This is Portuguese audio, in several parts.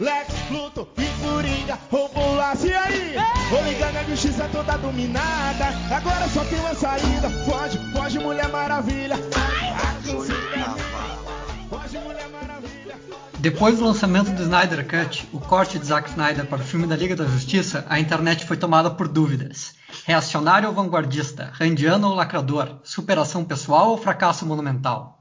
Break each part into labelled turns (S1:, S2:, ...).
S1: Lex, Luto e Coringa. E aí? Vou ligar na justiça toda dominada, agora só tem uma saída. Foge, foge Mulher Maravilha. Foge Mulher Maravilha.
S2: Depois do lançamento do Snyder Cut, o corte de Zack Snyder para o filme da Liga da Justiça, a internet foi tomada por dúvidas. Reacionário ou vanguardista? Randiano ou lacrador? Superação pessoal ou fracasso monumental?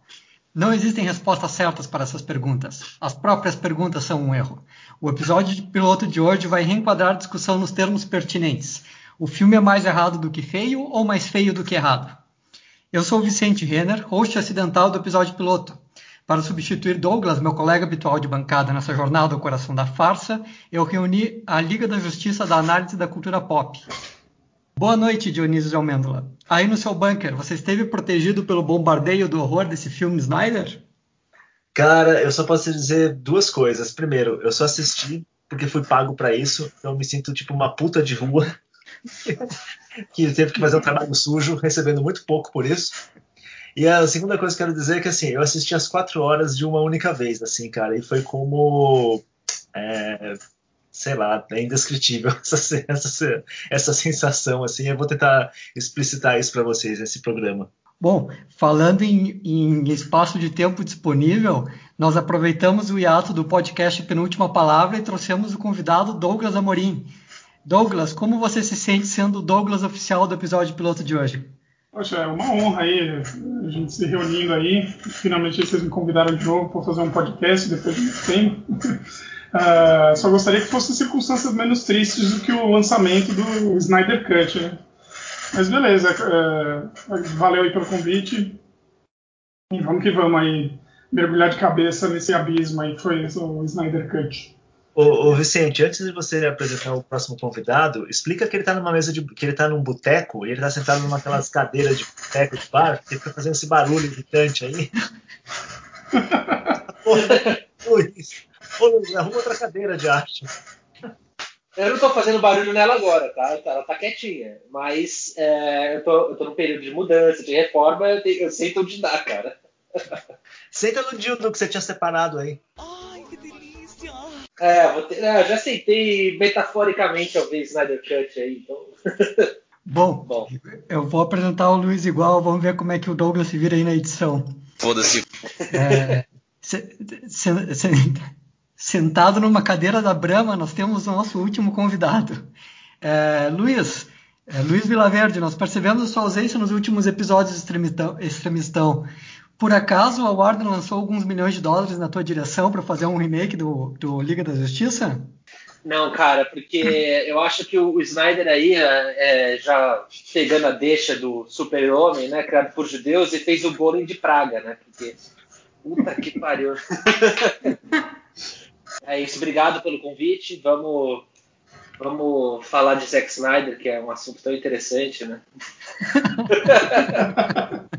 S2: Não existem respostas certas para essas perguntas. As próprias perguntas são um erro. O episódio de piloto de hoje vai reenquadrar a discussão nos termos pertinentes. O filme é mais errado do que feio ou mais feio do que errado? Eu sou Vicente Renner, host acidental do episódio piloto. Para substituir Douglas, meu colega habitual de bancada nessa jornada ao coração da farsa, eu reuni a Liga da Justiça da Análise da Cultura Pop. Boa noite, Dionísio de Almêndola. Aí no seu bunker, você esteve protegido pelo bombardeio do horror desse filme Snyder?
S3: Cara, eu só posso dizer duas coisas. Primeiro, eu só assisti porque fui pago para isso, então eu me sinto tipo uma puta de rua que teve que fazer um trabalho sujo, recebendo muito pouco por isso. E a segunda coisa que eu quero dizer é que assim, eu assisti as quatro horas de uma única vez, assim, cara, e foi como. É, sei lá, é indescritível essa, essa, essa sensação, assim. Eu vou tentar explicitar isso para vocês nesse programa.
S2: Bom, falando em, em, espaço de tempo disponível, nós aproveitamos o hiato do podcast Penúltima Palavra e trouxemos o convidado Douglas Amorim. Douglas, como você se sente sendo o Douglas oficial do episódio piloto de hoje?
S4: Poxa, é uma honra aí a gente se reunindo aí. Finalmente vocês me convidaram de novo para fazer um podcast depois de muito tempo. Uh, só gostaria que fossem circunstâncias menos tristes do que o lançamento do Snyder Cut. Né? Mas beleza, uh, valeu aí pelo convite. E vamos que vamos aí mergulhar de cabeça nesse abismo aí que foi o Snyder Cut.
S3: Ô, ô, Vicente, antes de você apresentar o próximo convidado, explica que ele está numa mesa de. que ele está num boteco e ele está sentado numa aquelas cadeiras de boteco de bar, que ele fica fazendo esse barulho irritante aí. Luiz, arruma outra cadeira de arte.
S5: Eu não estou fazendo barulho nela agora, tá? Ela está quietinha. Mas é, eu, tô, eu tô num período de mudança, de reforma, eu, tenho, eu sei onde dá, cara.
S3: Senta no dildo que você tinha separado aí.
S5: Ai, que delícia! É, ter, é, já aceitei metaforicamente ao ver Snyder Cut aí, então.
S2: Bom, Bom, eu vou apresentar o Luiz igual, vamos ver como é que o Douglas se vira aí na edição.
S6: Foda-se.
S2: É, se, se, se, sentado numa cadeira da Brama, nós temos o nosso último convidado. É, Luiz, é, Luiz Vilaverde, nós percebemos a sua ausência nos últimos episódios de Extremistão. Extremistão. Por acaso a Warner lançou alguns milhões de dólares na tua direção para fazer um remake do, do, Liga da Justiça?
S5: Não, cara, porque eu acho que o Snyder aí, é, já pegando a deixa do super-homem, né, criado por judeus, e fez o Golem de Praga, né, porque puta que pariu. é isso, obrigado pelo convite, vamos, vamos falar de Zack Snyder, que é um assunto tão interessante, né.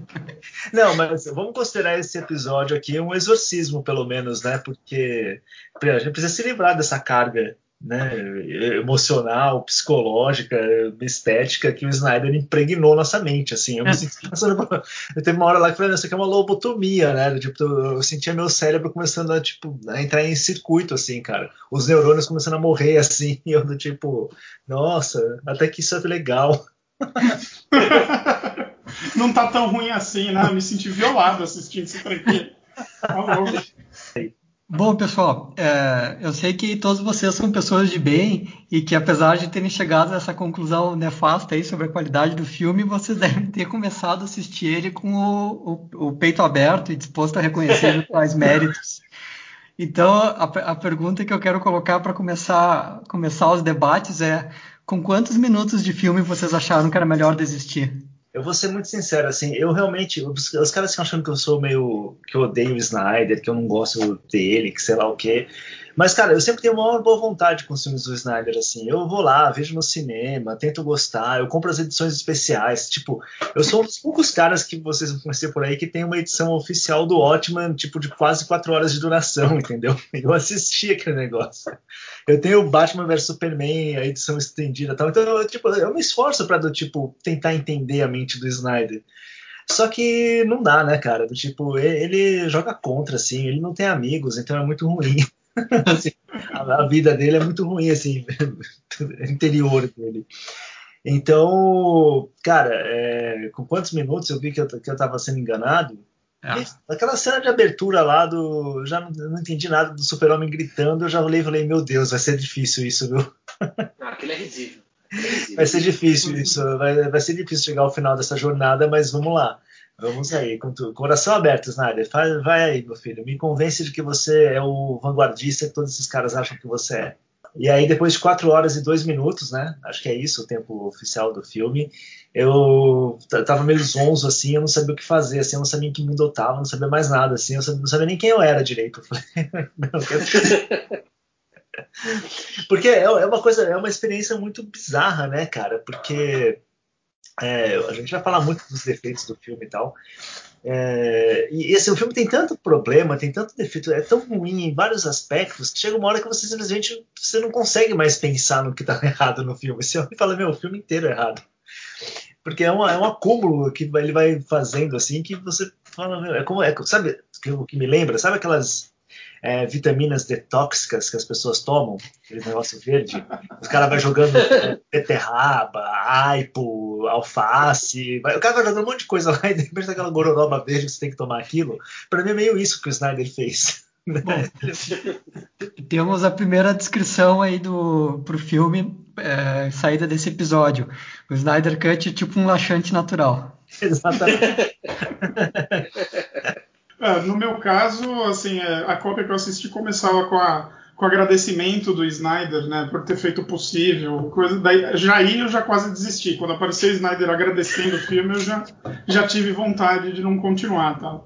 S3: Não, mas vamos considerar esse episódio aqui um exorcismo, pelo menos, né? Porque a gente precisa se livrar dessa carga né, emocional, psicológica, estética que o Snyder impregnou nossa mente, assim, eu me senti passando por... eu teve uma hora lá que eu falei, isso aqui é uma lobotomia, né, tipo, eu sentia meu cérebro começando a, tipo, a entrar em circuito, assim, cara, os neurônios começando a morrer, assim, e eu do tipo, nossa, até que isso é legal.
S4: não tá tão ruim assim, né? Eu me senti violado assistindo isso aqui.
S2: Bom, pessoal, é, eu sei que todos vocês são pessoas de bem e que, apesar de terem chegado a essa conclusão nefasta aí sobre a qualidade do filme, vocês devem ter começado a assistir ele com o, o, o peito aberto e disposto a reconhecer os méritos. Então, a, a, pergunta que eu quero colocar para começar, começar os debates é: com quantos minutos de filme vocês acharam que era melhor desistir?
S3: Eu vou ser muito sincero, assim, eu realmente, os, os caras ficam achando que eu sou meio, que eu odeio o Snyder, que eu não gosto dele, que sei lá o quê, Mas, cara, eu sempre tenho uma boa vontade com os filmes do Snyder, assim. Eu vou lá, vejo no cinema, tento gostar, eu compro as edições especiais. Tipo, eu sou um dos poucos caras que vocês vão conhecer por aí que tem uma edição oficial do Watchman, tipo, de quase quatro horas de duração, entendeu? Eu assisti aquele negócio. Eu tenho o Batman vs Superman, a edição estendida e tal. Então, eu, tipo, eu me esforço pra, do, tipo, tentar entender a mente do Snyder. Só que não dá, né, cara? Do tipo, ele joga contra, assim, ele não tem amigos, então é muito ruim. assim, a, a, vida dele é muito ruim, assim, interior dele. Então, cara, é, com quantos minutos eu vi que eu, que eu tava sendo enganado? É. Aquela cena de abertura lá do. Já não, não entendi nada do super-homem gritando, eu já olhei e falei, meu Deus, vai ser difícil isso, viu?
S5: Ah, aquilo é risível.
S3: Vai ser difícil isso, vai, vai ser difícil chegar ao final dessa jornada, mas vamos lá. Vamos aí, com tudo. Coração aberto, Snyder. Vai, vai aí, meu filho. Me convence de que você é o vanguardista que todos esses caras acham que você é. E aí, depois de 4 horas e 2 minutos, né? Acho que é isso o tempo oficial do filme. Eu tava meio zonzo, assim, eu não sabia o que fazer, assim, eu não sabia em que mundo eu tava, não sabia mais nada, assim, eu não sabia nem quem eu era direito. Eu falei, não, quero... Porque é, é uma coisa, é uma experiência muito bizarra, né, cara? Porque é, a gente vai falar muito dos defeitos do filme e tal. É, e assim, o filme tem tanto problema, tem tanto defeito, é tão ruim em vários aspectos que chega uma hora que você simplesmente você não consegue mais pensar no que está errado no filme. Você olha e fala, meu, o filme inteiro é errado. Porque é, uma, é um acúmulo que ele vai fazendo assim que você fala, meu, é como, é, sabe o que me lembra? Sabe aquelas é, vitaminas detóxicas que as pessoas tomam, aquele negócio verde. Os caras vão jogando beterraba, aipo, alface. Vai, o cara vai jogando um monte de coisa lá e de repente aquela gororoba verde que você tem que tomar aquilo. Para mim é meio isso que o Snyder fez.
S2: Bom, temos a primeira descrição aí do pro filme é, saída desse episódio. O Snyder Cut é tipo um laxante natural.
S3: Exatamente.
S4: É, no meu caso, assim, é, a cópia que eu assisti começava com, a, com o agradecimento do Snyder, né, por ter feito o possível. Coisa, daí, já aí eu já quase desisti. Quando apareceu o Snyder agradecendo o filme, eu já, já tive vontade de não continuar, tá?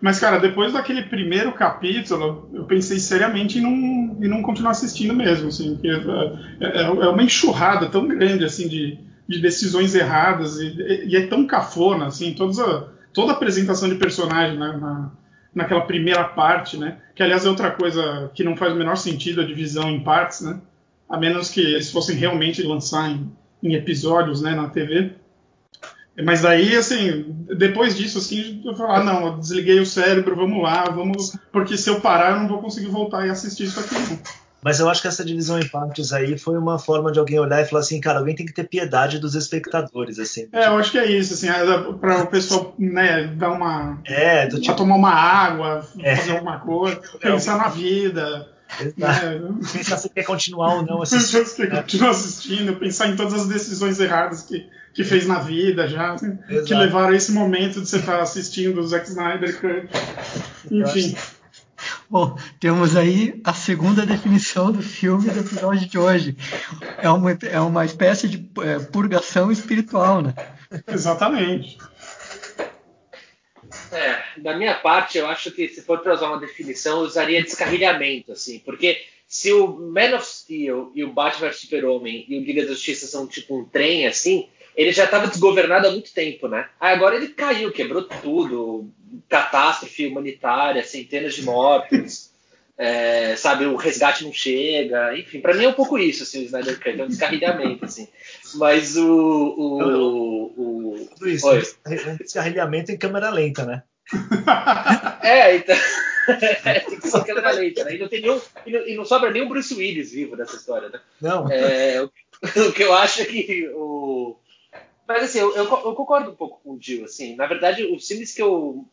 S4: Mas, cara, depois daquele primeiro capítulo, eu pensei seriamente em não, em não continuar assistindo mesmo, assim, porque é, é, é uma enxurrada tão grande, assim, de, de decisões erradas e, e, é tão cafona, assim, todas a, toda a apresentação de personagem na, na, naquela primeira parte, né? Que aliás é outra coisa que não faz o menor sentido a divisão em partes, né? A menos que eles fossem realmente lançar em, em episódios, né, na TV. Mas daí, assim, depois disso, assim, eu falar, ah, não, eu desliguei o cérebro, vamos lá, vamos, porque se eu parar eu não vou conseguir voltar e assistir isso aqui. Não.
S3: Mas eu acho que essa divisão em partes aí foi uma forma de alguém olhar e falar assim, cara, alguém tem que ter piedade dos espectadores, assim.
S4: É, eu acho que é isso, assim, é para o pessoal, né, dar uma.
S3: É, do tipo.
S4: tomar uma água, é. fazer alguma coisa, pensar na vida.
S3: Né? Pensar se quer continuar ou não
S4: assistindo. Pensar se quer né? continuar assistindo, pensar em todas as decisões erradas que, que fez na vida já, Exato. que levaram a esse momento de você estar assistindo o Zack Snyder. Enfim.
S2: Bom, temos aí a segunda definição do filme do episódio de hoje. É uma, é uma espécie de é, purgação espiritual, né?
S4: Exatamente.
S5: É, da minha parte, eu acho que se for para usar uma definição, eu usaria descarrilhamento, assim, porque se o Man of Steel e o Batman Super-Homem e o Liga da Justiça são tipo um trem, assim, ele já estava desgovernado há muito tempo, né? Aí agora ele caiu, quebrou tudo, catástrofe humanitária, centenas de mortos, é, sabe, o resgate não chega, enfim, para mim é um pouco isso, assim, o Snyder Cut, é um descarrilhamento, assim. Mas o... o, o,
S3: Tudo isso, Oi. um descarrilhamento em câmera lenta, né?
S5: é, então... tem que ser câmera lenta, né? E não, tem nenhum, e não, e não sobra nem o Bruce Willis vivo nessa história, né?
S3: Não.
S5: É, o, o que eu acho é que o mas assim, eu, eu, eu, concordo um pouco com o Gil, assim. Na verdade, os filmes que eu.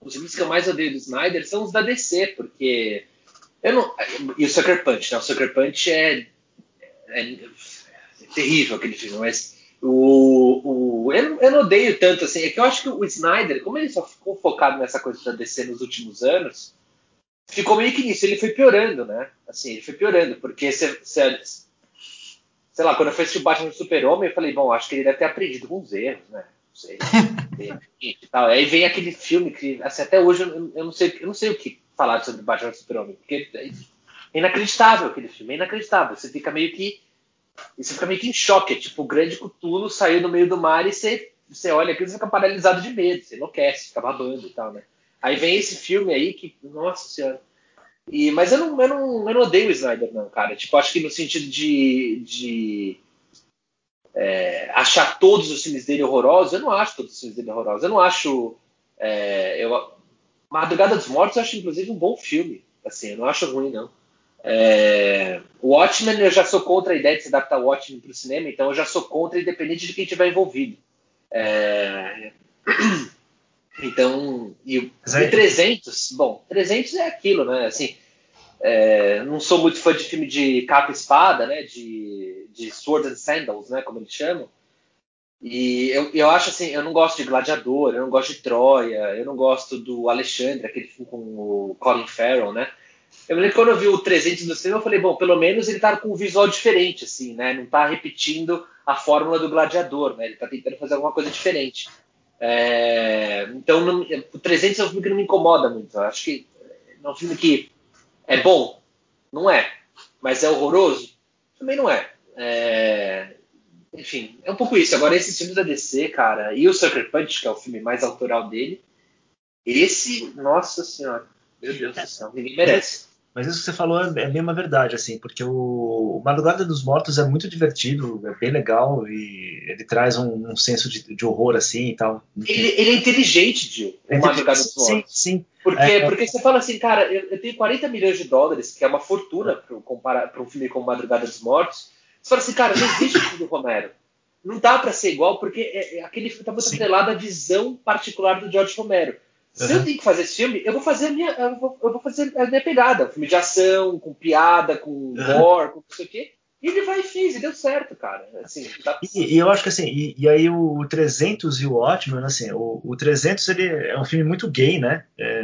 S5: Os filmes que eu mais odeio do Snyder são os da DC, porque. Eu não, e o Sucker Punch, né? O Sucker Punch é, é, é terrível aquele filme, mas o, o, eu, eu não odeio tanto assim. É que eu acho que o Snyder, como ele só ficou focado nessa coisa da DC nos últimos anos, ficou meio que nisso. Ele foi piorando, né? Assim, ele foi piorando, porque se, sei lá, quando eu fui assistir o Batman do Super-Homem, eu falei, bom, acho que ele deve ter aprendido com os erros, né? Não sei. e tal. Aí vem aquele filme que, assim, até hoje eu, eu, não sei, eu não sei o que falar sobre o Batman do Super-Homem, porque é inacreditável aquele filme, é inacreditável. Você fica meio que. Você fica meio que em choque. É tipo, o grande Cutulo saiu no meio do mar e você, você olha aquilo e fica paralisado de medo, você enlouquece, fica babando e tal, né? Aí vem esse filme aí que. Nossa senhora. E, mas eu não, eu, não, eu não odeio o Snyder, não, cara. Tipo, acho que no sentido de, de é, achar todos os filmes dele horrorosos, eu não acho todos os filmes dele horrorosos. Eu não acho. É, eu, Madrugada dos Mortos eu acho, inclusive, um bom filme. Assim, eu não acho ruim, não. É, Watchmen, eu já sou contra a ideia de se adaptar o Watchmen para o cinema, então eu já sou contra, independente de quem tiver envolvido. É, então, e, e 300, bom, 300 é aquilo, né? Assim, é, não sou muito fã de filme de capa e espada, né? De, de Sword and Sandals, né? Como eles chamam. E eu, eu acho assim, eu não gosto de Gladiador, eu não gosto de Troia, eu não gosto do Alexandre, aquele filme com o Colin Farrell, né? Eu me lembro que quando eu vi o 300 no cinema, eu falei, bom, pelo menos ele tá com um visual diferente, assim, né? Não tá repetindo a fórmula do Gladiador, né? Ele tá tentando fazer alguma coisa diferente. É... Então, não... o 300 é um filme que não me incomoda muito. Eu acho que é um filme que é bom, não é. Mas é horroroso, também não é. é enfim, é um pouco isso. Agora, esse filme da DC, cara, e o Sucker Punch, que é o filme mais autoral dele, esse, nossa senhora, meu Deus do céu, ninguém merece.
S3: Mas isso que você falou é, é mesmo a verdade, assim, porque o, o Madrugada dos Mortos é muito divertido, é bem legal e ele traz um, um senso de, de, horror, assim e tal.
S5: Ele, ele é inteligente, Gil, o é Madrugada dos Mortos. Sim, sim. Porque, é, porque você fala assim, cara, eu, eu, tenho 40 milhões de dólares, que é uma fortuna para um filme como Madrugada dos Mortos, você fala assim, cara, não existe o filme do Romero. Não dá para ser igual, porque é, é, aquele filme está muito atrelado à visão particular do George Romero. Se uhum. eu tenho que fazer esse filme, eu vou fazer a minha, eu vou, eu vou fazer a minha pegada. Um filme de ação, com piada, com humor, uhum. com não sei o quê. E ele vai e fez, e deu certo, cara. Assim, tá...
S3: e, e, eu acho que assim, e, e, aí o 300 e o Watchmen, assim, o, o 300 ele é um filme muito gay, né? É,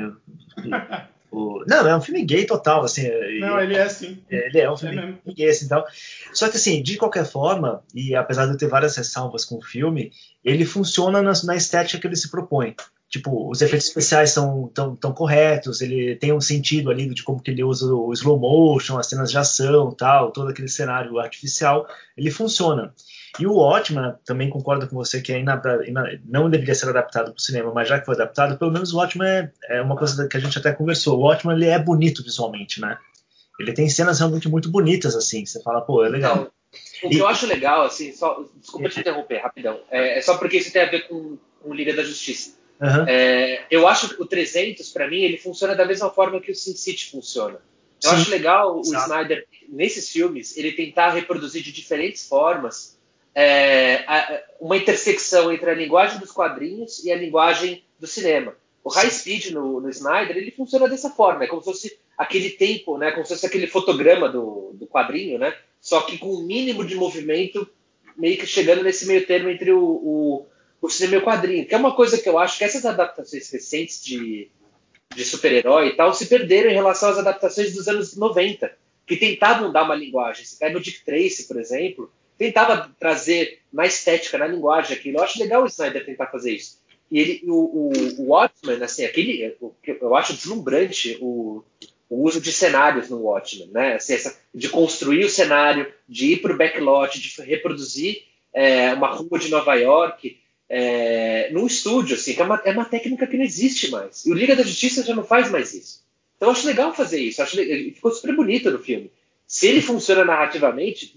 S3: O, não, é um filme gay total, assim.
S4: É, não, ele é sim.
S3: Ele é um filme é gay, assim, tal. Só que, assim, de qualquer forma, e apesar de eu ter várias ressalvas com o filme, ele funciona na, na estética que ele se propõe. Tipo, os efeitos especiais são tão, tão corretos, ele tem um sentido ali de como que ele usa o slow motion, as cenas de ação, tal, todo aquele cenário artificial, ele funciona. E o Watchmen, também concordo com você que é não deveria ser adaptado para o cinema, mas já que foi adaptado, pelo menos o Watchmen é, é, uma coisa que a gente até conversou. O Watchmen ele é bonito visualmente, né? Ele tem cenas realmente muito bonitas, assim. Você fala, pô, é legal. Então,
S5: o que e... eu acho legal, assim, só, desculpa te interromper rapidão, é, é, só porque isso tem a ver com, com Liga da Justiça. Uhum. É, eu acho que o 300, para mim, ele funciona da mesma forma que o Sin City funciona. Eu Sim. acho legal o Snyder, nesses filmes, ele tentar reproduzir de diferentes formas é, uma intersecção entre a linguagem dos quadrinhos e a linguagem do cinema. O high speed no, no Snyder ele funciona dessa forma, é como se fosse aquele tempo, né, como se fosse aquele fotograma do, do quadrinho, né, só que com o um mínimo de movimento, meio que chegando nesse meio termo entre o, o, o cinema e o quadrinho, que é uma coisa que eu acho que essas adaptações recentes de, de super-herói e tal se perderam em relação às adaptações dos anos 90, que tentavam dar uma linguagem. Você pega o Dick Tracy, por exemplo, tentava trazer na estética, na linguagem aquilo. Eu acho legal o Snyder tentar fazer isso. E ele, o, o, o Watchmen, assim, aquele, eu acho deslumbrante o, o uso de cenários no Watchmen, né? Assim, essa, de construir o cenário, de ir para o backlot, de reproduzir é, uma rua de Nova York é, num estúdio, assim, que é uma, é uma técnica que não existe mais. E o Liga da Justiça já não faz mais isso. Então eu acho legal fazer isso. Acho, ficou super bonito no filme. Se ele funciona narrativamente,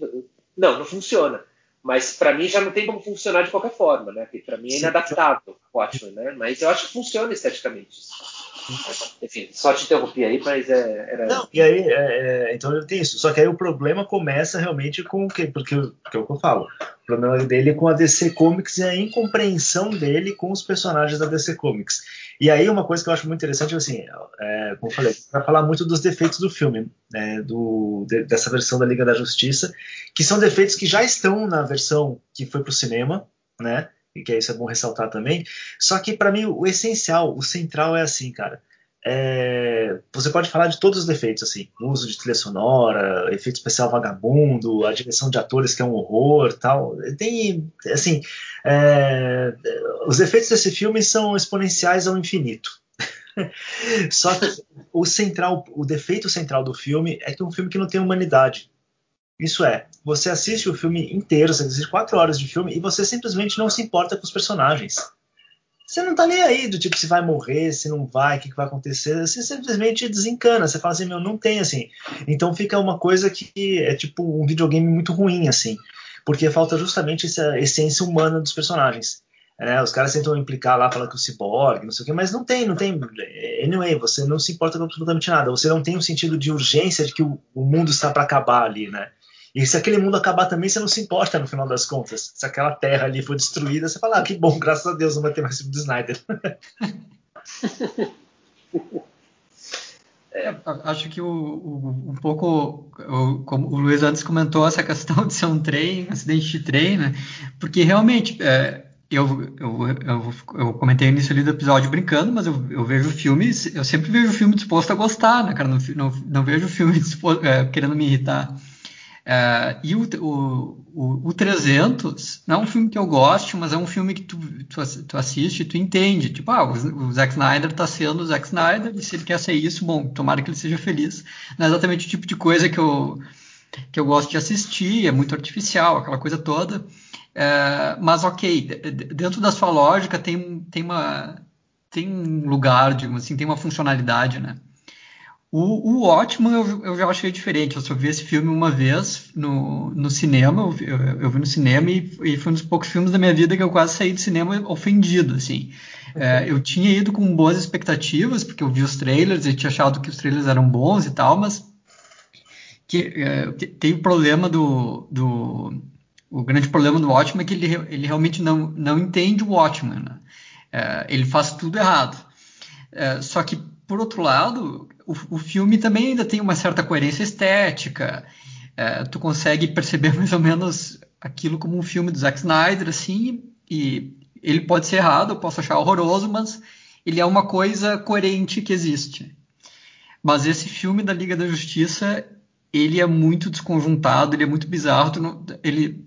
S5: não, não funciona. Mas para mim já não tem como funcionar de qualquer forma, né? Porque para mim é inadaptável o Watchmen, né? Mas eu acho que funciona esteticamente. Enfim, só te interrompi aí, mas é, era.
S3: Não, e aí, é, é, então tem isso. Só que aí o problema começa realmente com o que? Porque que é o que eu falo. O problema dele é com a DC Comics e a incompreensão dele com os personagens da DC Comics. E aí uma coisa que eu acho muito interessante, assim, é, como eu falei, para falar muito dos defeitos do filme, né, do, de, dessa versão da Liga da Justiça, que são defeitos que já estão na versão que foi para o cinema, né? Que isso é bom ressaltar também. Só que para mim o essencial, o central é assim, cara. É, você pode falar de todos os defeitos, assim, uso de trilha sonora, efeito especial vagabundo, a direção de atores que é um horror, tal. Tem, assim, é, os efeitos desse filme são exponenciais ao infinito. Só que o central, o defeito central do filme é que é um filme que não tem humanidade. Isso é, você assiste o filme inteiro, você assiste quatro horas de filme e você simplesmente não se importa com os personagens. Você não tá nem aí do tipo se vai morrer, se não vai, o que, que vai acontecer. Você simplesmente desencana. Você fala assim, meu, não tem assim. Então fica uma coisa que é tipo um videogame muito ruim, assim. Porque falta justamente essa essência humana dos personagens. É, os caras tentam implicar lá, falar que o ciborgue, não sei o quê, mas não tem, não tem. Anyway, você não se importa com absolutamente nada. Você não tem um sentido de urgência de que o, o mundo está para acabar ali, né? E se aquele mundo acabar também, você não se importa no final das contas. Se aquela terra ali for destruída, você fala, ah, que bom, graças a Deus não vai ter mais filme do Snyder.
S2: É, acho que o, o, um pouco, o, como o Luiz antes comentou, essa questão de ser um trem, um acidente de trem, né? Porque realmente, é, eu, eu, eu, eu, comentei no início ali do episódio brincando, mas eu, eu vejo filmes, eu sempre vejo filme disposto a gostar, né, cara? Não, não, não vejo filme disposto, é, querendo me irritar. Uh, e o, o, o, o, 300 não é um filme que eu gosto, mas é um filme que tu, tu, tu assiste e tu entende. Tipo, ah, o, o, Zack Snyder tá sendo o Zack Snyder, e se ele quer ser isso, bom, tomara que ele seja feliz. Não é exatamente o tipo de coisa que eu, que eu gosto de assistir, é muito artificial, aquela coisa toda. Uh, mas ok, dentro da sua lógica tem, tem, uma, tem um lugar, digamos assim, tem uma funcionalidade, né? O, o Watchman eu, eu já achei diferente. Eu só vi esse filme uma vez no, no cinema. Eu, eu, vi no cinema e, e, foi um dos poucos filmes da minha vida que eu quase saí do cinema ofendido, assim. É, eu tinha ido com boas expectativas, porque eu vi os trailers e tinha achado que os trailers eram bons e tal, mas que, é, tem o problema do, do... O grande problema do Watchman é que ele, ele realmente não, não entende o Watchman. Né? É, ele faz tudo errado. É, só que, por outro lado, o, o filme também ainda tem uma certa coerência estética. É, tu consegue perceber mais ou menos aquilo como um filme do Zack Snyder, assim, e ele pode ser errado, eu posso achar horroroso, mas ele é uma coisa coerente que existe. Mas esse filme da Liga da Justiça, ele é muito desconjuntado, ele é muito bizarro, não, ele,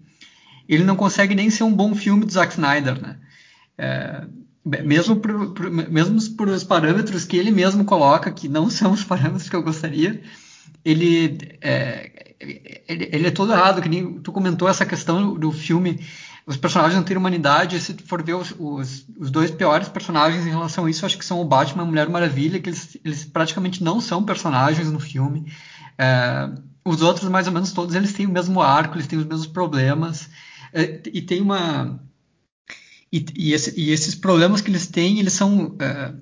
S2: ele não consegue nem ser um bom filme do Zack Snyder, né? É, mesmo por, por, mesmo por os parâmetros que ele mesmo coloca, que não são os parâmetros que eu gostaria, ele é, ele, ele, é todo errado, que nem tu comentou essa questão do filme, os personagens não terem humanidade, se tu for ver os, os, os, dois piores personagens em relação a isso, acho que são o Batman e a Mulher Maravilha, que eles, eles praticamente não são personagens no filme. É, os outros, mais ou menos todos, eles têm o mesmo arco, eles têm os mesmos problemas, é, e tem uma e, e, esse, e, esses problemas que eles têm, eles são. Uh,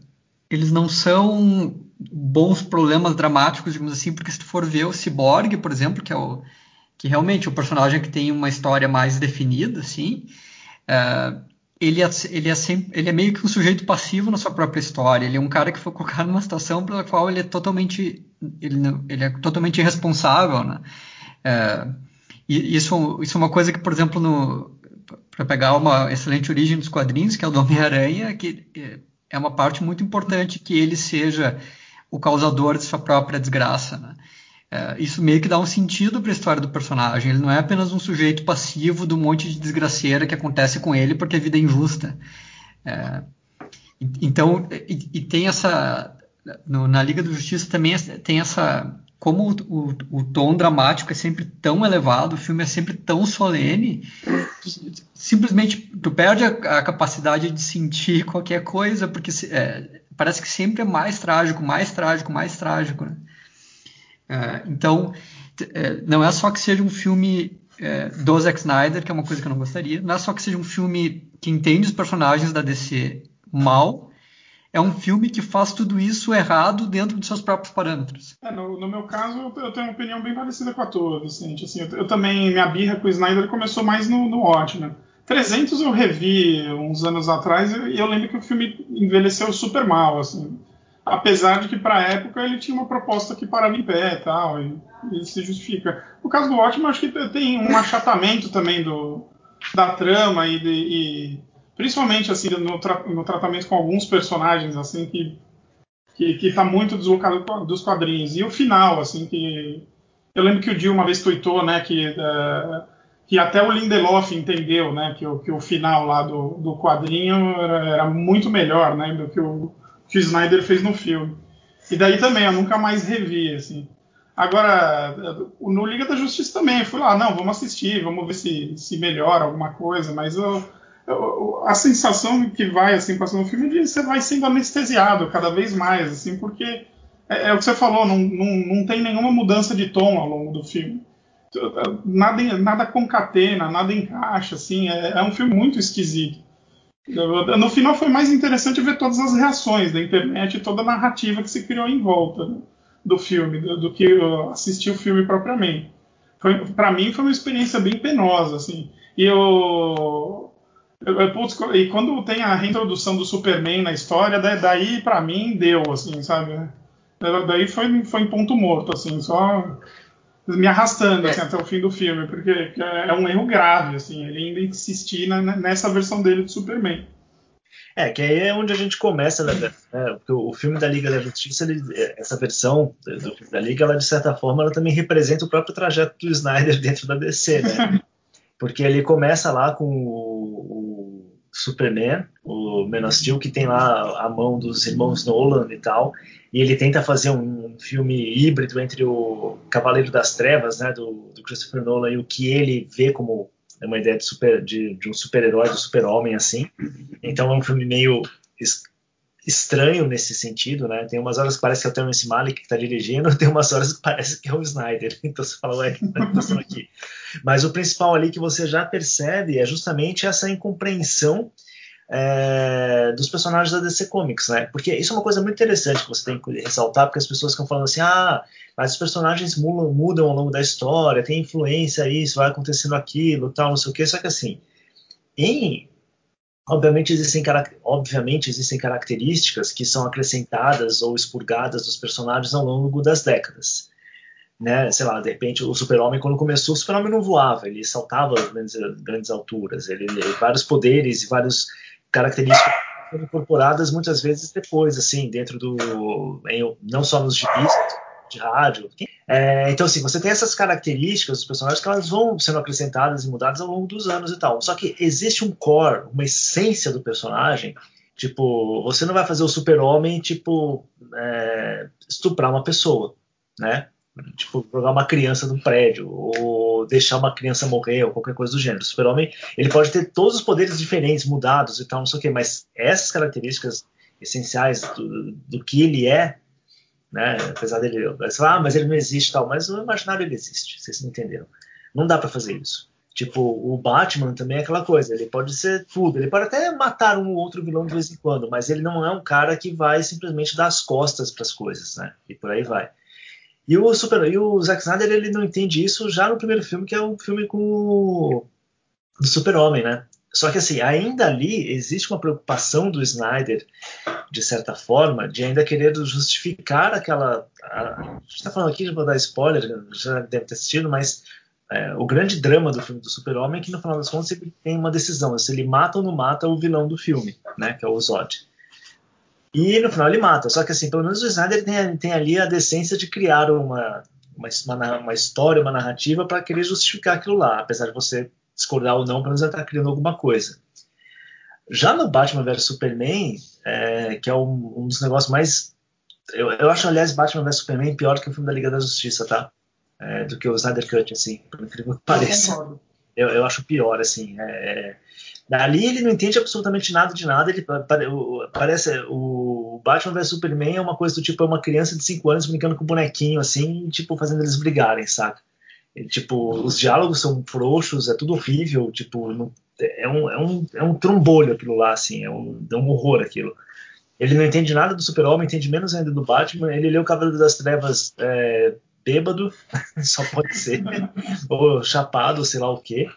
S2: eles não são bons problemas dramáticos, digamos assim, porque se tu for ver o Cyborg, por exemplo, que é o que realmente é o personagem que tem uma história mais definida, assim, uh, ele, é, ele, é sempre, ele é meio que um sujeito passivo na sua própria história. Ele é um cara que foi colocado numa situação pela qual ele é totalmente, ele, ele é totalmente irresponsável, né? Uh, e isso, isso é uma coisa que, por exemplo, no, para pegar uma excelente origem dos quadrinhos, que é o do Homem-Aranha, que é uma parte muito importante que ele seja o causador de sua própria desgraça. Né? É, isso meio que dá um sentido para a história do personagem. Ele não é apenas um sujeito passivo do monte de desgraceira que acontece com ele porque a vida é injusta. É, então, e, e, tem essa. No, na Liga da Justiça também tem essa como o, o, o, tom dramático é sempre tão elevado, o filme é sempre tão solene, simplesmente tu perde a, a, capacidade de sentir qualquer coisa, porque é, parece que sempre é mais trágico, mais trágico, mais trágico. Né? É, então, é, não é só que seja um filme é, do Zack Snyder, que é uma coisa que eu não gostaria, não é só que seja um filme que entende os personagens da DC mal, é um filme que faz tudo isso errado dentro de seus próprios parâmetros.
S4: É, no, no, meu caso, eu tenho uma opinião bem parecida com a tua, Vicente. Assim, eu, eu também, minha birra com o Snyder começou mais no, no Watchmen. 300 eu revi uns anos atrás e eu lembro que o filme envelheceu super mal, assim. Apesar de que, para a época, ele tinha uma proposta que parava em pé e tal, e, se justifica. No caso do Watchmen, acho que tem um achatamento também do, da trama e, de, e principalmente assim no, tra no, tratamento com alguns personagens assim que que, que tá muito deslocado dos quadrinhos e o final assim que eu lembro que o Dio uma vez tweetou né que uh, que até o Lindelof entendeu né que o, que o final lá do, do quadrinho era, era muito melhor né do que o que o Snyder fez no filme. E daí também, eu nunca mais revi, assim. Agora, no Liga da Justiça também, fui lá, não, vamos assistir, vamos ver se, se melhora alguma coisa, mas eu, a sensação que vai, assim, passando no filme, é de você vai sendo anestesiado cada vez mais, assim, porque é, é o que você falou, não, não, não tem nenhuma mudança de tom ao longo do filme. Nada, nada concatena, nada encaixa, assim, é, é um filme muito esquisito. No final foi mais interessante ver todas as reações da internet e toda a narrativa que se criou em volta. Né? do filme, do, do que assistir o filme propriamente. Para mim foi uma experiência bem penosa, assim. E eu, putz, e quando tem a reintrodução do Superman na história, daí para mim deu, assim, sabe? Daí foi, foi em ponto morto, assim, só me arrastando assim, até o fim do filme, porque é um erro grave, assim, ele ainda insistir na, nessa versão dele do Superman.
S3: É, que aí é onde a gente começa, né? né porque o filme da Liga da Justiça, ele, essa versão do filme da Liga, ela de certa forma, ela também representa o próprio trajeto do Snyder dentro da DC, né? Porque ele começa lá com o, o Superman, o Man of Steel, que tem lá a mão dos irmãos Nolan e tal, e ele tenta fazer um, filme híbrido entre o Cavaleiro das Trevas, né, do, do Christopher Nolan, e o que ele vê como uma ideia de, super, de, de um super-herói, do super-homem, assim. Então é um filme meio estranho nesse sentido, né? Tem umas horas que parece que é o Terrence Malick que está dirigindo, tem umas horas que parece que é o Snyder. Então você fala, ué, que está acontecendo aqui? Mas o principal ali que você já percebe é justamente essa incompreensão é, dos personagens da DC Comics, né? Porque isso é uma coisa muito interessante que você tem que ressaltar, porque as pessoas ficam falando assim, ah, mas os personagens mudam, mudam ao longo da história, tem influência isso, vai acontecendo aquilo, tal, não sei o que, só que assim, em Obviamente existem, obviamente existem características que são acrescentadas ou expurgadas dos personagens ao longo das décadas. Né? Sei lá, de repente o Super-Homem, quando começou, o Super-Homem não voava, ele saltava grandes, grandes alturas, ele, ele, vários poderes e várias características foram incorporadas muitas vezes depois, assim, dentro do. Em, não só nos gibis, de rádio. É, então, assim, você tem essas características dos personagens que elas vão sendo acrescentadas e mudadas ao longo dos anos e tal. Só que existe um core, uma essência do personagem. Tipo, você não vai fazer o super-homem, tipo, é, estuprar uma pessoa, né? Tipo, jogar uma criança no prédio, ou deixar uma criança morrer, ou qualquer coisa do gênero. O super-homem, ele pode ter todos os poderes diferentes, mudados e tal, não sei o quê, mas essas características essenciais do, do que ele é, né? Apesar dele, ah, mas ele não existe tal, mas no imaginário ele existe, vocês não entenderam. Não dá para fazer isso. Tipo, o Batman também é aquela coisa, ele pode ser tudo, ele pode até matar um ou outro vilão de vez em quando, mas ele não é um cara que vai simplesmente dar as costas para as coisas, né? E por aí vai. E o, Super, e o Zack Snyder ele não entende isso já no primeiro filme, que é o filme com o do Super-Homem, né? Só que assim, ainda ali existe uma preocupação do Snyder, de certa forma, de ainda querer justificar aquela. A, a gente está falando aqui, vou dar spoiler, já deve ter assistido, mas é, o grande drama do filme do Super-Homem é que no final das contas ele tem uma decisão: se ele mata ou não mata o vilão do filme, né? Que é o Zod. E no final ele mata. Só que assim, pelo menos o Snyder tem, tem ali a decência de criar uma, uma, uma história, uma narrativa para querer justificar aquilo lá, apesar de você discordar ou não, pelo menos ele está criando alguma coisa. Já no Batman vs Superman, é, que é um, um, dos negócios mais. Eu, eu, acho, aliás, Batman vs Superman pior que o filme da Liga da Justiça, tá? É, do que o Snyder Cut, assim, por incrível que pareça. Eu, eu, acho pior, assim. É, Dali ele não entende absolutamente nada de nada. Ele parece o Batman vs Superman é uma coisa do tipo é uma criança de 5 anos brincando com um bonequinho assim, tipo fazendo eles brigarem, saca? Tipo, os diálogos são frouxos, é tudo horrível, tipo, não, é um, é um, é um trombolho aquilo lá, assim, é um, é um horror aquilo. Ele não entende nada do Super-Homem, entende menos ainda do Batman. Ele lê o Cavaleiro das Trevas é, bêbado, só pode ser, ou chapado, sei lá o quê.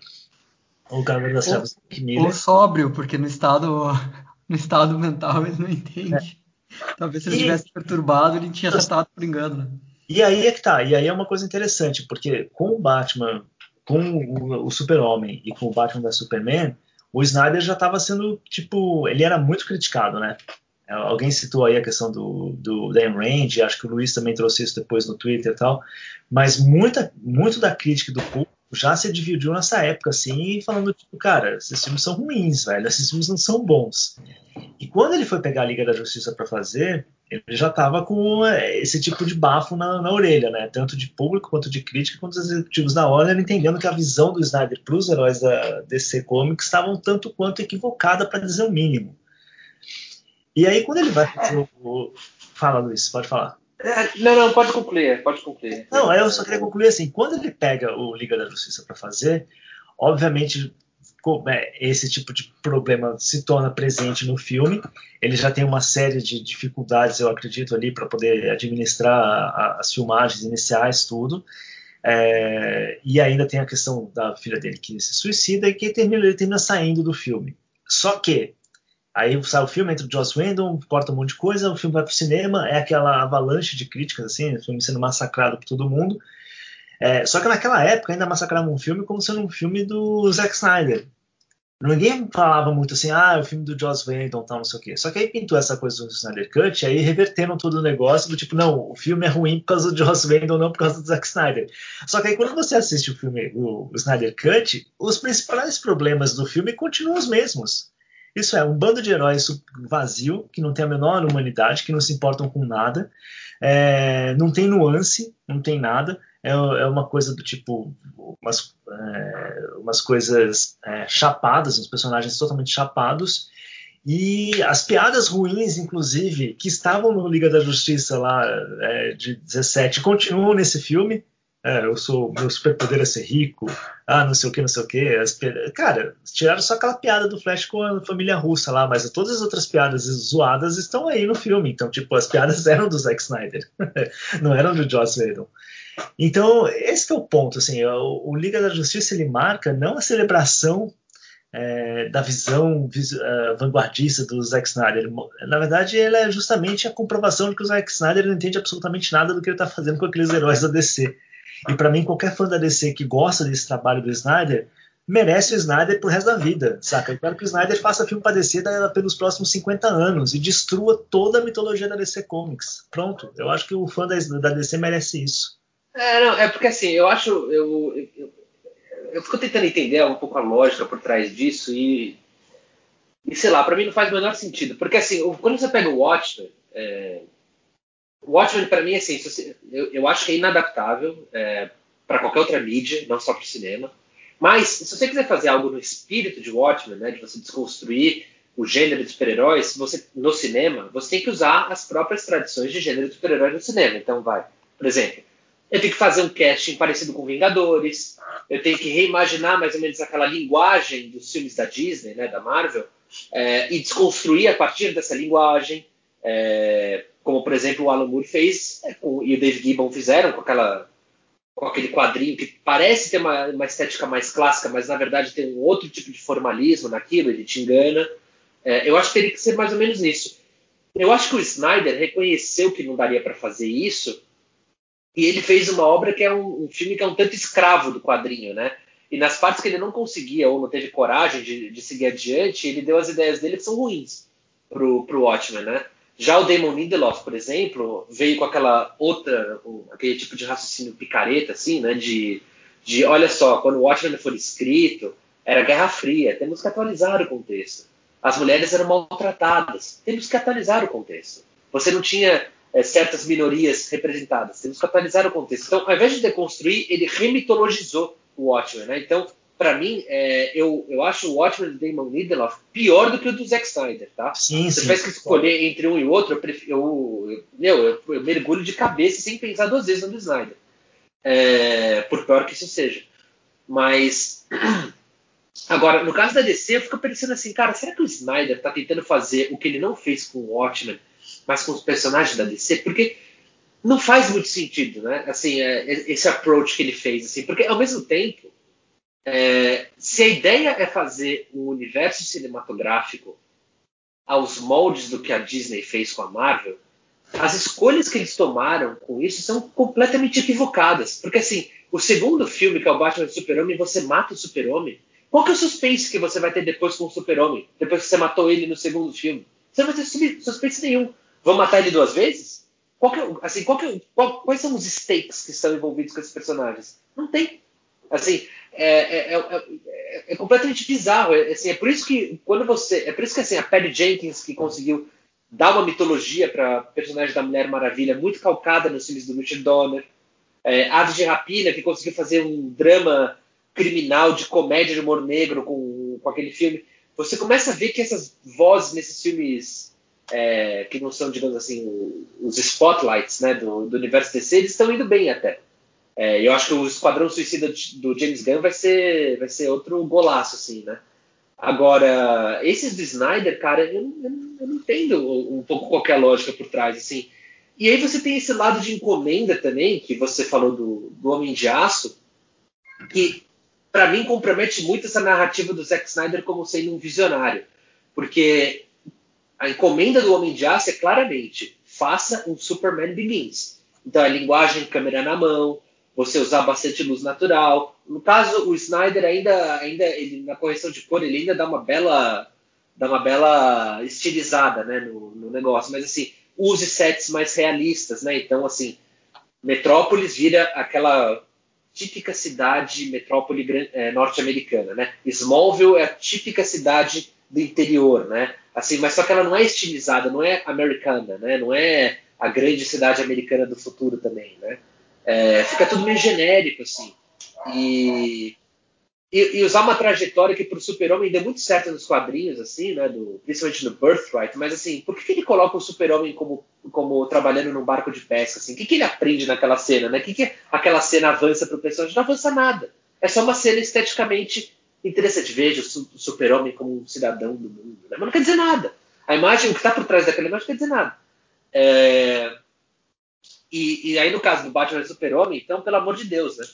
S3: Ou Cavaleiro das Trevas
S2: Ou sóbrio, porque no estado, no estado mental ele não entende. É. Talvez se ele estivesse perturbado, ele tinha acertado por engano.
S3: E aí é que tá, e aí é uma coisa interessante, porque com o Batman, com o, o Super-Homem e com o Batman da Superman, o Snyder já estava sendo, tipo, ele era muito criticado, né? É, alguém citou aí a questão do, do Dan Range, acho que o Luiz também trouxe isso depois no Twitter e tal, mas muita, muito da crítica do público já se dividiu nessa época, assim, falando, tipo, cara, esses filmes são ruins, velho, esses filmes não são bons. E quando ele foi pegar a Liga da Justiça para fazer, ele já estava com é, esse tipo de bafo na, na, orelha, né? Tanto de público quanto de crítica, quanto dos executivos da Warner, entendendo que a visão do Snyder para os heróis da DC Comics estavam tanto quanto equivocada, para dizer o mínimo. E aí, quando ele vai. Fala, Luiz, pode falar.
S5: É, não, não, pode concluir, pode concluir.
S3: Não, eu só queria concluir assim: quando ele pega o Liga da Justiça para fazer, obviamente é, esse tipo de problema se torna presente no filme. Ele já tem uma série de dificuldades, eu acredito, ali para poder administrar as filmagens iniciais, tudo. É, e ainda tem a questão da filha dele que se suicida e que termina, ele termina saindo do filme. Só que Aí sai o filme, entra o Joss Whedon, corta um monte de coisa, o filme vai pro cinema, é aquela avalanche de críticas, assim, o filme sendo massacrado por todo mundo. É, só que naquela época ainda massacravam um filme como sendo um filme do Zack Snyder. Ninguém falava muito assim, ah, é o filme do Joss Whedon, tal, não sei o quê. Só que aí pintou essa coisa do Snyder Cut, aí reverteram todo o negócio do tipo, não, o filme é ruim por causa do Joss Whedon, não por causa do Zack Snyder. Só que aí quando você assiste o filme, o, o Snyder Cut, os principais problemas do filme continuam os mesmos. Isso é um bando de heróis vazio, que não tem a menor humanidade, que não se importam com nada, é, não tem nuance, não tem nada. É, é uma coisa do tipo umas, é, umas coisas é, chapadas, uns personagens totalmente chapados. E as piadas ruins, inclusive, que estavam no Liga da Justiça lá é, de 17, continuam nesse filme é, eu sou, meu superpoder é ser rico, ah, não sei o que, não sei o que. Cara, tiraram só aquela piada do Flash com a família russa lá, mas todas as outras piadas zoadas estão aí no filme. Então, tipo, as piadas eram do Zack Snyder, não eram do Joss Whedon. Então, esse é o ponto, assim, o, o, Liga da Justiça ele marca não a celebração é, da visão uh, vanguardista do Zack Snyder. Na verdade, ele é justamente a comprovação de que o Zack Snyder não entende absolutamente nada do que ele está fazendo com aqueles heróis da DC. E para mim, qualquer fã da DC que gosta desse trabalho do Snyder merece o Snyder pro resto da vida, saca? Eu quero que o Snyder faça filme para DC pelos próximos 50 anos e destrua toda a mitologia da DC Comics. Pronto, eu acho que o fã da, da DC merece isso.
S5: É, não, é porque assim, eu acho. Eu, eu, eu, eu fico tentando entender um pouco a lógica por trás disso e. E sei lá, para mim não faz o menor sentido. Porque assim, quando você pega o Watchmen, é, o Watchmen, para mim, assim, eu, eu, acho que é inadaptável é, para qualquer outra mídia, não só para o cinema. Mas, se você quiser fazer algo no espírito de Watchmen, né, de você desconstruir o gênero de super-heróis no cinema, você tem que usar as próprias tradições de gênero de super-heróis no cinema. Então, vai. Por exemplo, eu tenho que fazer um casting parecido com Vingadores, eu tenho que reimaginar mais ou menos aquela linguagem dos filmes da Disney, né, da Marvel, é, e desconstruir a partir dessa linguagem. É, como por exemplo o Alan Moore fez é, com, e o Dave Gibbon fizeram com aquela com aquele quadrinho que parece ter uma, uma, estética mais clássica, mas na verdade tem um outro tipo de formalismo naquilo, ele te engana. É, eu acho que teria que ser mais ou menos isso. Eu acho que o Snyder reconheceu que não daria para fazer isso e ele fez uma obra que é um, um, filme que é um tanto escravo do quadrinho, né? E nas partes que ele não conseguia ou não teve coragem de, de seguir adiante, ele deu as ideias dele que são ruins pro, pro Watchmen, né? Já o Damon Lindelof, por exemplo, veio com aquela outra, aquele tipo de raciocínio picareta, assim, né? De, de olha só, quando o Watchmen foi escrito, era Guerra Fria, temos que atualizar o contexto. As mulheres eram maltratadas, temos que atualizar o contexto. Você não tinha é, certas minorias representadas, temos que atualizar o contexto. Então, ao invés de deconstruir, ele remitologizou o Watchmen, né? Então, para mim, é, eu, eu acho o Watchmen do Damon Lindelof pior do que o do Zack Snyder, tá?
S3: Sim,
S5: Se
S3: sim.
S5: tivesse que escolher entre um e outro, eu, prefiro, eu, eu, meu, eu, eu, mergulho de cabeça sem pensar duas vezes no do Snyder. É, por pior que isso seja. Mas, agora, no caso da DC, eu fico pensando assim, cara, será que o Snyder tá tentando fazer o que ele não fez com o Watchmen, mas com os personagens da DC? Porque não faz muito sentido, né? Assim, é, esse approach que ele fez, assim, porque ao mesmo tempo é, se a ideia é fazer um universo cinematográfico aos moldes do que a Disney fez com a Marvel, as escolhas que eles tomaram com isso são completamente equivocadas. Porque, assim, o segundo filme, que é o Batman Super-Homem, você mata o Super-Homem. Qual que é o suspense que você vai ter depois com o Super-Homem? Depois que você matou ele no segundo filme? Você não vai ter suspense nenhum. Vão matar ele duas vezes? Qual que é, assim, qual que é, qual, quais são os stakes que estão envolvidos com esses personagens? Não tem. Assim, é, é, é, é completamente bizarro. Assim, é por isso que quando você, é por isso que assim a Patty Jenkins que conseguiu dar uma mitologia para personagem da Mulher Maravilha muito calcada nos filmes do Richard Donner, é, Aves de Rapina que conseguiu fazer um drama criminal de comédia de humor negro com, com aquele filme. Você começa a ver que essas vozes nesses filmes é, que não são, digamos assim, os spotlights né, do, do universo DC, eles estão indo bem até. É, eu acho que o Esquadrão Suicida do James Gunn vai ser, vai ser outro golaço, assim, né? Agora, esses do Snyder, cara, eu, eu, eu não entendo um pouco qualquer lógica por trás, assim. E aí você tem esse lado de encomenda também, que você falou do, do Homem de Aço, que para mim compromete muito essa narrativa do Zack Snyder como sendo um visionário. Porque a encomenda do Homem de Aço é claramente faça um Superman Begins. Então a linguagem câmera na mão, você usar bastante luz natural. No caso, o Snyder ainda, ainda ele, na correção de cor, ele ainda dá uma bela, dá uma bela estilizada, né, no, no negócio. Mas assim, use sets mais realistas, né? Então assim, Metrópolis vira aquela típica cidade metrópole é, norte-americana, né? Smallville é a típica cidade do interior, né? Assim, mas só que ela não é estilizada, não é americana, né? Não é a grande cidade americana do futuro também, né? É, fica tudo meio genérico, assim. E, e, e usar uma trajetória que para o super-homem deu muito certo nos quadrinhos, assim, né? Do, principalmente no Birthright, mas assim, por que, que ele coloca o super-homem como, como trabalhando num barco de pesca, assim? O que, que ele aprende naquela cena, né? O que, que aquela cena avança para o personagem? Não avança nada. É só uma cena esteticamente interessante. Veja o super-homem como um cidadão do mundo, né? Mas não quer dizer nada. A imagem, o que está por trás daquela imagem, não quer dizer nada. É, e, e, aí, no caso do Batman e Super-Homem, então, pelo amor de Deus, né?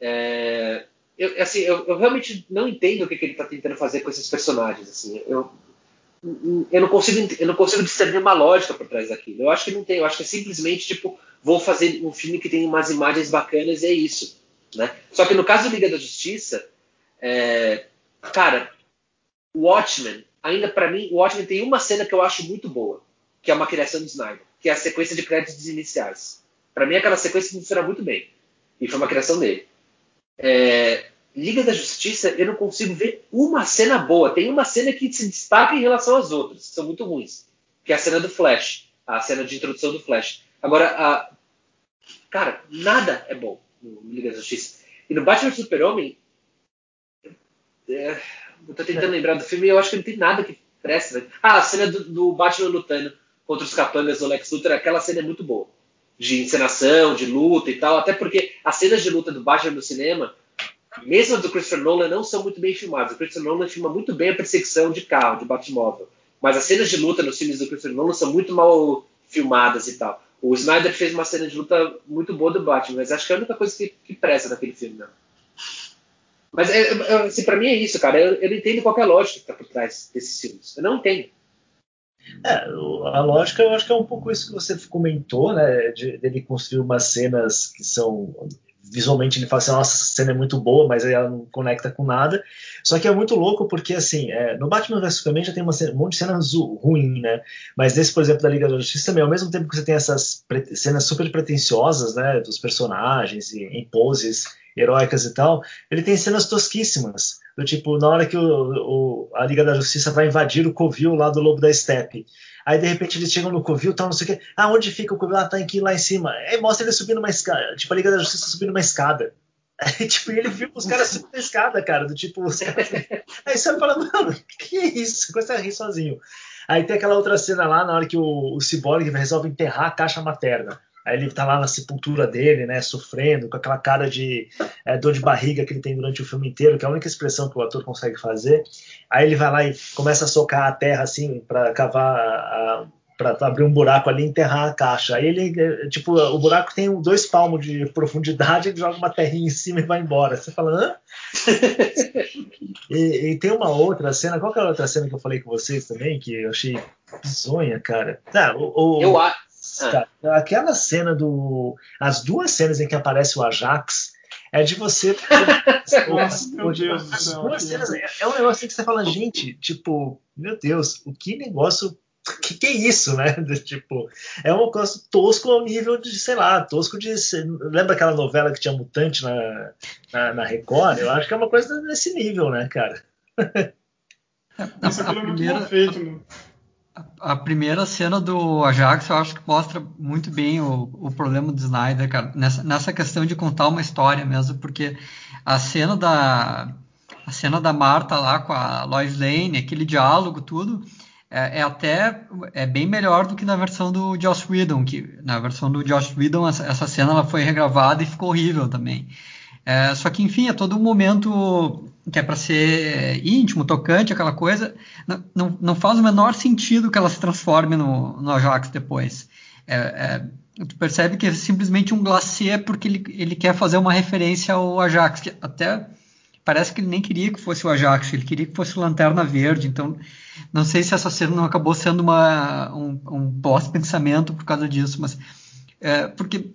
S5: É, eu, assim, eu, eu, realmente não entendo o que, que ele está tentando fazer com esses personagens. Assim, eu, eu, não consigo, eu não consigo discernir uma lógica por trás daquilo. Eu acho que não tem. Eu acho que é simplesmente, tipo, vou fazer um filme que tem umas imagens bacanas e é isso. Né? Só que no caso do Liga da Justiça, é, cara, Watchmen, ainda para mim, o Watchmen tem uma cena que eu acho muito boa, que é uma criação do Snyder, que é a sequência de créditos iniciais. Para mim, aquela sequência funciona muito bem. E foi uma criação dele. É, Liga da Justiça, eu não consigo ver uma cena boa. Tem uma cena que se destaca em relação às outras, que são muito ruins. Que é a cena do Flash. A cena de introdução do Flash. Agora, a... cara, nada é bom no Liga da Justiça. E no Batman Super-Homem, é, eu tô tentando lembrar do filme e eu acho que não tem nada que presta. Né? Ah, a cena do, do, Batman lutando contra os capangas do Lex Luthor, aquela cena é muito boa. De encenação, de luta e tal. Até porque as cenas de luta do Batman no cinema, mesmo as do Christopher Nolan, não são muito bem filmadas. O Christopher Nolan filma muito bem a perseguição de carro, de Batmóvel. Mas as cenas de luta nos filmes do Christopher Nolan são muito mal filmadas e tal. O Snyder fez uma cena de luta muito boa do Batman, mas acho que é a única coisa que, que presta naquele filme. Mas é, é, assim, para mim é isso, cara. Eu, eu, não entendo qual é a lógica que tá por trás desses filmes. Eu não entendo.
S3: É, a lógica eu acho que é um pouco isso que você comentou, né? De, dele construir umas cenas que são visualmente ele fala assim, nossa, essa cena é muito boa, mas ela não conecta com nada. Só que é muito louco porque, assim, é, no Batman vs Superman já tem uma, um monte de cenas ruins, né? Mas nesse, por exemplo, da Liga da Justiça também, ao mesmo tempo que você tem essas cenas super pretensiosas, né, dos personagens e, em poses heróicas e tal, ele tem cenas tosquíssimas. Do tipo, na hora que o, o, a Liga da Justiça vai invadir o covil lá do Lobo da Steppe. Aí de repente eles chegam no covil, tal, não sei o quê. Ah, onde fica o covil? Ah, tá aqui lá em cima. Aí mostra ele subindo uma escada. Tipo, a Liga da Justiça subindo uma escada. Aí, tipo, ele viu os caras subindo a escada, cara. Do tipo, os caras. Aí você fala, mano, que é isso? Começa a rir sozinho. Aí tem aquela outra cena lá, na hora que o, o Cyborg resolve enterrar a caixa materna. Aí ele tá lá na sepultura dele, né, sofrendo, com aquela cara de é, dor de barriga que ele tem durante o filme inteiro, que é a única expressão que o ator consegue fazer. Aí ele vai lá e começa a socar a terra assim para cavar para abrir um buraco ali e enterrar a caixa. Aí ele, é, tipo, o buraco tem dois palmos de profundidade, ele joga uma terrinha em cima e vai embora. Você fala, hã? e, e, tem uma outra cena, qual que é a outra cena que eu falei com vocês também, que eu achei bizonha, cara? Ah, o, o,
S5: eu acho
S3: Cara, ah. aquela cena do. As duas cenas em que aparece o Ajax é de você.
S4: Nossa, meu Deus do céu.
S3: Cenas, é, é um negócio que você fala, gente, tipo, meu Deus, o que negócio que, que é isso, né? tipo, é um coisa tosco ao nível de, sei lá, tosco de. Lembra aquela novela que tinha mutante na, na, na Record? Eu acho que é uma coisa desse nível, né, cara?
S4: Isso é muito mal feito, né?
S2: A primeira cena do Ajax eu acho que mostra muito bem o, o problema do Snyder, cara, nessa, nessa questão de contar uma história mesmo, porque a cena da a cena da Marta lá com a Lois Lane, aquele diálogo, tudo, é, é, até é bem melhor do que na versão do Josh Whedon, que na versão do Josh Whedon essa, essa cena ela foi regravada e ficou horrível também. É, só que, enfim, é todo um momento que é para ser íntimo, tocante, aquela coisa. Não, não, não, faz o menor sentido que ela se transforme no, no Ajax depois. É, é, tu percebe que é simplesmente um glacê porque ele, ele quer fazer uma referência ao Ajax, que até parece que ele nem queria que fosse o Ajax, ele queria que fosse o Lanterna Verde. Então, não sei se essa cena não acabou sendo uma, um, um pós-pensamento por causa disso, mas é, porque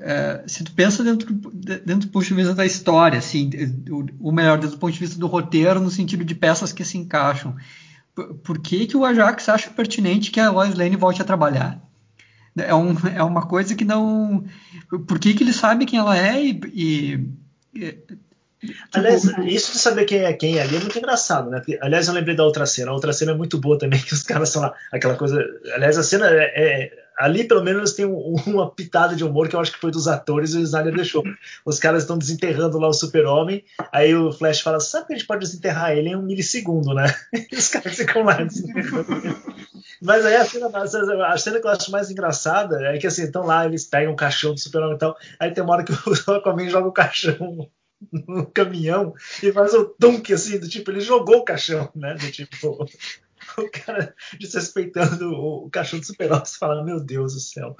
S2: é, se tu pensa dentro, dentro do ponto de vista da história, assim, o, melhor, desde o ponto de vista do roteiro, no sentido de peças que se encaixam, por, por que, que o Ajax acha pertinente que a Lois Lane volte a trabalhar? É, um, é uma coisa que não. Por que, que ele sabe quem ela é e. e,
S3: e tipo, Aliás, isso de saber quem é quem ali é muito engraçado, né? aliás, eu lembrei da outra cena. A outra cena é muito boa também, que os caras são lá, aquela coisa. Aliás, a cena é, é ali pelo menos tem um, uma pitada de humor que eu acho que foi dos atores e o Snyder deixou. Os caras estão desenterrando lá o super-homem, aí o Flash fala, sabe que a gente pode desenterrar ele em um milissegundo, né? E os caras ficam lá Mas aí a cena, a cena que eu acho mais engraçada é que assim, estão lá, eles pegam o caixão do super-homem e tal, aí tem uma hora que o Aquaman joga o caixão no caminhão e faz o dunk assim, do tipo, ele jogou o caixão, né? Do tipo, o cara desrespeitando o cachorro do super-homem, você fala, meu Deus do céu.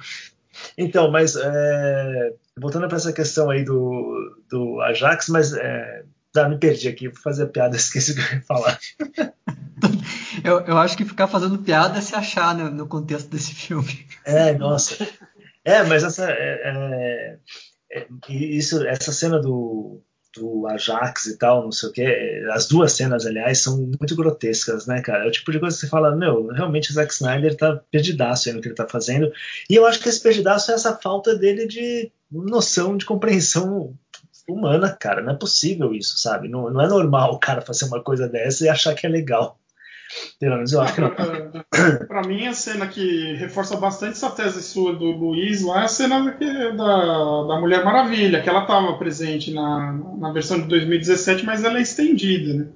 S3: Então, mas é, voltando para essa questão aí do, do Ajax, mas é, tá, me perdi aqui, vou fazer piada, esqueci o que eu ia falar.
S2: eu, eu acho que ficar fazendo piada é se achar né, no contexto desse filme.
S3: É, nossa. É, mas essa, é, é, é isso, essa cena do, do Ajax e tal, não sei o que. As duas cenas, aliás, são muito grotescas, né, cara? É o tipo de coisa que você fala, meu, realmente o Zack Snyder tá perdidaço aí no que ele tá fazendo. E eu acho que esse perdidaço é essa falta dele de noção, de compreensão humana, cara. Não é possível isso, sabe? Não, não é normal o cara fazer uma coisa dessa e achar que é legal. Pelo menos eu acho que não.
S4: Pra mim, a cena que reforça bastante essa tese sua do Luiz lá é a cena que, da, da Mulher Maravilha, que ela estava presente na, na versão de 2017, mas ela é estendida, né?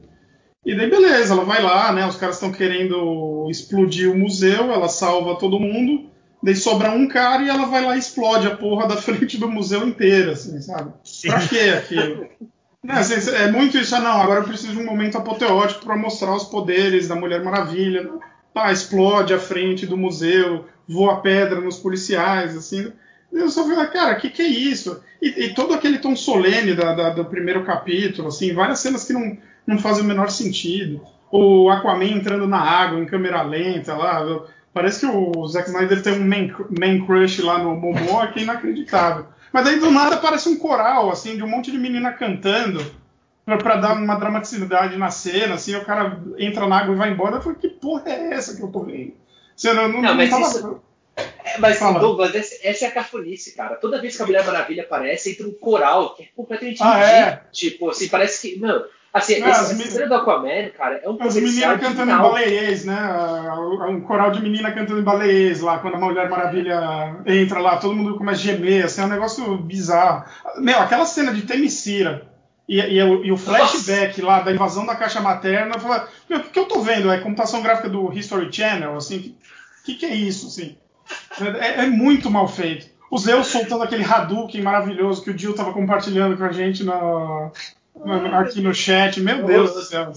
S4: E daí, beleza, ela vai lá, né? Os caras estão querendo explodir o museu, ela salva todo mundo, daí sobra um cara e ela vai lá e explode a porra da frente do museu inteiro, assim, sabe? Sim. Pra que aquilo? Não, assim, é muito isso, ah, não. Agora eu preciso de um momento apoteótico para mostrar os poderes da Mulher Maravilha. Pá, explode a frente do museu, voa pedra nos policiais, assim. Eu só falei, cara, o que, que é isso? E, e, todo aquele tom solene da, da, do primeiro capítulo, assim, várias cenas que não, não fazem o menor sentido. O Aquaman entrando na água em câmera lenta lá. Parece que o Zack Snyder tem um man, man crush lá no Momoa que é inacreditável. Mas aí do nada parece um coral, assim, de um monte de menina cantando para dar uma dramaticidade na cena, assim, o cara entra na água e vai embora. Eu falei, que porra é essa que eu tô vendo?
S5: Você não, não, não, mas tava... isso... É, mas, Douglas, essa é a cafunice, cara. Toda vez que a Mulher Maravilha aparece, entra um coral que é completamente
S4: ah, é?
S5: Tipo, assim, parece que. Não, Assim, é, essa cena do Aquaman, cara, é um
S4: As meninas cantando em baleiês, né? Um coral de menina cantando em baleiês lá, quando a Mulher Maravilha entra lá, todo mundo começa a gemer, assim, é um negócio bizarro. Meu, aquela cena de Temissira e, e, e o flashback Nossa. lá da invasão da caixa materna, eu falo, meu, o que, que, eu tô vendo? É computação gráfica do History Channel, assim, o que, que, é isso, assim? É, é, muito mal feito. O Zeus soltando aquele Hadouken maravilhoso que o Jill tava compartilhando com a gente na, aqui no chat, meu Deus do céu.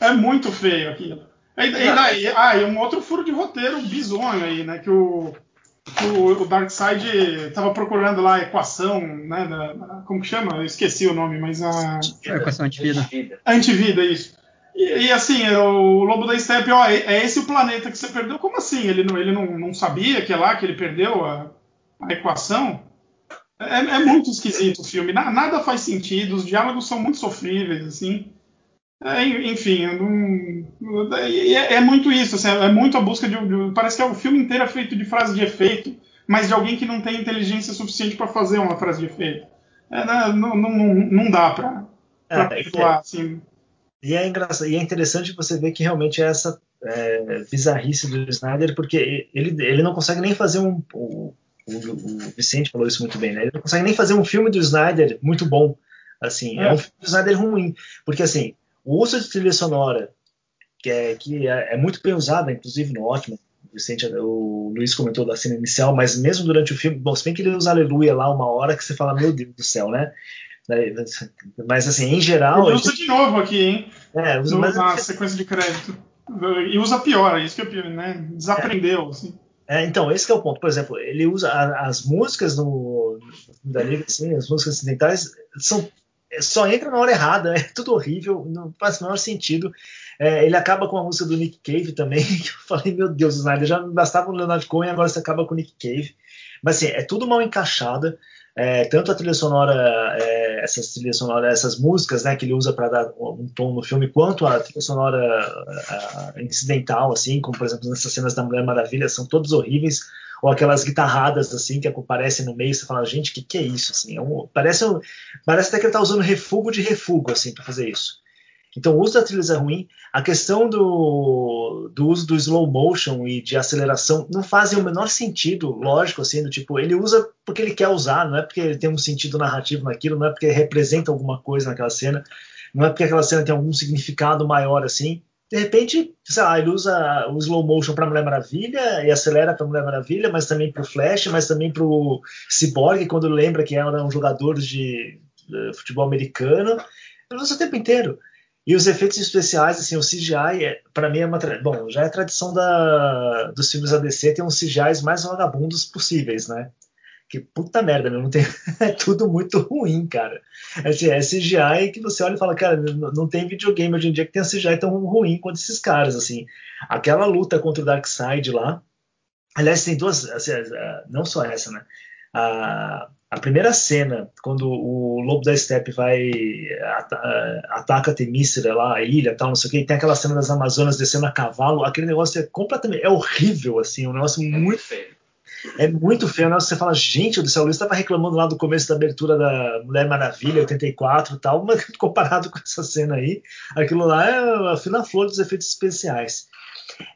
S4: É muito feio aquilo. E, e daí, ah, e um outro furo de roteiro bizonho aí, né? Que o, o, o Darkseid tava procurando lá a equação, né? Da, como que chama? Eu esqueci o nome, mas a.
S2: A equação antivida.
S4: Antivida, isso. E, e, assim, o Lobo da Steppe, ó, é, é, esse o planeta que você perdeu? Como assim? Ele não, ele não, não sabia que é lá que ele perdeu a, a equação? É, é, muito esquisito o filme. Nada faz sentido, os diálogos são muito sofríveis, assim. É, enfim, não, é, é, muito isso, assim, é muito a busca de, de, Parece que é o filme inteiro é feito de frase de efeito, mas de alguém que não tem inteligência suficiente para fazer uma frase de efeito. É, né, não, não, não, dá para é, é, assim.
S3: E é, engraçado, e é interessante você ver que realmente é essa é, bizarrice do Snyder, porque ele, ele não consegue nem fazer um. O, o, o, Vicente falou isso muito bem, né? Ele não consegue nem fazer um filme do Snyder muito bom. Assim, é, é um filme do Snyder ruim. Porque, assim, o uso de trilha sonora, que é, que é, é muito bem usada, inclusive no ótimo, Vicente, o Luiz comentou da cena inicial, mas mesmo durante o filme, bom, se bem que ele usa Aleluia lá uma hora que você fala, meu Deus do céu, né? Mas assim, em geral.
S4: Ele usa gente... de novo aqui, hein? É, usa na sequência de crédito. E usa pior, isso que é pior, né? Desaprendeu, é. assim.
S3: É, então, esse é o ponto. Por exemplo, ele usa a, as músicas no, da Liga, assim, as músicas ocidentais, são, só entra na hora errada, é tudo horrível, não faz o menor sentido. É, ele acaba com a música do Nick Cave também, que eu falei, meu Deus, Snyder, já bastava o Leonard Cohen, agora você acaba com o Nick Cave. Mas assim, é tudo mal encaixado. É, tanto a trilha sonora, é, essas trilhas sonoras, essas músicas, né, que ele usa para dar um tom no filme, quanto a trilha sonora a, a, incidental, assim, como por exemplo nessas cenas da Mulher Maravilha, são todos horríveis, ou aquelas guitarradas assim que aparecem no meio, você fala, gente, que, que é isso? Assim, é um, parece, parece até que ele está usando refugo de refugo assim para fazer isso. Então, o uso da trilha é ruim. A questão do, do uso do slow motion e de aceleração não fazem o menor sentido, lógico, assim, do tipo, ele usa porque ele quer usar, não é porque ele tem um sentido narrativo naquilo, não é porque representa alguma coisa naquela cena, não é porque aquela cena tem algum significado maior assim. De repente, sei lá, ele usa o slow motion para Mulher Maravilha e acelera para Mulher Maravilha, mas também para o Flash, mas também para o Cyborg, quando lembra que era um jogador de, de futebol americano. Ele usa o tempo inteiro. E os efeitos especiais, assim, o CGI, é, para mim é uma. Bom, já é tradição da, dos filmes ADC ter uns CGIs mais vagabundos possíveis, né? Que puta merda, meu, não tem, é tudo muito ruim, cara. Assim, é CGI que você olha e fala, cara, não tem videogame hoje em dia que tenha CGI tão ruim quanto esses caras, assim. Aquela luta contra o Darkseid lá. Aliás, tem duas. Assim, não só essa, né? A, a primeira cena, quando o Lobo da Steppe vai ataca Temícera lá, a ilha, tal, não sei o que, tem aquela cena das Amazonas descendo a cavalo, aquele negócio é completamente é horrível, assim, um negócio é muito feio. É muito feio, né? Você fala, gente do céu, o Luiz estava reclamando lá do começo da abertura da Mulher Maravilha, 84 e tal, mas comparado com essa cena aí, aquilo lá é a fina flor dos efeitos especiais.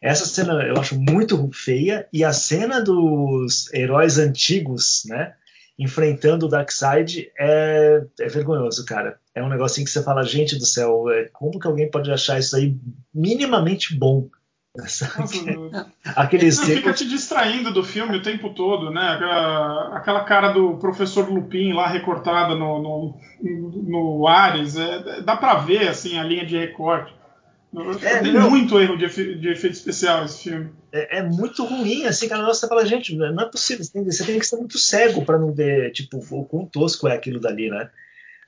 S3: Essa cena eu acho muito feia, e a cena dos heróis antigos, né? Enfrentando o Darkseid é, é vergonhoso, cara. É um negocinho que você fala, gente do céu, é, como que alguém pode achar isso aí minimamente bom?
S4: Aquele Não, fica te distraindo do filme o tempo todo, né? Aquela, aquela cara do professor Lupin lá recortada no, no, no Ares, é, dá para ver assim a linha de recorte. É, tem não, muito erro de, efe, de, efeito especial esse filme.
S3: É, é, muito ruim, assim, cara. Nossa, você fala, gente, não é possível. Você tem, você tem que ser muito cego para não ver, tipo, o quão tosco é aquilo dali, né?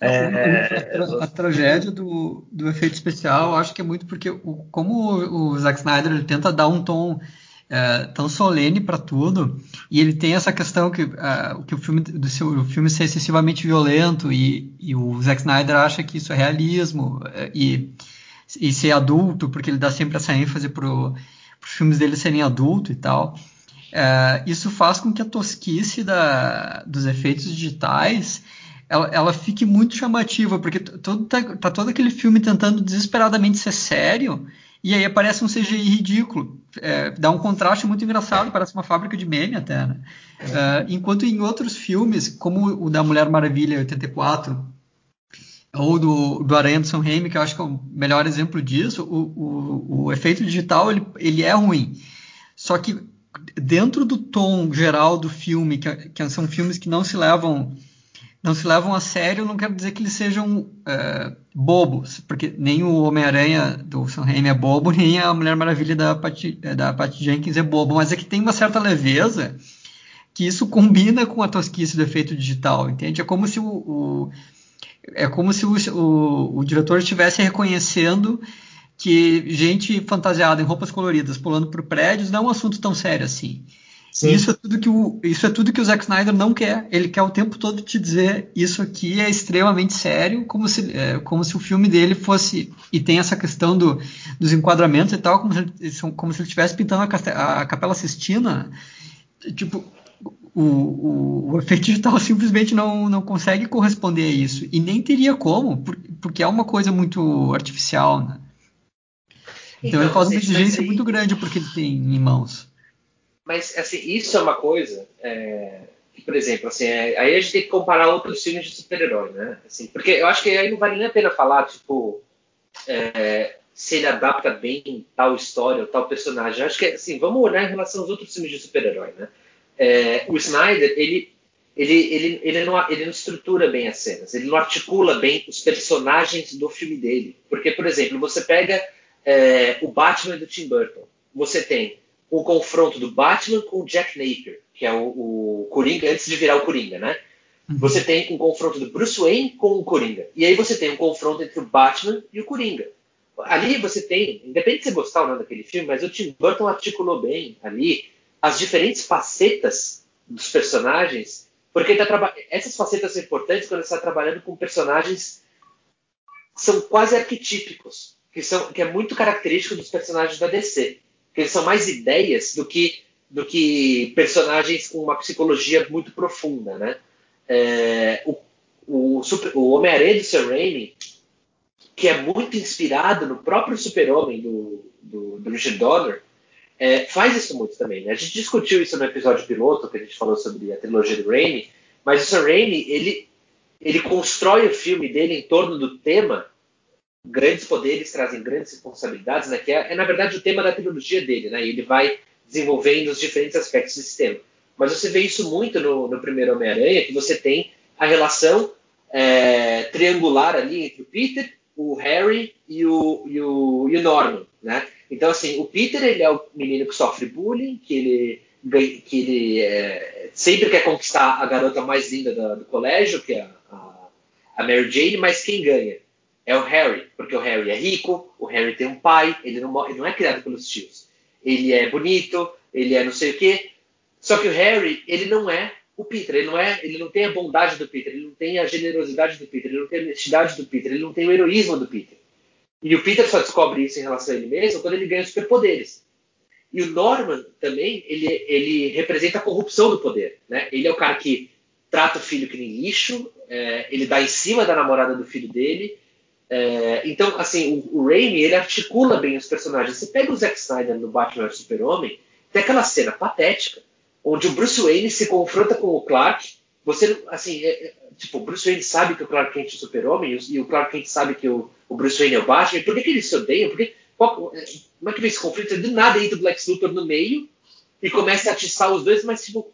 S2: É, a, a, tragédia do, do efeito especial, acho que é muito porque, o, como o, o Zack Snyder ele tenta dar um tom é, tão solene para tudo, e ele tem essa questão que, uh, que o, filme, do seu, o filme ser excessivamente violento, e, e o Zack Snyder acha que isso é realismo, é, e e ser adulto, porque ele dá sempre essa ênfase para os filmes dele serem adulto e tal. É, isso faz com que a tosquice da, dos efeitos digitais ela, ela, fique muito chamativa, porque todo, tá, tá, todo aquele filme tentando desesperadamente ser sério, e aí aparece um CGI ridículo. É, dá um contraste muito engraçado, parece uma fábrica de meme até. Né? É, enquanto em outros filmes, como o da Mulher Maravilha 84, ou do, do Aranha Raimi, que eu acho que é o melhor exemplo disso, o, o, o efeito digital ele, ele é ruim. Só que dentro do tom geral do filme, que, que, são filmes que não se levam não se levam a sério, não quero dizer que eles sejam é, bobos, porque nem o Homem-Aranha do Sam Raimi é bobo, nem a Mulher Maravilha da Patty, da Patty Jenkins é bobo, mas é que tem uma certa leveza que isso combina com a tosquice do efeito digital, entende? É como se o, o é como se o, o, o diretor estivesse reconhecendo que gente fantasiada em roupas coloridas pulando por prédios não é um assunto tão sério assim. Sim. Isso é tudo que o isso é tudo que o Zack Snyder não quer. Ele quer o tempo todo te dizer isso aqui é extremamente sério, como se é, como se o filme dele fosse e tem essa questão do, dos enquadramentos e tal, como se, como se ele estivesse pintando a, a Capela Sistina, tipo o, o, efeito digital simplesmente não, não consegue corresponder a isso e nem teria como, porque é uma coisa muito artificial, né? Então, então ele faz uma exigência muito grande porque ele tem em mãos.
S5: Mas, assim, isso é uma coisa é, que, por exemplo, assim, é, aí a gente tem que comparar outros filmes de super-herói, né? Assim, porque eu acho que aí não vale nem a pena falar, tipo, é, se ele adapta bem tal história ou tal personagem. Eu acho que, assim, vamos olhar em relação aos outros filmes de super-herói, né? É, o Snyder, ele, ele, ele, ele, não, ele não estrutura bem as cenas, ele não articula bem os personagens do filme dele. Porque, por exemplo, você pega é, o Batman do Tim Burton. Você tem o confronto do Batman com o Jack Napier, que é o, o Coringa antes de virar o Coringa, né? Uhum. Você tem um confronto do Bruce Wayne com o Coringa. E aí você tem um confronto entre o Batman e o Coringa. Ali você tem, independente de você gostar ou não daquele filme, mas o Tim Burton articulou bem ali as diferentes facetas dos personagens, porque tá essas facetas são importantes quando você está trabalhando com personagens que são quase arquetípicos que, são, que é muito característico dos personagens da DC. Que eles são mais ideias do que, do que personagens com uma psicologia muito profunda, né? É, o, o, o Homem-Aranha do Sam Raimi, que é muito inspirado no próprio Super-Homem do, do, do, Richard Donner, é, faz isso muito também. Né? A gente discutiu isso no episódio piloto, que a gente falou sobre a trilogia do Raimi, mas o Sam Raimi, ele, ele constrói o filme dele em torno do tema grandes poderes trazem grandes responsabilidades, né? Que é, é, na verdade o tema da trilogia dele, né? E ele vai desenvolvendo os diferentes aspectos desse tema. Mas você vê isso muito no, no primeiro Homem-Aranha, que você tem a relação é, triangular ali entre o Peter, o Harry e o, e o, e o Norman, né? Então assim, o Peter ele é o menino que sofre bullying, que ele que ele é, sempre quer conquistar a garota mais linda do, colégio, que é a, a Mary Jane, mas quem ganha? é o Harry, porque o Harry é rico, o Harry tem um pai, ele não, não é criado pelos tios. Ele é bonito, ele é não sei o quê. Só que o Harry, ele não é o Peter, ele não é, ele não tem a bondade do Peter, ele não tem a generosidade do Peter, ele não tem a honestidade do Peter, ele não tem o heroísmo do Peter. E o Peter só descobre isso em relação a ele mesmo quando ele ganha superpoderes. E o Norman também, ele, ele representa a corrupção do poder. Né? Ele é o cara que trata o filho que nem lixo, é, ele dá em cima da namorada do filho dele, é, então, assim, o, o Raimi, ele articula bem os personagens. Você pega o Zack Snyder no Batman Super-Homem, tem aquela cena patética, onde o Bruce Wayne se confronta com o Clark. Você, assim, é, é, tipo, o Bruce Wayne sabe que o Clark Kent é Super-Homem, e o Clark Kent sabe que o, o Bruce Wayne é o Batman. Por que, que eles se odeiam? Porque, qual, é, como é que vem esse conflito? De nada entra o Lex Luthor no meio e começa a atiçar os dois, mas, tipo,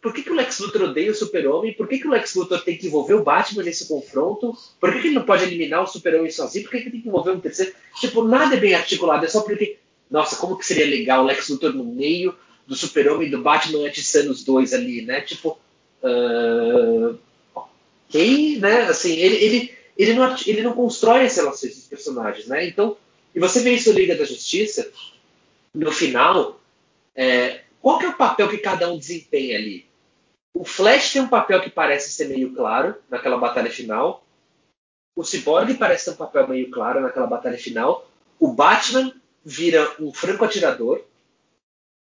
S5: por que, que o Lex Luthor odeia o Super-Homem? Por que, que o Lex Luthor tem que envolver o Batman nesse confronto? Por que, que ele não pode eliminar o Super-Homem sozinho? Por que, que ele tem que envolver um terceiro? Tipo, nada é bem articulado, é só porque. Nossa, como que seria legal o Lex Luthor no meio do Super-Homem e do Batman atiçando os dois ali, né? Tipo. Uh... Ok, né? Assim, ele, ele, ele, não, ele não constrói as relações dos personagens, né? Então. E você vê isso Liga da Justiça, no final. É, qual que é o papel que cada um desempenha ali? O Flash tem um papel que parece ser meio claro naquela batalha final. O Cyborg parece ter um papel meio claro naquela batalha final. O Batman vira um franco atirador.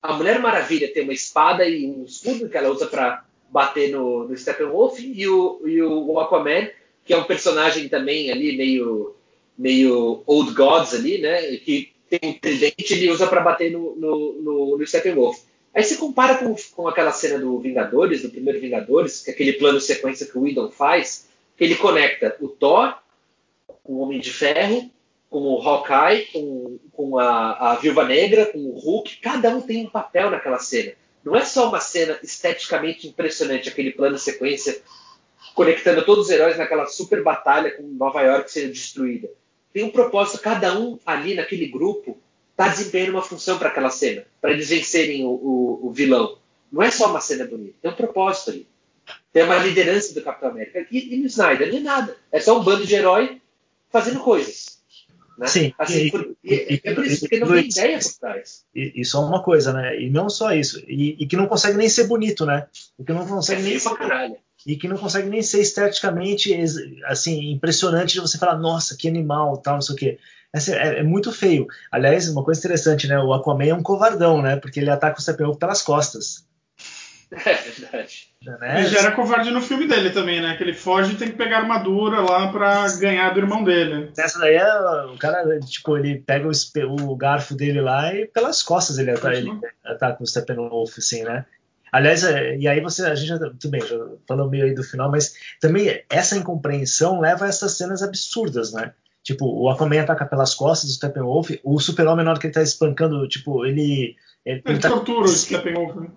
S5: A Mulher Maravilha tem uma espada e um escudo que ela usa para bater no, no Steppenwolf. E o, e o Aquaman, que é um personagem também ali meio, meio Old Gods ali, né? Que tem um tridente ele usa para bater no, no, no, no Steppenwolf. Aí você compara com, com aquela cena do Vingadores, do primeiro Vingadores, que é aquele plano sequência que o Whedon faz, que ele conecta o Thor com o Homem de Ferro, com o Hawkeye, com, com a, a Viúva Negra, com o Hulk, cada um tem um papel naquela cena. Não é só uma cena esteticamente impressionante, aquele plano sequência conectando todos os heróis naquela super batalha com Nova York sendo destruída. Tem um propósito, cada um ali naquele grupo está desempenhando uma função para aquela cena, para eles vencerem o, o, o, vilão. Não é só uma cena bonita, tem um propósito ali. Tem uma liderança do Capitão América. E, e no Snyder não é nada. É só um bando de herói fazendo coisas. Né?
S3: Sim,
S5: assim,
S3: e,
S5: por,
S3: e,
S5: e, é por isso, porque não tem ideia por trás.
S3: Isso é uma coisa, né? E não só isso. E, que não consegue nem ser bonito, né? E que não consegue
S5: É
S3: nem ser,
S5: caralho.
S3: e que não consegue nem ser esteticamente assim impressionante de você falar, nossa, que animal, tal, não sei o quê. É, é muito feio. Aliás, uma coisa interessante, né? O Aquaman é um covardão, né? Porque ele ataca o Steppenwolf pelas costas.
S5: É verdade.
S3: Né?
S4: Ele já era covarde no filme dele também, né? Que ele foge e tem que pegar armadura lá pra ganhar do irmão dele.
S3: Essa daí é o cara, tipo, ele pega o, o garfo dele lá e pelas costas ele ataca, ele ataca o Steppenwolf, assim, né? Aliás, é, e aí você, a gente já, tudo bem, já falou meio aí do final, mas também essa incompreensão leva a essas cenas absurdas, né? Tipo, o Aquaman ataca pelas costas do Steppenwolf, o super-homem na hora que ele tá espancando, tipo, ele... Ele,
S4: Ele
S3: ele tá...
S4: tortura o Steppenwolf. né?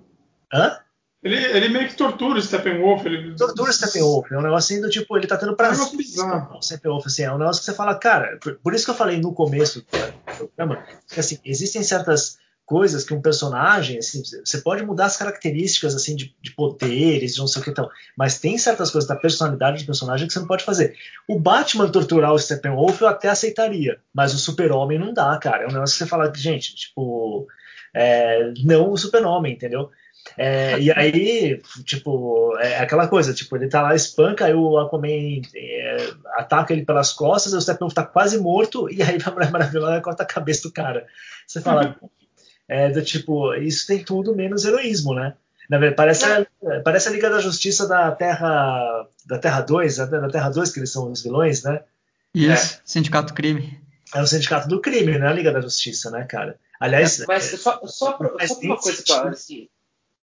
S3: Hã?
S4: Ele, ele meio que tortura o Steppenwolf. Ele...
S3: Tortura o Steppenwolf, é um negócio assim do tipo, ele tá tendo prazer.
S4: É um.
S3: O Steppenwolf, assim, é um negócio que você fala, cara, por, por isso que eu falei no começo do programa, que assim, existem certas coisas que um personagem, assim, você pode mudar as características, assim, de, de poderes, de não sei o que tal, mas tem certas coisas da personalidade do personagem que você não pode fazer. O Batman torturar o Steppenwolf eu até aceitaria, mas o Super-Homem não dá, cara. É um negócio que você fala, gente, tipo, é, não o Super-Homem, entendeu? É, e aí, tipo, é aquela coisa, tipo, ele tá lá, espanca, aí o Aquaman é, ataca ele pelas costas, o Steppenwolf tá quase morto, e aí a Mulher Maravilha corta a cabeça do cara. Você fala, é, do tipo, isso tem tudo menos heroísmo, né? Na verdade, parece, a, parece a Liga da Justiça da Terra da Terra 2, da, da Terra 2, que eles são os vilões, né?
S2: Isso, Sindicato Crime.
S3: É o Sindicato do Crime, não é a Liga da Justiça, né, cara? Aliás,
S5: Mas só, só, pra-
S3: Mas
S5: só pra uma coisa eu, assim.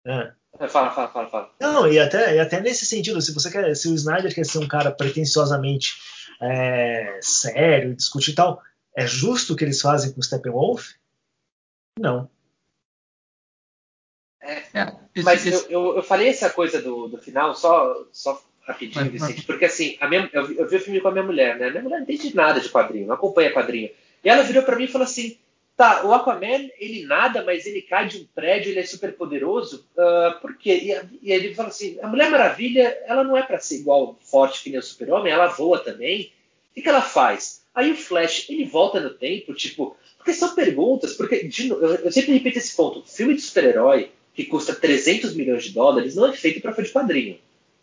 S3: É.
S5: Fala, fala, fala, fala.
S3: Não, e até, e até nesse sentido, se você quer, se o Snyder quer ser um cara pretensiosamente é, sério, discutir e tal, é justo o que eles fazem com o Steppenwolf? Não.
S2: É, esse-
S5: Mas eu, eu, eu falei essa coisa do, do final, só, só rapidinho, Vicente,
S2: vai.
S5: porque assim, a minha, eu, vi- eu vi o filme com a minha mulher, né? Minha mulher não entende nada de quadrinho, não acompanha quadrinho. E ela virou pra mim e falou assim: tá, o Aquaman, ele nada, mas ele cai de um prédio, ele é super poderoso, ah, por quê? E, e ele fala assim: a Mulher Maravilha, ela não é pra ser igual forte que nem o Super-Homem, ela voa também. O que, que ela faz? Aí o Flash, ele volta no tempo, tipo, porque são perguntas, porque de eu, eu sempre repito esse ponto: filme de super-herói que custa 300 milhões de dólares não é feito para fã de quadrinho.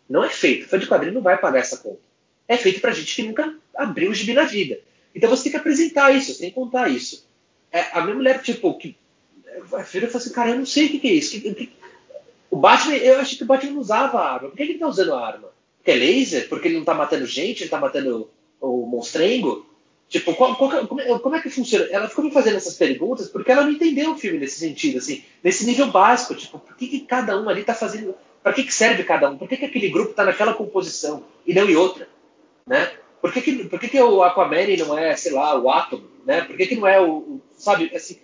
S5: Não é feito. Fã de quadrinho não vai pagar essa conta. É feito pra gente que nunca abriu o gibi na vida. Então você tem que apresentar isso, você tem que contar isso. É, a minha mulher, tipo, que. A filha falou assim, cara, eu não sei o que, que é isso. Que- que- O Batman, eu achei que o Batman não usava arma. Por que ele tá usando a arma? Porque é laser? Porque ele não tá matando gente, ele tá matando o monstrengo? Tipo, qual- qual é- como, é, como é que funciona? Ela ficou me fazendo essas perguntas porque ela não entendeu o filme nesse sentido, assim, nesse nível básico, tipo, por que, que cada um ali tá fazendo. Para que, que serve cada um? Por que, que aquele grupo tá naquela composição e não em outra? Né? Por que, que, por que, que o Aquaman não é, sei lá, o Atom? Né? Por que, que não é o. o- sabe, assim,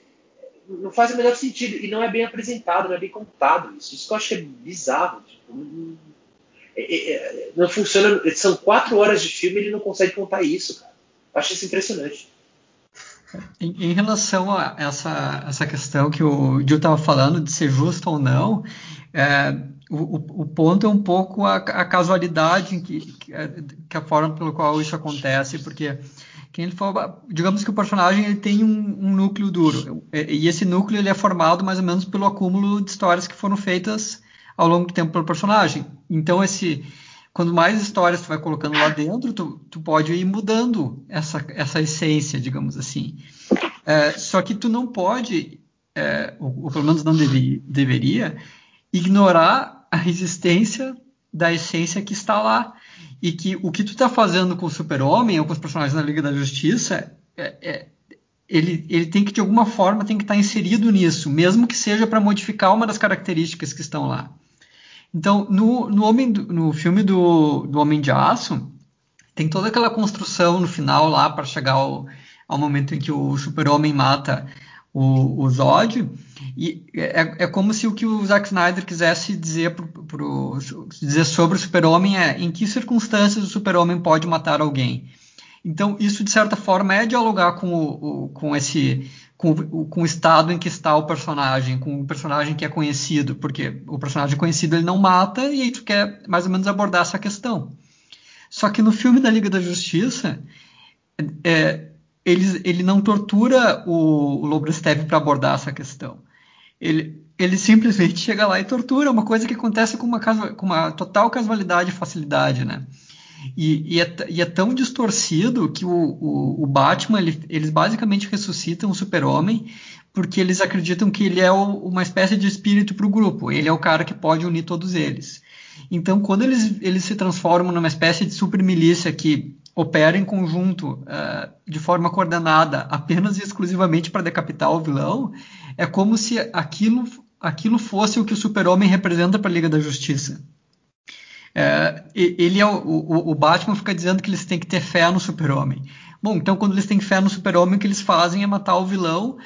S5: não faz o menor sentido e não é bem apresentado, não é bem contado isso. Isso que eu acho que é bizarro. Tipo, não, é- é- não funciona. São quatro horas de filme e ele não consegue contar isso, cara. Acho isso impressionante.
S2: Em, em relação a essa, essa questão que o Gil estava falando de ser justo ou não, é, o, o- ponto é um pouco a, a casualidade que, é, que a forma pelo qual isso acontece, porque quem ele falou, digamos que o personagem ele tem um, um núcleo duro e, e esse núcleo ele é formado mais ou menos pelo acúmulo de histórias que foram feitas ao longo do tempo pelo personagem. Então esse quando mais histórias tu vai colocando lá dentro, tu, tu pode ir mudando essa, essa essência, digamos assim. É, só que tu não pode, é, ou, ou pelo menos não deve, deveria, ignorar a existência da essência que está lá. E que o que tu está fazendo com o Super-Homem ou com os personagens da Liga da Justiça, é, é, ele, ele tem que, de alguma forma, tem que estar inserido nisso, mesmo que seja para modificar uma das características que estão lá. Então, no, no, homem, no filme do, do Homem de Aço, tem toda aquela construção no final lá para chegar ao, ao momento em que o Super-Homem mata o, o Zod. E é, é como se o que o Zack Snyder quisesse dizer, pro, pro- dizer sobre o Super-Homem é em que circunstâncias o Super-Homem pode matar alguém. Então, isso, de certa forma, é dialogar com, o, o- com esse. Com, com o estado em que está o personagem, com o personagem que é conhecido, porque o personagem conhecido ele não mata, e aí tu quer mais ou menos abordar essa questão. Só que no filme da Liga da Justiça, é, ele, ele não tortura o, o Lobrestev para abordar essa questão. Ele, ele simplesmente chega lá e tortura, uma coisa que acontece com uma, com uma total casualidade e facilidade, né? E, e, é, e, é, tão distorcido que o, o, o Batman, ele, eles basicamente ressuscitam o super-homem porque eles acreditam que ele é o, uma espécie de espírito para o grupo. Ele é o cara que pode unir todos eles. Então, quando eles, eles se transformam numa espécie de super milícia que opera em conjunto, uh, de forma coordenada, apenas e exclusivamente para decapitar o vilão, é como se aquilo, aquilo fosse o que o super-homem representa para a Liga da Justiça. É, ele é o, o, o, Batman fica dizendo que eles têm que ter fé no super-homem. Bom, então quando eles têm fé no super-homem, o que eles fazem é matar o vilão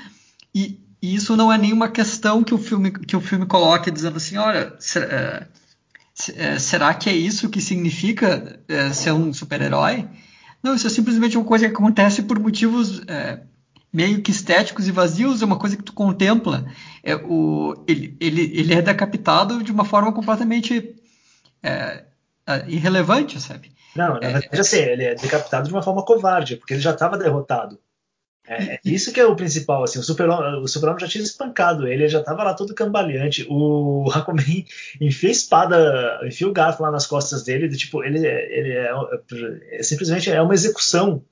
S2: e, e, isso não é nenhuma questão que o filme que o filme coloca dizendo assim, olha, será, é, será que é isso que significa é, ser um super-herói? Não, isso é simplesmente uma coisa que acontece por motivos é, meio que estéticos e vazios, é uma coisa que tu contempla. É, o, ele, ele, ele é decapitado de uma forma completamente é, é, irrelevante, sabe?
S3: Não, na é, verdade, assim, ele é decapitado de uma forma covarde, porque ele já estava derrotado. É, é, isso que é o principal, assim, o Super-Homem super já tinha espancado ele, ele já estava lá todo cambaleante. O Hakumen enfia a espada, enfia o gato lá nas costas dele, do, tipo, ele, ele é, é, simplesmente é uma execução.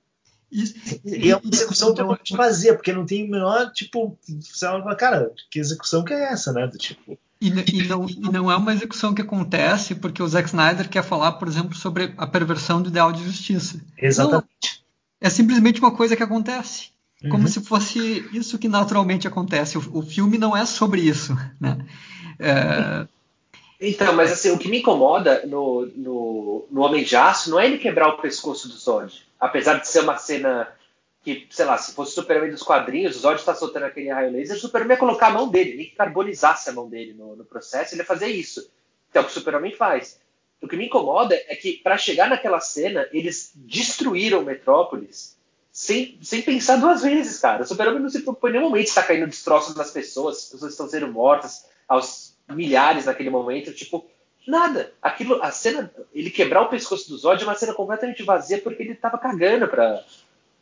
S3: Isso, e é uma execução totalmente vazia, porque não tem o menor, tipo, você fala, cara, que execução que é essa, né? Do tipo.
S2: E, e, não, e não é uma execução que acontece porque o Zack Snyder quer falar, por exemplo, sobre a perversão do ideal de justiça.
S3: Exatamente.
S2: Não, é simplesmente uma coisa que acontece. Uhum. Como se fosse isso que naturalmente acontece. O, o filme não é sobre isso. Né? É...
S5: Então, mas assim, o que me incomoda no, no, no Homem de Aço não é ele quebrar o pescoço do Zod. Apesar de ser uma cena que, sei lá, se fosse o Superman dos quadrinhos, o Zod está soltando aquele raio laser, o Superman ia colocar a mão dele, nem que carbonizasse a mão dele no, no processo, ele ia fazer isso. Então, é o que o Superman faz. O que me incomoda é que, para chegar naquela cena, eles destruíram Metrópolis sem, sem pensar duas vezes, cara. O Superman não se propõe em nenhum momento está caindo destroços das pessoas, as pessoas estão sendo mortas aos milhares naquele momento, tipo, nada. Aquilo, a cena, ele quebrar o pescoço do Zod é uma cena completamente vazia porque ele estava cagando para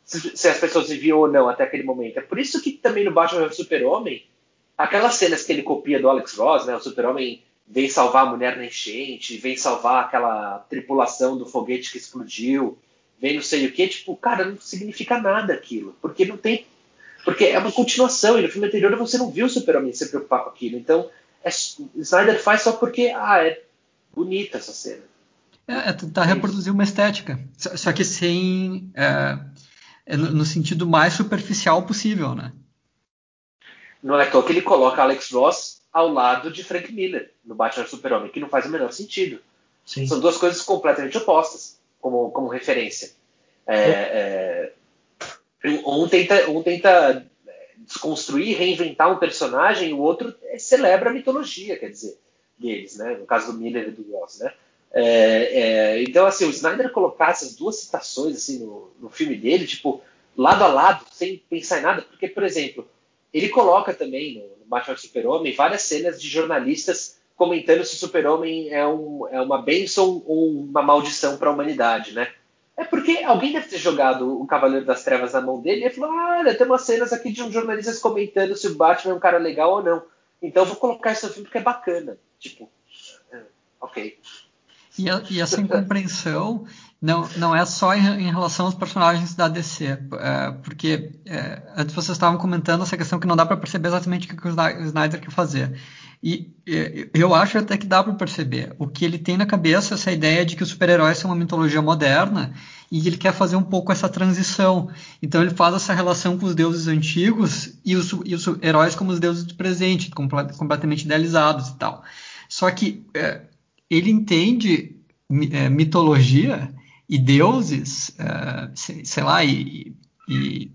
S5: se, se, as pessoas viviam ou não até aquele momento. É por isso que também no Batman vs Super-Homem, aquelas cenas que ele copia do Alex Ross, né, o Super-Homem vem salvar a mulher na enchente, vem salvar aquela tripulação do foguete que explodiu, vem não sei o que, tipo, cara, não significa nada aquilo, porque não tem. Porque é uma continuação, e no filme anterior você não viu o Super-Homem se preocupar com aquilo. Então, é, Snyder faz só porque, ah, é bonita essa cena.
S2: É, é tentar reproduzir uma estética, só que sem. É é no, no sentido mais superficial possível, né?
S5: Não é à que ele coloca Alex Ross ao lado de Frank Miller no Batman Super-Homem, que não faz o menor sentido. Sim. São duas coisas completamente opostas como, como referência. É, é, um, tenta, um tenta desconstruir, reinventar um personagem, o outro é, celebra a mitologia, quer dizer, deles, né? No caso do Miller e do Ross, né? É, é, então, assim, o Snyder colocar essas duas citações assim, no, no, filme dele, tipo, lado a lado, sem pensar em nada, porque, por exemplo, ele coloca também no, no Batman Super-Homem várias cenas de jornalistas comentando se o Super-Homem é, um, é uma bênção ou uma maldição para a humanidade, né? É porque alguém deve ter jogado o Cavaleiro das Trevas na mão dele e falou: ah, olha, tem umas cenas aqui de um jornalistas comentando se o Batman é um cara legal ou não. Então vou colocar no filme porque é bacana. Tipo, é, ok.
S2: E, e essa incompreensão não, não é só em, em, relação aos personagens da DC, é, porque é, antes vocês estavam comentando essa questão que não dá para perceber exatamente o que o Snyder quer fazer. E eu acho até que dá para perceber. O que ele tem na cabeça é essa ideia de que os super-heróis são uma mitologia moderna e ele quer fazer um pouco essa transição. Então ele faz essa relação com os deuses antigos e os, e os heróis como os deuses do presente, completamente idealizados e tal. Só que é, ele entende é, mitologia e deuses, é, sei lá, e, e,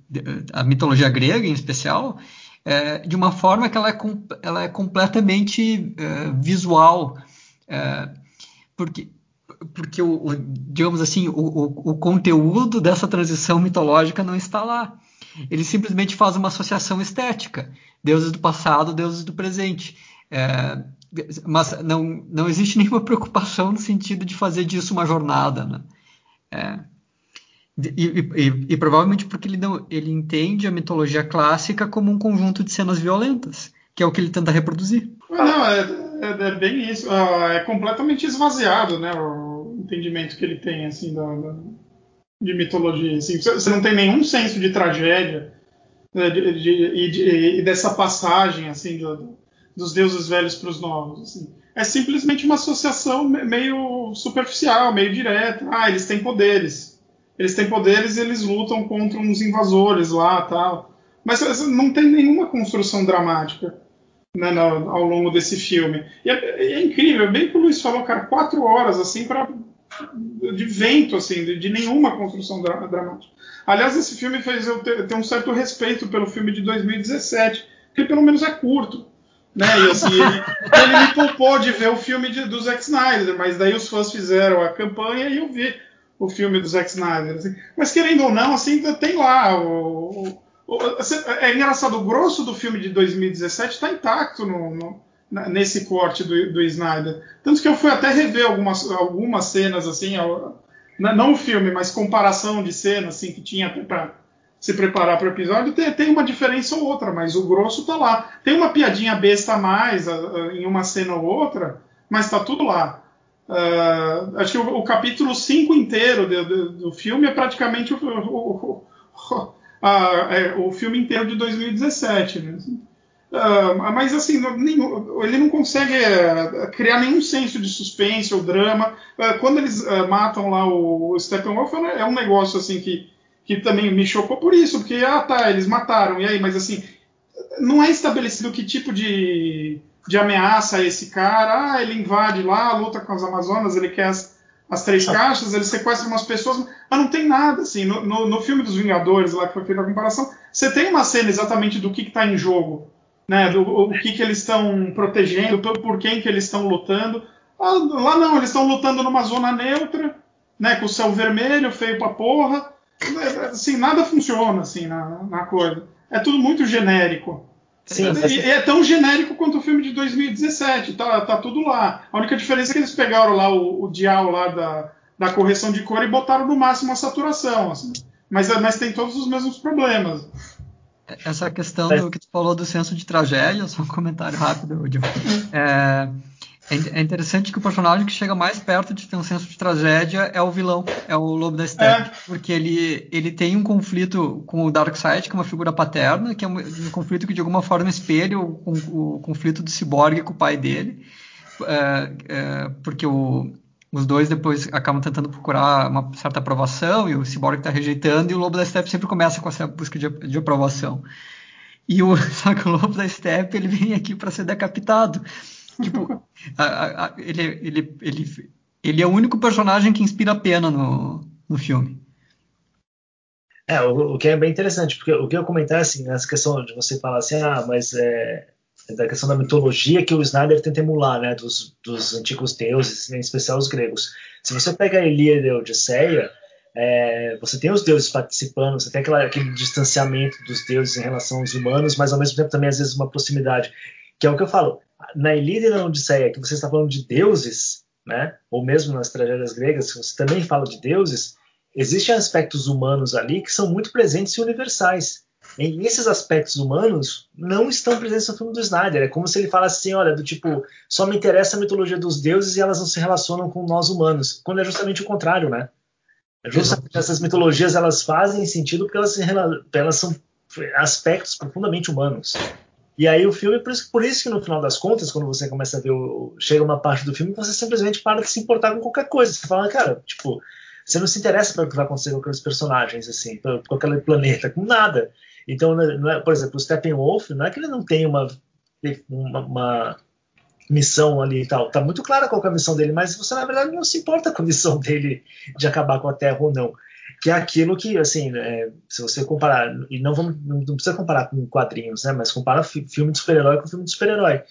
S2: a mitologia grega em especial, é, de uma forma que ela é, ela é completamente é, visual, é, porque porque o, o, digamos assim o, o, o, conteúdo dessa transição mitológica não está lá. Ele simplesmente faz uma associação estética, deuses do passado, deuses do presente. É, mas não, não existe nenhuma preocupação no sentido de fazer disso uma jornada. Né? É. E, e, e, provavelmente porque ele, não, ele entende a mitologia clássica como um conjunto de cenas violentas, que é o que ele tenta reproduzir.
S4: Não, é, é, é bem isso. Ah, é completamente esvaziado, né? O entendimento que ele tem, assim, da, da de mitologia. Assim. Você não tem nenhum senso de tragédia né, de, de, de, e dessa passagem, assim, do, dos deuses velhos para os novos. Assim. É simplesmente uma associação meio superficial, meio direta. Ah, eles têm poderes. Eles têm poderes e eles lutam contra uns invasores lá tal. Mas não tem nenhuma construção dramática né, no, ao longo desse filme. E é, é, incrível, bem que o Luiz falou, cara, quatro horas assim para de vento, assim, de, de nenhuma construção dra dramática. Aliás, esse filme fez eu ter, ter, um certo respeito pelo filme de 2017, que pelo menos é curto. Né? E assim, ele, ele me poupou de ver o filme de, do Zack Snyder, mas daí os fãs fizeram a campanha e eu vi o filme do Zack Snyder. Assim. Mas querendo ou não, assim, tem lá o, o, o, é engraçado, o grosso do filme de 2017 está intacto no, no, nesse corte do, do, Snyder. Tanto que eu fui até rever algumas, algumas cenas, assim, não o filme, mas comparação de cenas assim, que tinha para se preparar para o episódio, tem, tem, uma diferença ou outra, mas o grosso tá lá. Tem uma piadinha besta a mais em uma cena ou outra, mas tá tudo lá. Uh, acho que o, o capítulo 5 inteiro do, do, filme é praticamente o, o, a, é, o, filme inteiro de 2017. Né? Uh, mas assim, nenhum, ele não consegue uh, criar nenhum senso de suspense ou drama. Quando eles matam lá o, o Steppenwolf, é um negócio assim que que também me chocou por isso, porque, ah tá, eles mataram, e aí, mas assim, não é estabelecido que tipo de, de ameaça é esse cara, ah, ele invade lá, luta com as Amazonas, ele quer as, as três caixas, ele sequestra umas pessoas, mas não tem nada, assim, no, no, no filme dos Vingadores, lá que foi feita a comparação, você tem uma cena exatamente do que está em jogo, né, do o que, que eles estão protegendo, por, por quem que eles estão lutando, ah, lá não, eles estão lutando numa zona neutra, né, com o céu vermelho, feio pra porra, assim, nada funciona assim na, na coisa. É tudo muito genérico. Sim, e, é tão genérico quanto o filme de 2017, tá, tá tudo lá. A única diferença é que eles pegaram lá o, o dial lá da, da correção de cor e botaram no máximo a saturação. Assim. Mas, mas tem todos os mesmos problemas.
S2: Essa questão do que tu falou do senso de tragédia, só um comentário rápido, é, é, é interessante que o personagem que chega mais perto de ter um senso de tragédia é o vilão, é o Lobo da Steppe, é. porque ele, ele tem um conflito com o Darkseid, que é uma figura paterna, que é um, um conflito que de alguma forma espelha o, o, o conflito do Cyborg com o pai dele, é, é, porque o, os dois depois acabam tentando procurar uma certa aprovação e o Cyborg está rejeitando e o Lobo da Steppe sempre começa com essa busca de, de aprovação. E o, só que o Lobo da Steppe ele vem aqui para ser decapitado. Tipo, a, a, ele, ele, ele, ele é o único personagem que inspira pena no, no filme.
S3: É, o, o, que é bem interessante, porque o que eu comentar assim, nessa questão de você falar assim, ah, mas é, é da questão da mitologia que o Snyder tenta emular, né, dos, dos antigos deuses, em especial os gregos. Se você pega a Ilíada e a Odisseia, é, você tem os deuses participando, você tem aquela, aquele distanciamento dos deuses em relação aos humanos, mas ao mesmo tempo também às vezes uma proximidade, que é o que eu falo na Ilíada e na Odisseia, que você está falando de deuses, né? ou mesmo nas tragédias gregas, que você também fala de deuses, existem aspectos humanos ali que são muito presentes e universais. E esses aspectos humanos não estão presentes no filme do Snyder. É como se ele falasse assim, olha, do tipo, só me interessa a mitologia dos deuses e elas não se relacionam com nós humanos. Quando é justamente o contrário, né? É justamente essas mitologias elas fazem sentido porque elas, elas são aspectos profundamente humanos. E aí o filme, por isso, por isso que no final das contas, quando você começa a ver, o, chega uma parte do filme, você simplesmente para de se importar com qualquer coisa. Você fala, cara, tipo, você não se interessa pelo que vai acontecer com aqueles personagens, assim, com aquele planeta, com nada. Então, é, por exemplo, o Steppenwolf, não é que ele não tem uma, uma, uma missão ali e tal. Tá muito clara qual é a missão dele, mas você, na verdade, não se importa com a missão dele de acabar com a Terra ou não que é aquilo que, assim, é, se você comparar, e não, vamos, não precisa comparar com quadrinhos, né, mas compara filme de super-herói com filme de super-herói.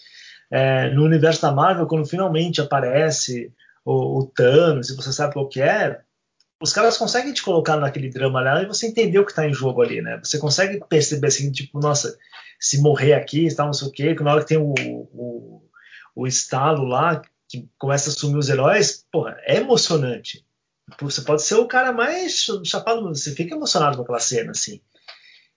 S3: É, no universo da Marvel, quando finalmente aparece o, o, Thanos e você sabe qual que é, os caras conseguem te colocar naquele drama lá e você entender o que está em jogo ali, né? Você consegue perceber assim, tipo, nossa, se morrer aqui, tal, não sei o quê, que na hora que tem o, o, o estalo lá, que começa a sumir os heróis, porra, é emocionante Você pode ser o cara mais chapado, você fica emocionado com aquela cena, assim.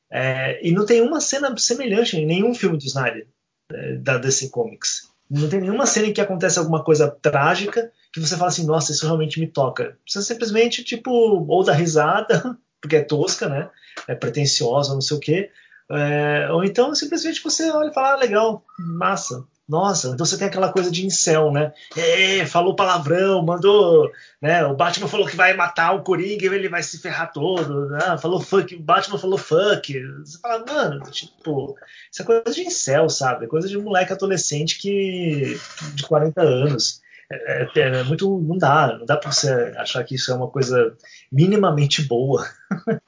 S3: É, e não tem uma cena semelhante em nenhum filme do Snyder, é, da DC Comics. Não tem nenhuma cena em que acontece alguma coisa trágica que você fala assim, nossa, isso realmente me toca. Você simplesmente, tipo, ou dá risada, porque é tosca, né? É pretensiosa, não sei o quê. É, ou então simplesmente você olha e fala, ah, legal, massa. Nossa, então você tem aquela coisa de incel, né? É, falou palavrão, mandou. Né, o Batman falou que vai matar o Coringa e ele vai se ferrar todo. Né? Falou fuck, o Batman falou fuck. Você fala, mano, tipo, isso é coisa de incel, sabe? É coisa de um moleque adolescente que. de 40 anos. É, é, é, muito. Não dá, não dá pra você achar que isso é uma coisa minimamente boa.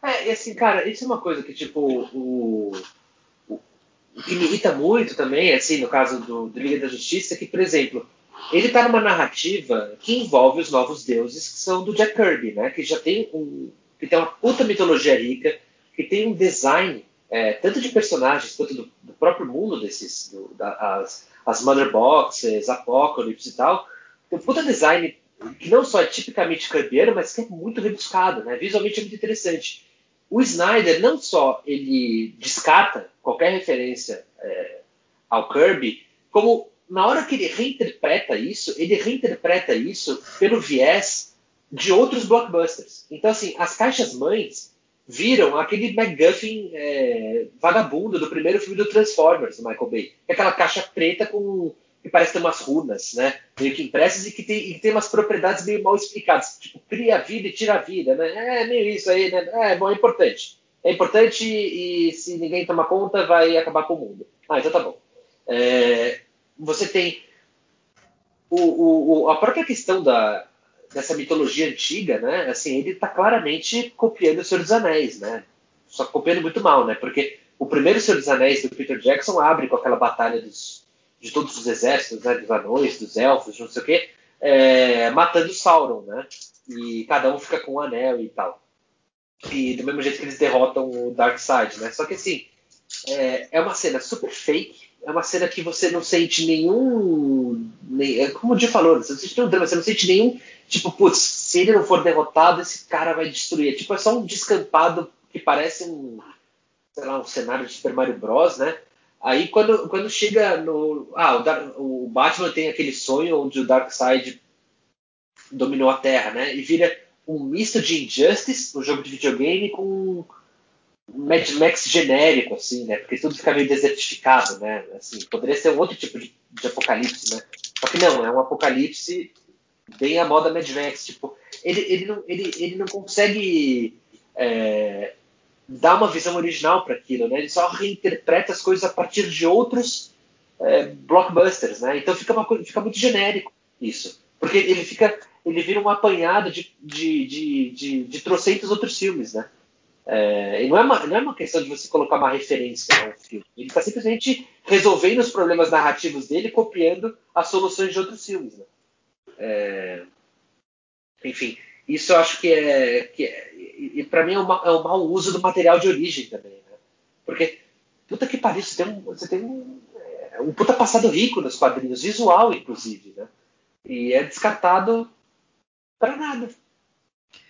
S5: É, e assim, cara, isso é uma coisa que, tipo, o o que me irrita muito também, assim, no caso do, do Liga da Justiça, que, por exemplo, ele está numa narrativa que envolve os novos deuses, que são do Jack Kirby, né? Que já tem um, que tem uma puta mitologia rica, que tem um design é, tanto de personagens quanto do, do próprio mundo desses, do, da, as, as Mother Boxes, Apocalypse e tal, tem um puta design que não só é tipicamente kirbyano, mas que é muito rebuscado, né? Visualmente é muito interessante. O Snyder não só ele descarta qualquer referência é, ao Kirby, como na hora que ele reinterpreta isso, ele reinterpreta isso pelo viés de outros blockbusters. Então, assim, as caixas mães viram aquele MacGuffin é, vagabundo do primeiro filme do Transformers, do Michael Bay. Aquela caixa preta com que parece ter umas runas, né? Meio que impressas e que tem, e tem umas propriedades meio mal explicadas. Tipo, cria a vida e tira a vida, né? É meio isso aí, né? É, bom, é importante. É importante e se ninguém tomar conta, vai acabar com o mundo. Ah, então tá bom. É, você tem o, o, a própria questão da, dessa mitologia antiga, né? Assim, ele está claramente copiando o Senhor dos Anéis, né? Só copiando muito mal, né? Porque o primeiro Senhor dos Anéis do Peter Jackson abre com aquela batalha dos de todos os exércitos, né, dos anões, dos elfos, não sei o quê, é, matando Sauron, né? E cada um fica com um anel e tal. E do mesmo jeito que eles derrotam o Darkseid, né? Só que assim, é, é uma cena super fake, é uma cena que você não sente nenhum. Nem, é como o Di falou, você não sente nenhum drama, você não sente nenhum. Tipo, putz, se ele não for derrotado, esse cara vai destruir. Tipo, é só um descampado que parece um. Sei lá, um cenário de Super Mario Bros, né? Aí quando, quando chega no. Ah, o, o Batman tem aquele sonho onde o Darkseid dominou a Terra, né? E vira um misto de Injustice, um jogo de videogame, com Mad Max genérico, assim, né? Porque tudo fica meio desertificado, né? Assim, poderia ser um outro tipo de, de apocalipse, né? Só que não, é um apocalipse bem a moda Mad Max. Tipo, ele, ele, não, ele, ele não consegue é, dá uma visão original para aquilo, né? Ele só reinterpreta as coisas a partir de outros é, blockbusters, né? Então fica, uma, fica muito genérico isso, porque ele fica, ele vira um apanhado de, de, de, de, de trocentos outros filmes, né? É, e não é, uma, não é uma questão de você colocar uma referência ao filme. Ele está simplesmente resolvendo os problemas narrativos dele, copiando as soluções de outros filmes. Né? É, enfim, isso eu acho que é. Que é e, para mim é, uma, é um mau uso do material de origem também. Né? Porque, puta que pariu, você tem um, você tem um, é, um puta passado rico nos quadrinhos, visual inclusive. Né? E é descartado para nada.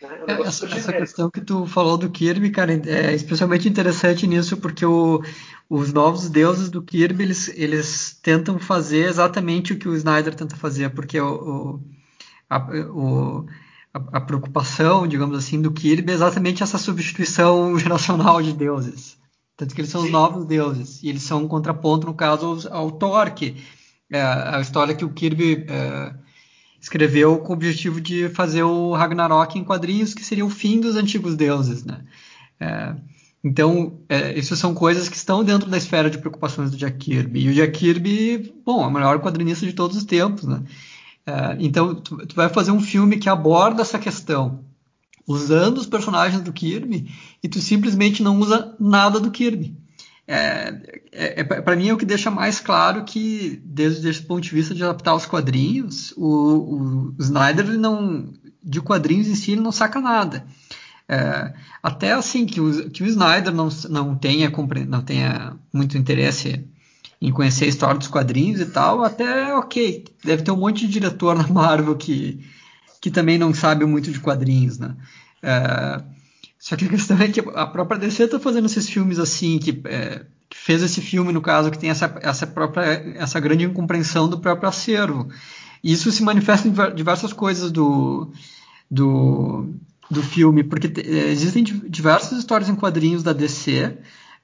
S2: Né? É, essa, essa questão que tu falou do Kirby, cara, é especialmente interessante nisso, porque o, os novos deuses do Kirby, eles, eles tentam fazer exatamente o que o Snyder tenta fazer, porque o, o, a, o a, a, preocupação, digamos assim, do Kirby é exatamente essa substituição geracional de deuses. Tanto que eles são os novos deuses. E eles são um contraponto, no caso, ao, ao Thor, que é a história que o Kirby é, escreveu com o objetivo de fazer o Ragnarok em quadrinhos, que seria o fim dos antigos deuses, né? É, então, é, isso são coisas que estão dentro da esfera de preocupações do Jack Kirby. E o Jack Kirby, bom, é o maior quadrinista de todos os tempos, né? É, então, tu, tu, vai fazer um filme que aborda essa questão usando os personagens do Kirby e tu simplesmente não usa nada do Kirby. É, é, é para mim é o que deixa mais claro que, desde esse ponto de vista de adaptar os quadrinhos, o, o Snyder não, de quadrinhos em si ele não saca nada. É, até assim que o, que o Snyder não, não tenha não tenha muito interesse em conhecer a história dos quadrinhos e tal, até ok. Deve ter um monte de diretor na Marvel que, que também não sabe muito de quadrinhos, né? É, só que a questão é que a própria DC está fazendo esses filmes assim, que, é, que, fez esse filme, no caso, que tem essa, essa própria, essa grande incompreensão do próprio acervo. Isso se manifesta em diversas coisas do, do, do filme, porque é, existem diversas histórias em quadrinhos da DC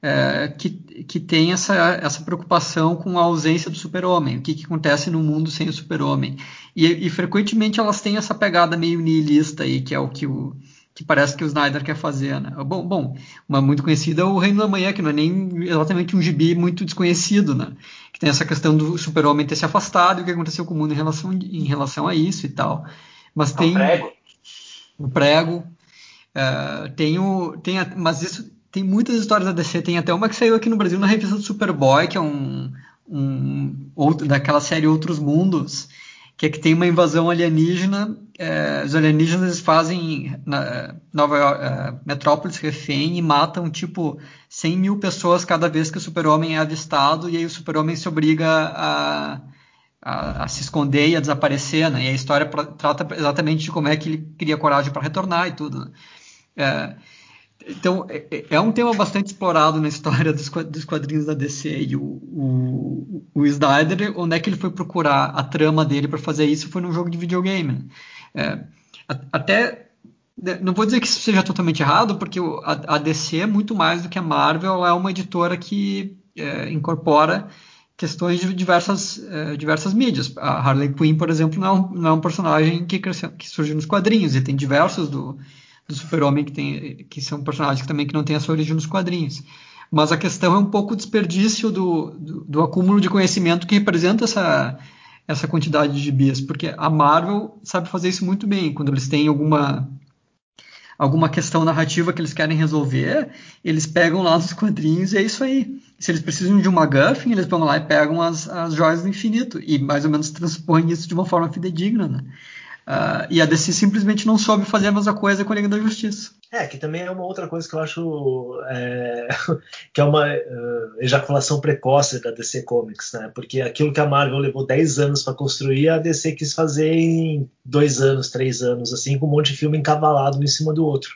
S2: é, que, que tem essa, essa preocupação com a ausência do super-homem, o que, que acontece no mundo sem o super-homem. E, e, frequentemente elas têm essa pegada meio nihilista aí, que é o que o que parece que o Snyder quer fazer, né? Bom, bom, uma muito conhecida é o Reino da Manhã, que não é nem exatamente um gibi muito desconhecido, né? Que tem essa questão do super-homem ter se afastado e o que aconteceu com o mundo em relação, em relação a isso e tal. Mas tem... O
S5: prego.
S2: O prego. Uh, tem o... Tem a, mas isso... Tem muitas histórias da DC, tem até uma que saiu aqui no Brasil na revista do Superboy, que é um, um outro, daquela série Outros Mundos, que é que tem uma invasão alienígena, é, os alienígenas fazem na, Nova é, Metrópolis refém e matam tipo 100 mil pessoas cada vez que o super-homem é avistado e aí o super-homem se obriga a, a, a, se esconder e a desaparecer, né? E a história pra, trata exatamente de como é que ele cria coragem para retornar e tudo. Né? É, então, é, é, é, um tema bastante explorado na história dos, dos quadrinhos da DC. E o, o, o, Snyder, onde é que ele foi procurar a trama dele para fazer isso? Foi num jogo de videogame. É, até. Né, não vou dizer que isso seja totalmente errado, porque a, a DC é muito mais do que a Marvel, é uma editora que é, incorpora questões de diversas, é, diversas mídias. A Harley Quinn, por exemplo, não é não é um personagem que, cresceu, que surgiu nos quadrinhos, e tem diversos do do Super-Homem que tem que são personagens que também que não têm a sua origem nos quadrinhos. Mas a questão é um pouco o desperdício do, do, do acúmulo de conhecimento que representa essa, essa quantidade de gibis, porque a Marvel sabe fazer isso muito bem. Quando eles têm alguma alguma questão narrativa que eles querem resolver, eles pegam lá dos quadrinhos e é isso aí. Se eles precisam de uma Guffin, eles vão lá e pegam as, as joias do infinito e mais ou menos transpõem isso de uma forma fidedigna. Né? Uh, e a DC simplesmente não soube fazer a mesma coisa com a Liga da Justiça.
S3: É, que também é uma outra coisa que eu acho é, que é uma uh, ejaculação precoce da DC Comics, né? Porque aquilo que a Marvel levou 10 anos para construir, a DC quis fazer em dois anos, três anos, assim, com um monte de filme encavalado um em cima do outro.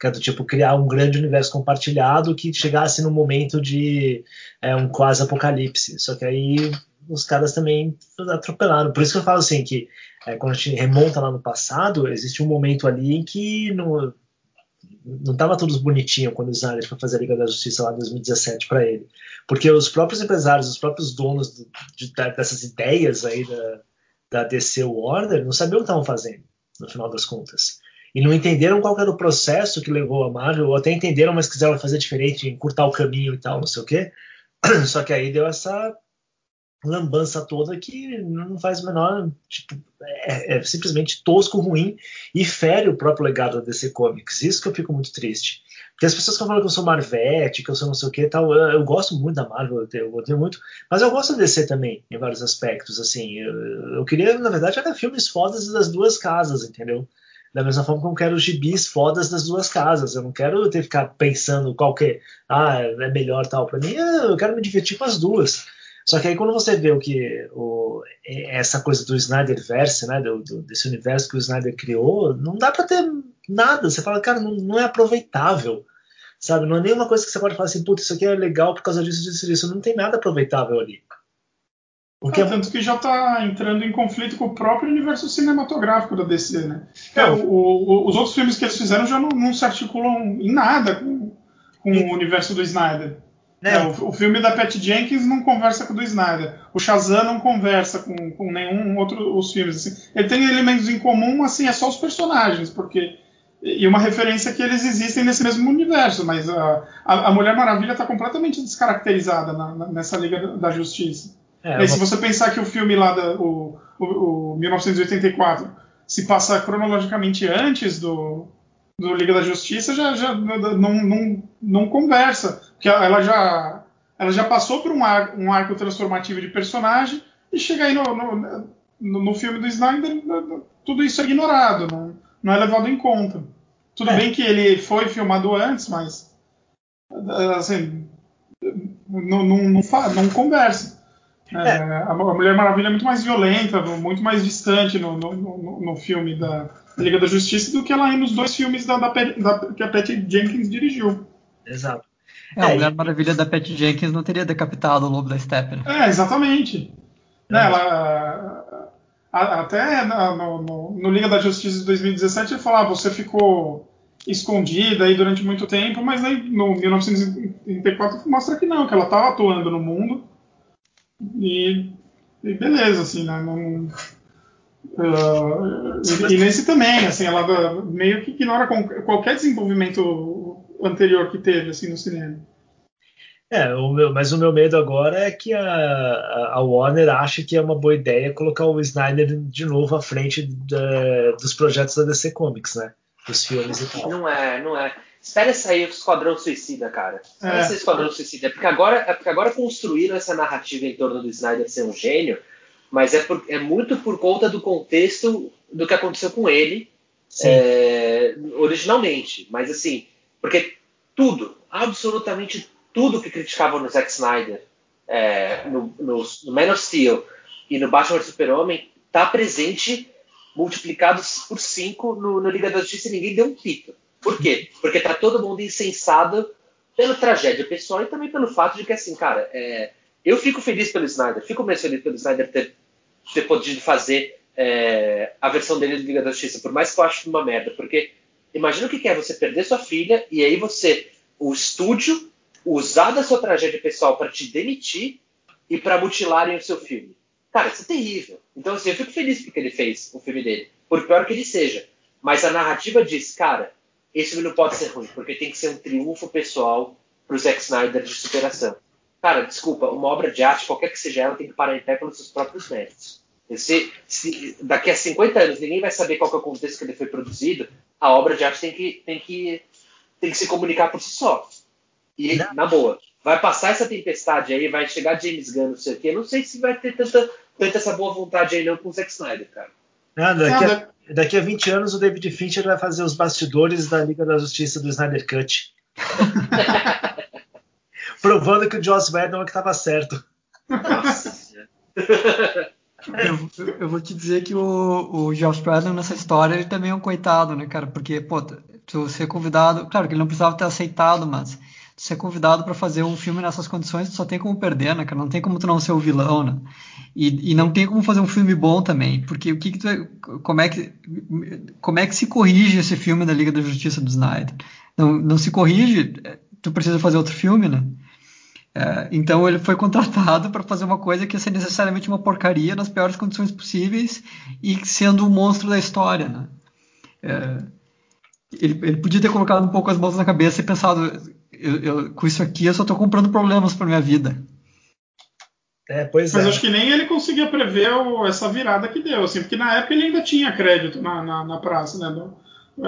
S3: Que é do tipo criar um grande universo compartilhado que chegasse no momento de é, um quase apocalipse. Só que aí os caras também atropelaram. Por isso que eu falo assim que é, quando a gente remonta lá no passado, existe um momento ali em que não não estava tudo bonitinho quando o Snyder foi fazer a Liga da Justiça lá em 2017 para ele, porque os próprios empresários, os próprios donos de, dessas ideias aí da, da DC Warner não sabiam o que estavam fazendo no final das contas e não entenderam qual era o processo que levou a Marvel, ou até entenderam, mas quiseram fazer diferente, encurtar o caminho e tal, não sei o quê. Só que aí deu essa lambança toda que não faz o menor. Tipo, é, é, simplesmente tosco, ruim e fere o próprio legado da DC Comics. Isso que eu fico muito triste. Porque as pessoas que falam que eu sou Marvete, que eu sou não sei o que tal, eu, eu gosto muito da Marvel, eu, tenho muito, mas eu gosto da DC também, em vários aspectos. Assim, eu, eu queria, na verdade, era filmes fodas das duas casas, entendeu? Da mesma forma que eu quero gibis fodas das duas casas. Eu não quero ter que ficar pensando qual que ah, é melhor tal. Para mim, eu quero me divertir com as duas. Só que aí quando você vê o que o, essa coisa do Snyderverse, né, do, do, desse universo que o Snyder criou, não dá para ter nada. Você fala, cara, não, não, é aproveitável, sabe? Não é nenhuma coisa que você pode falar assim, puta, isso aqui é legal por causa disso, disso, disso. Não tem nada aproveitável ali.
S4: Porque é, tanto que já está entrando em conflito com o próprio universo cinematográfico da DC, né? É, o, o, os outros filmes que eles fizeram já não, não se articulam em nada com, com o universo do Snyder. É, o, o, filme da Pat Jenkins não conversa com o do Snyder. O Shazam não conversa com, com nenhum outro os filmes. Assim. Ele tem elementos em comum, assim, é só os personagens, porque e uma referência que eles existem nesse mesmo universo, mas a, a, Mulher Maravilha está completamente descaracterizada na, na, nessa Liga da Justiça. É, se você pensar que o filme lá, da, o, o, o 1984, se passa cronologicamente antes do, do Liga da Justiça, já, já não, não, não conversa que ela já, ela já passou por um, ar, um arco transformativo de personagem e chega aí no, no, no, no filme do Snyder, tudo isso é ignorado, não, não é levado em conta. Tudo é. bem que ele foi filmado antes, mas assim, não, não, não, não conversa. É, é. A Mulher Maravilha é muito mais violenta, muito mais distante no, no, no, no filme da Liga da Justiça do que ela é nos dois filmes da, da, da, que a Patty Jenkins dirigiu.
S3: Exato.
S2: É, a Mulher Maravilha da Patty Jenkins não teria decapitado o Lobo da Steppe. Né?
S4: É, exatamente. É. Ela, até no, no, no, Liga da Justiça de 2017 ele falava, ah, você ficou escondida aí durante muito tempo, mas aí no 1934 mostra que não, que ela estava atuando no mundo e, e beleza, assim, né? Não, uh, e, e, nesse também, assim, ela meio que ignora qualquer desenvolvimento anterior que teve, assim, no cinema.
S3: É, o meu, mas o meu medo agora é que a, a Warner ache que é uma boa ideia colocar o Snyder de novo à frente da, dos projetos da DC Comics, né? Dos filmes e tal.
S5: Não é, não é. Espera sair o Esquadrão Suicida, cara. Espera é. sair o Esquadrão Suicida. Porque agora, é porque agora construíram essa narrativa em torno do Snyder ser um gênio, mas é, por, é muito por conta do contexto do que aconteceu com ele é, originalmente. Mas assim, porque tudo, absolutamente tudo que criticavam no Zack Snyder, é, no, no, no, Man of Steel e no Batman Super-Homem, está presente multiplicado por 5 no, no, Liga da Justiça e ninguém deu um pito. Por quê? Porque tá todo mundo insensado pela tragédia pessoal e também pelo fato de que, assim, cara, é, eu fico feliz pelo Snyder, fico mesmo feliz pelo Snyder ter, ter podido fazer é, a versão dele do Liga da Justiça, por mais que eu ache uma merda, porque imagina o que é você perder sua filha e aí você, o estúdio, usar da sua tragédia pessoal para te demitir e para mutilarem o seu filme. Cara, isso é terrível. Então, assim, eu fico feliz porque ele fez o filme dele, por pior que ele seja. Mas a narrativa diz, cara, esse filme não pode ser ruim, porque tem que ser um triunfo pessoal pro Zack Snyder de superação. Cara, desculpa, uma obra de arte, qualquer que seja ela, tem que parar em pé pelos seus próprios méritos. Se, se, daqui a 50 anos ninguém vai saber qual é o contexto que ele foi produzido, a obra de arte tem que, tem que, tem que se comunicar por si só. E, não. na boa, vai passar essa tempestade aí, vai chegar James Gunn, não sei o quê. Não sei se vai ter tanta, tanta essa boa vontade aí não com o Zack Snyder, cara.
S3: Daqui, a, daqui a 20 anos o David Fincher vai fazer os bastidores da Liga da Justiça do Snyder Cut. Provando que o Joss Whedon é que estava certo. Nossa.
S2: eu, eu, vou te dizer que o, o Josh Whedon nessa história ele também é um coitado, né, cara? Porque, pô, tu ser convidado, claro que ele não precisava ter aceitado, mas ser convidado para fazer um filme nessas condições, só tem como perder, né, cara? Não tem como tu não ser o vilão, né? E, e não tem como fazer um filme bom também, porque o que, que tu, é, como é que como é que se corrige esse filme da Liga da Justiça do Snyder? Não, não se corrige, tu precisa fazer outro filme, né? É, então ele foi contratado para fazer uma coisa que ia ser necessariamente uma porcaria nas piores condições possíveis e sendo o monstro da história, né? É, ele, ele, podia ter colocado um pouco as mãos na cabeça e pensado eu, eu, com isso aqui eu só estou comprando problemas para minha vida.
S4: É, pois Mas é. acho que nem ele conseguia prever o, essa virada que deu, assim, porque na época ele ainda tinha crédito na, na, na praça, né?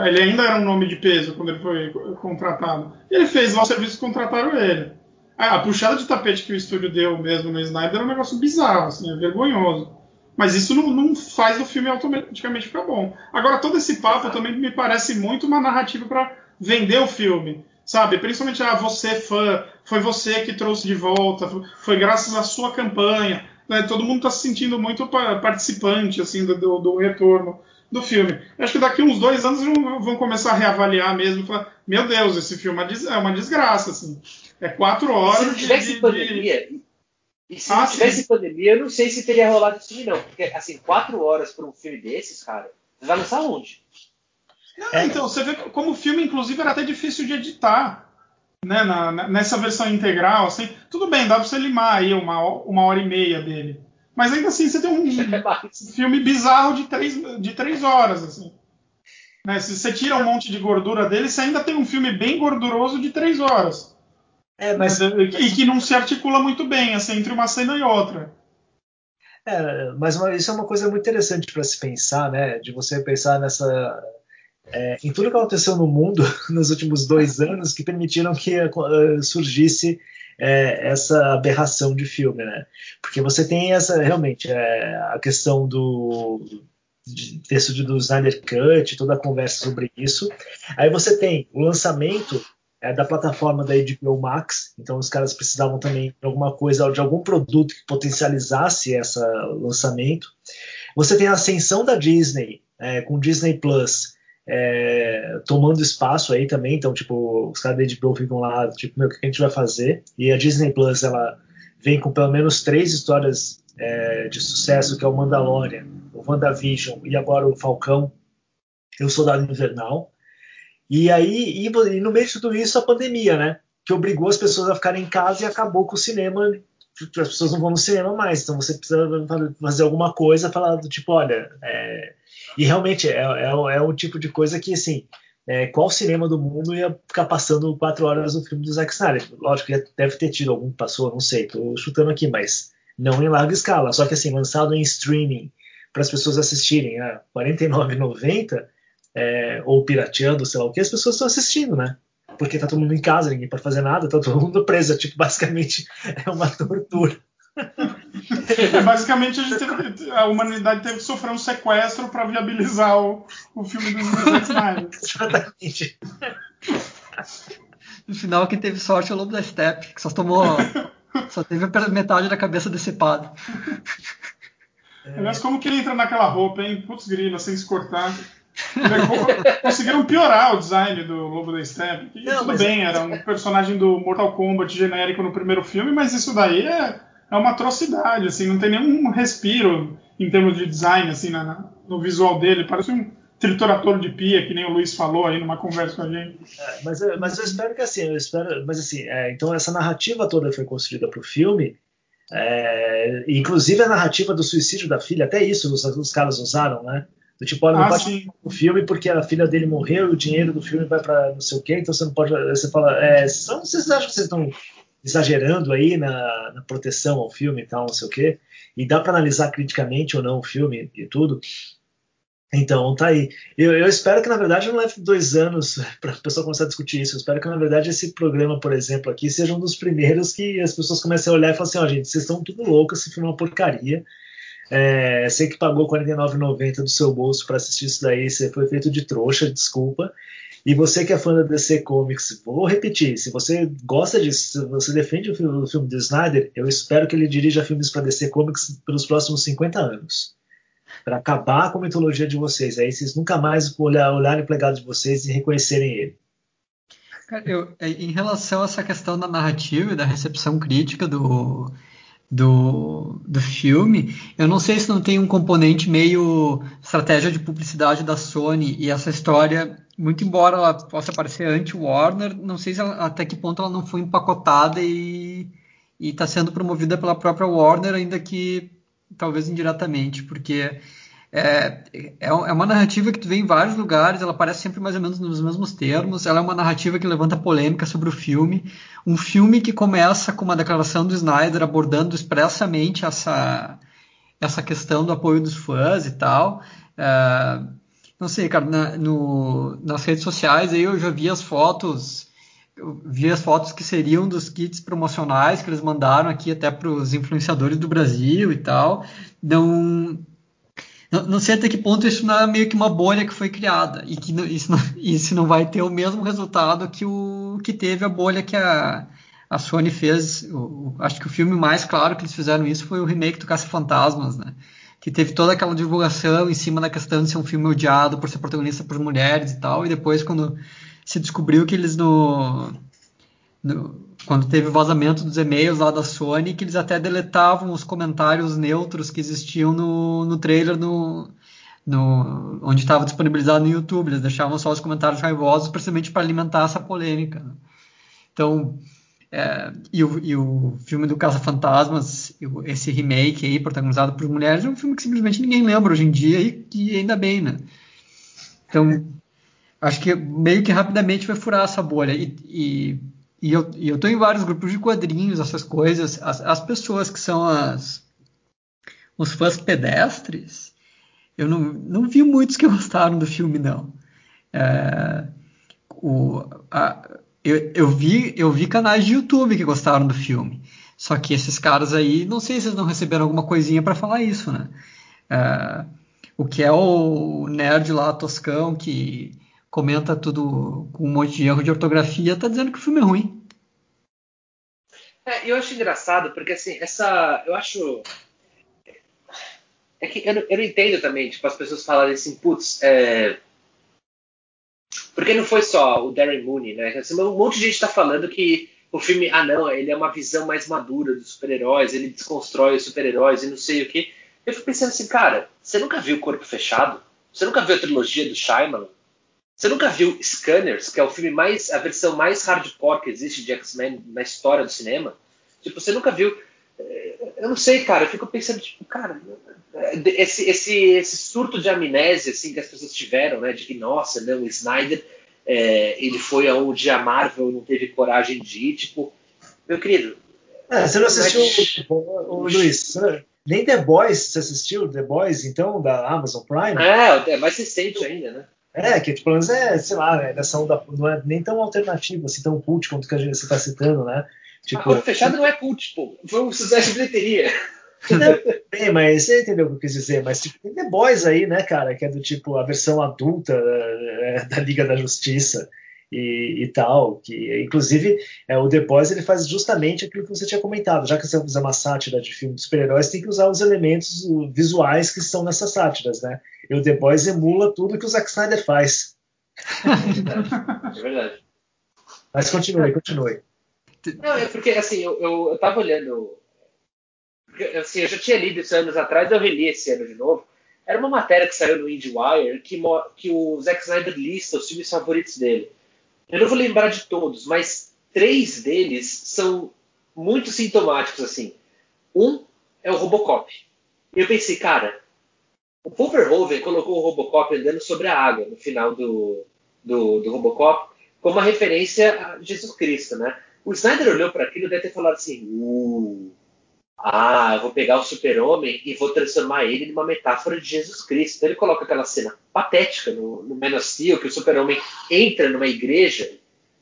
S4: Ele ainda era um nome de peso quando ele foi contratado. Ele fez lá o serviço contrataram ele. A, a, puxada de tapete que o estúdio deu mesmo no Snyder é um negócio bizarro, assim, é vergonhoso. Mas isso não, não faz o filme automaticamente ficar bom. Agora, todo esse papo também me parece muito uma narrativa para vender o filme sabe? Principalmente, ah, você fã, foi você que trouxe de volta, foi graças à sua campanha. Né? Todo mundo está se sentindo muito participante, assim, do, do, retorno do filme. Acho que daqui uns dois anos vão começar a reavaliar mesmo, falar, meu Deus, esse filme é, é uma desgraça, assim. É quatro horas. Se
S5: não tivesse de, pandemia, de... e se ah, não tivesse sim. pandemia, eu não sei se teria rolado esse filme, não. Porque, assim, quatro horas para um filme desses, cara, você vai lançar onde?
S4: Não, é. Então, você vê como o filme, inclusive, era até difícil de editar. Né, na, nessa versão integral, assim, tudo bem, dá pra você limar aí uma, uma hora e meia dele. Mas ainda assim, você tem um filme bizarro de três, de três horas, assim. Né, se você tira um monte de gordura dele, você ainda tem um filme bem gorduroso de três horas. É, mas, e que não se articula muito bem, assim, entre uma cena e outra.
S3: É, mas uma, isso é uma coisa muito interessante para se pensar, né? De você pensar nessa é, em tudo que aconteceu no mundo nos últimos dois anos que permitiram que uh, surgisse é, essa aberração de filme, né? Porque você tem essa realmente é, a questão do texto do Snyder Cut, toda a conversa sobre isso. Aí você tem o lançamento é da plataforma da HBO Max, então os caras precisavam também de alguma coisa, de algum produto que potencializasse esse lançamento. Você tem a ascensão da Disney é, com Disney Plus é, tomando espaço aí também, então tipo os caras da HBO ficam lá, tipo meu, o que a gente vai fazer? E a Disney Plus ela vem com pelo menos três histórias é, de sucesso, que é o Mandalorian, o WandaVision e agora o Falcão, e o Soldado Invernal. E aí, e, e no meio de tudo isso, a pandemia, né? Que obrigou as pessoas a ficarem em casa e acabou com o cinema. As pessoas não vão no cinema mais, então você precisa fazer alguma coisa, falar do tipo, olha. É... E realmente é, é, é um tipo de coisa que, assim, é, qual cinema do mundo ia ficar passando quatro horas no filme do Zack Snyder? Lógico que deve ter tido algum que passou, não sei, tô chutando aqui, mas não em larga escala. Só que assim, lançado em streaming para as pessoas assistirem a R$ 49,90 é, ou pirateando, sei lá o que, as pessoas estão assistindo, né? Porque tá todo mundo em casa, ninguém pode fazer nada, tá todo mundo preso. Tipo, basicamente é uma tortura.
S4: É, basicamente a, teve, a, humanidade teve que sofrer um sequestro para viabilizar o, o filme do Zack Snyder.
S3: Exatamente.
S2: No final, quem teve sorte é o Lobo da Steppe, que só tomou. só teve metade da cabeça decepada.
S4: Aliás, como que ele entra naquela roupa, hein? Putz grila, sem se cortar. Conseguiram piorar o design do Lobo da Steppe. Tudo bem, é... era um personagem do Mortal Kombat genérico no primeiro filme, mas isso daí é, é uma atrocidade, assim, não tem nenhum respiro em termos de design, assim, na, no visual dele. Parece um triturador de pia, que nem o Luiz falou aí numa conversa com a gente.
S3: É, mas, mas eu espero que assim, eu espero, mas assim, é, então essa narrativa toda foi construída para o filme. É, inclusive a narrativa do suicídio da filha, até isso os, os caras usaram, né? Do tipo, olha, não ah, pode o filme porque a filha dele morreu e o dinheiro do filme vai para não sei o quê, então você não pode. Você fala, é, são, vocês acham que vocês estão exagerando aí na, na, proteção ao filme e tal, não sei o quê? E dá para analisar criticamente ou não o filme e tudo. Então, tá aí. Eu, eu, espero que, na verdade, não leve dois anos para a pessoa começar a discutir isso. Eu espero que, na verdade, esse programa, por exemplo, aqui, seja um dos primeiros que as pessoas comecem a olhar e falar assim: ó, oh, gente, vocês estão tudo loucos, esse filme é uma porcaria. É, sei que pagou R$ 49,90 do seu bolso para assistir isso daí, você foi feito de trouxa, desculpa. E você que é fã da DC Comics, vou repetir, se você gosta disso, se você defende o filme, o filme de Snyder, eu espero que ele dirija filmes para DC Comics pelos próximos 50 anos. Para acabar com a mitologia de vocês. Aí vocês nunca mais olhar, olharem o legado de vocês e reconhecerem ele.
S2: Cara, eu, em relação a essa questão da narrativa e da recepção crítica do, do, do filme. Eu não sei se não tem um componente meio estratégia de publicidade da Sony e essa história, muito embora ela possa parecer anti-Warner, não sei ela, até que ponto ela não foi empacotada e está sendo promovida pela própria Warner, ainda que talvez indiretamente, porque é, é, é uma narrativa que tu vê em vários lugares, ela aparece sempre mais ou menos nos mesmos termos, ela é uma narrativa que levanta polêmica sobre o filme, um filme que começa com uma declaração do Snyder abordando expressamente essa, essa questão do apoio dos fãs e tal. É, não sei, cara, na, no, nas redes sociais aí eu já vi as fotos, vi as fotos que seriam dos kits promocionais que eles mandaram aqui até para os influenciadores do Brasil e tal. Não não, não, sei até que ponto isso não é meio que uma bolha que foi criada e que não, isso, não, isso não vai ter o mesmo resultado que o que teve a bolha que a, a Sony fez. O, acho que o filme mais claro que eles fizeram isso foi o remake do Caça Fantasmas, né? Que teve toda aquela divulgação em cima da questão de ser um filme odiado por ser protagonista por mulheres e tal. E depois, quando se descobriu que eles no, no quando teve o vazamento dos e-mails lá da Sony, que eles até deletavam os comentários neutros que existiam no, no trailer no, no, onde estava disponibilizado no YouTube. Eles deixavam só os comentários raivosos, precisamente para alimentar essa polêmica. Né? Então, é, e, o, e, o, filme do Caça-Fantasmas, esse remake aí, protagonizado por mulheres, é um filme que simplesmente ninguém lembra hoje em dia e, e ainda bem, né? Então, acho que meio que rapidamente vai furar essa bolha. E, e e eu, e eu tô em vários grupos de quadrinhos, essas coisas. As, as pessoas que são as os fãs pedestres, eu não, não vi muitos que gostaram do filme, não. É, o, a, eu, eu, vi, eu vi canais de YouTube que gostaram do filme. Só que esses caras aí, não sei se eles não receberam alguma coisinha para falar isso, né? É, o que é o nerd lá, Toscão, que comenta tudo com um monte de erro de ortografia, tá dizendo que o filme é ruim.
S5: É, eu acho engraçado, porque assim, essa. Eu acho. É que eu eu não entendo também, tipo, as pessoas falarem assim, putz, é. Porque não foi só o Darren Mooney, né? Assim, um monte de gente tá falando que o filme, ah não, ele é uma visão mais madura dos super-heróis, ele desconstrói os super-heróis e não sei o que. Eu fico pensando assim, cara, você nunca viu Corpo Fechado? Você nunca viu a trilogia do Shyamalan? Você nunca viu Scanners, que é o filme mais, a versão mais hardcore que existe de X-Men na história do cinema? Tipo, você nunca viu. Eh, eu não sei, cara, eu fico pensando, tipo, cara, esse, esse, esse surto de amnésia assim, que as pessoas tiveram, né? De que, nossa, não, o Snyder é, ele foi aonde a Marvel não teve coragem de ir, tipo, meu querido.
S3: É, você não assistiu, mas... o, o, o Luiz? Nem The Boys, você assistiu The Boys, então, da Amazon Prime?
S5: É, é mais recente ainda, né?
S3: É, que pelo menos é, sei lá, é dessa onda, não é nem tão alternativo, assim, tão cult quanto que a gente, você está citando, né?
S5: Tipo, ah, fechado não é cult, pô. Foi um sucesso de bilheteria.
S3: Bem, mas você entendeu o que eu quis dizer, mas tipo, tem The Boys aí, né, cara, que é do tipo a versão adulta é, da Liga da Justiça e, e, tal, que inclusive é, o The Boys ele faz justamente aquilo que você tinha comentado, já que você vai fazer uma sátira de filme de super-heróis, tem que usar os elementos visuais que estão nessas sátiras, né? E o The Boys emula tudo que o Zack Snyder faz.
S5: É verdade. É verdade.
S3: Mas continue, continue.
S5: Não, é porque assim, eu, eu, eu tava olhando. Assim, eu já tinha lido isso anos atrás, eu reli esse ano de novo. Era uma matéria que saiu no IndieWire que, que o Zack Snyder lista os filmes favoritos dele. Eu não vou lembrar de todos, mas três deles são muito sintomáticos, assim. Um é o Robocop. Eu pensei, cara, o Paul Verhoeven colocou o Robocop andando sobre a água no final do, do, do Robocop como uma referência a Jesus Cristo, né? O Snyder olhou para aquilo e deve ter falado assim: uh, ah, eu vou pegar o super-homem e vou transformar ele numa metáfora de Jesus Cristo. Então ele coloca aquela cena patética no, no Man of Steel, que o super-homem entra numa igreja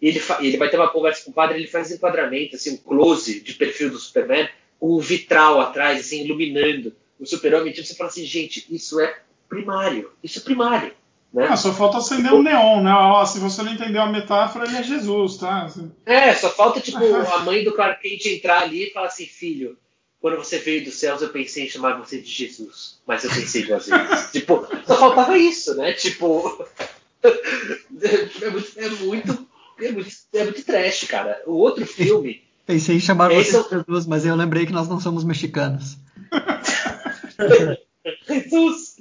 S5: e ele, ele vai ter uma conversa com o padre, ele faz um enquadramento, assim, um close de perfil do Superman, com um vitral atrás, assim, iluminando o super-homem. Tipo, você fala assim, gente, isso é primário, isso é primário. Né?
S4: Ah, só falta acender um neon, né? Ó, se você não entendeu a metáfora, ele é Jesus, tá?
S5: É, só falta, tipo, a mãe do Clark Kent entrar ali e falar assim, filho, quando você veio dos céus, eu pensei em chamar você de Jesus, mas eu pensei duas vezes. tipo, só faltava isso, né? Tipo, é muito, é muito, é muito, é muito trash, cara. O outro filme...
S2: Pensei em chamar você de Jesus, mas eu lembrei que nós não somos mexicanos.
S5: Jesus!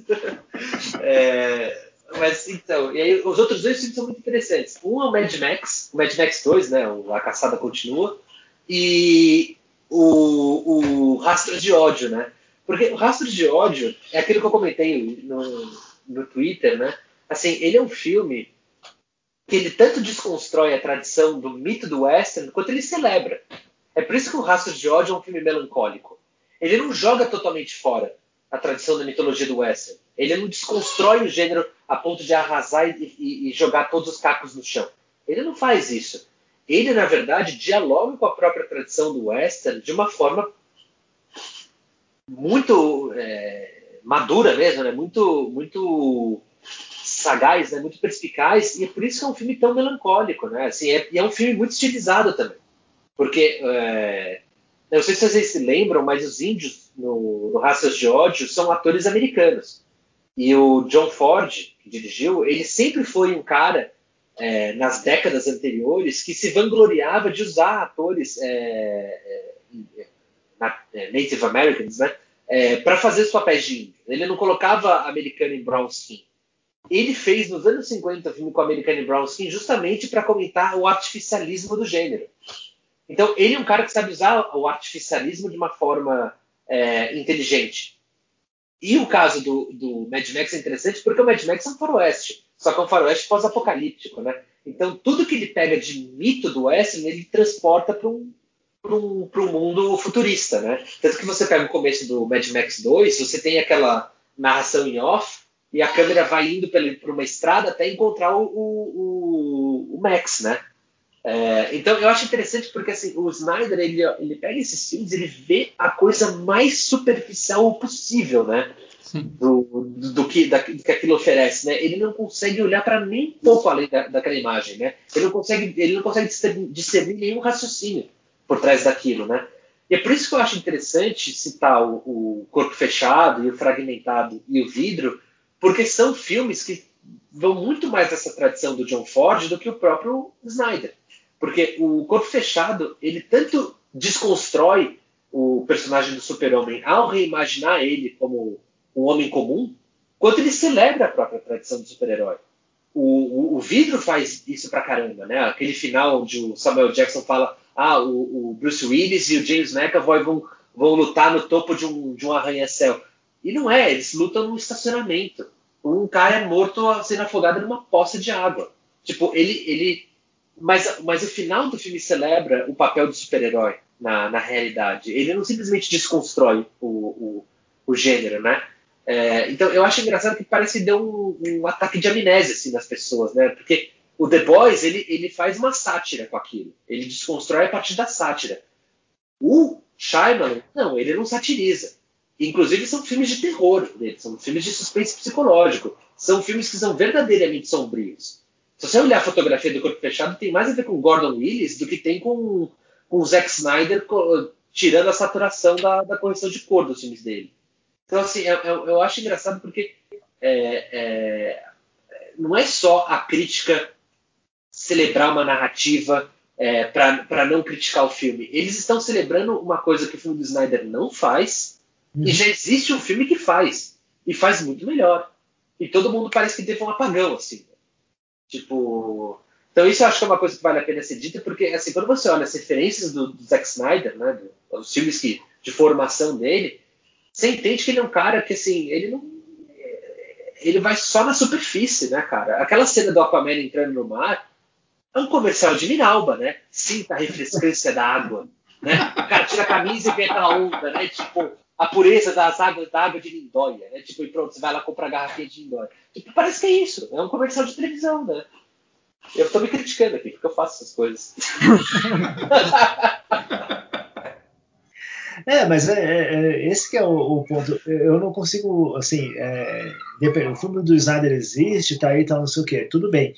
S5: É... Mas então, e aí os outros dois filmes são muito interessantes. Um é o Mad Max, o Mad Max 2, né? A caçada continua. E o, o Rastros de Ódio, né? Porque o Rastros de Ódio é aquilo que eu comentei no, no Twitter, né? Assim, ele é um filme que ele tanto desconstrói a tradição do mito do western quanto ele celebra. É por isso que o Rastros de Ódio é um filme melancólico. Ele não joga totalmente fora a tradição da mitologia do western. Ele não desconstrói o gênero a ponto de arrasar e, e, e jogar todos os cacos no chão. Ele não faz isso. Ele, na verdade, dialoga com a própria tradição do western de uma forma muito é, madura mesmo, né? muito, muito sagaz, né? muito perspicaz, e é por isso que é um filme tão melancólico. Né? Assim, é, e é um filme muito estilizado também. Porque, é, eu não sei se vocês se lembram, mas os índios no, no Raças de Ódio são atores americanos. E o John Ford, que dirigiu, ele sempre foi um cara, é, nas décadas anteriores, que se vangloriava de usar atores é, é, é Native Americans né, é, para fazer os papéis de índio. Ele não colocava americano em brown skin. Ele fez nos anos 50 o filme com americano em brown skin justamente para comentar o artificialismo do gênero. Então, ele é um cara que sabe usar o artificialismo de uma forma é, inteligente. E o caso do, do Mad Max é interessante porque o Mad Max é um faroeste, só que é um faroeste pós-apocalíptico, né? Então tudo que ele pega de mito do western ele transporta para um, um, um mundo futurista, né? Tanto que você pega o começo do Mad Max 2, você tem aquela narração em off e a câmera vai indo por uma estrada até encontrar o, o, o Max, né? É, então eu acho interessante porque assim, o Snyder ele, ele pega esses filmes ele vê a coisa mais superficial possível, né? Do, do, que, da, do que aquilo oferece, né? Ele não consegue olhar para nem pouco além da, daquela imagem, né? Ele não consegue, ele não consegue discernir nenhum raciocínio por trás daquilo, né? E é por isso que eu acho interessante citar o, o Corpo Fechado e o Fragmentado e o Vidro, porque são filmes que vão muito mais nessa tradição do John Ford do que o próprio Snyder. Porque o Corpo Fechado, ele tanto desconstrói o personagem do super-homem ao reimaginar ele como um homem comum, quanto ele celebra a própria tradição do super-herói. O, o, o, vidro faz isso pra caramba, né? Aquele final onde o Samuel Jackson fala: ah, o, o Bruce Willis e o James McAvoy vão, vão lutar no topo de um, de um arranha-céu. E não é, eles lutam num estacionamento. Um cara é morto sendo afogado numa poça de água. Tipo, ele. ele mas, mas o final do filme celebra o papel do super-herói na, na realidade. Ele não simplesmente desconstrói o, o, o gênero, né? É, então eu acho engraçado que parece que deu um, um, ataque de amnésia assim, nas pessoas, né? Porque o The Boys ele, ele faz uma sátira com aquilo, ele desconstrói a partir da sátira. O Shyamalan, não, ele não satiriza. Inclusive são filmes de terror dele, são filmes de suspense psicológico, são filmes que são verdadeiramente sombrios. Se você olhar a fotografia do Corpo Fechado, tem mais a ver com Gordon Willis do que tem com, com o Zack Snyder tirando a saturação da, da correção de cor dos filmes dele. Então, assim, eu, eu, eu acho engraçado porque é, é, não é só a crítica celebrar uma narrativa é, para não criticar o filme. Eles estão celebrando uma coisa que o filme do Snyder não faz, uhum. e já existe um filme que faz, e faz muito melhor. E todo mundo parece que teve um apagão, assim. Tipo. Então, isso eu acho que é uma coisa que vale a pena ser dita, porque, assim, quando você olha as referências do, do Zack Snyder, né, os filmes que, de formação dele, você entende que ele é um cara que, assim, ele não. Ele vai só na superfície, né, cara? Aquela cena do Aquaman entrando no mar é um comercial de Minalba, né? Sinta a refrescância da água, né? O cara tira a camisa e vem aquela onda, né? Tipo, a pureza das águas da água de Lindóia, né? Tipo, e pronto, você vai lá comprar a garrafinha de Lindóia. Tipo, parece que é isso. É um comercial de televisão, né? Eu tô me criticando aqui, porque eu faço essas coisas.
S3: É, mas é, é, é, esse que é o, o, ponto. Eu não consigo, assim, é, o filme do Snyder existe, tá aí, tá não sei o quê, tudo bem.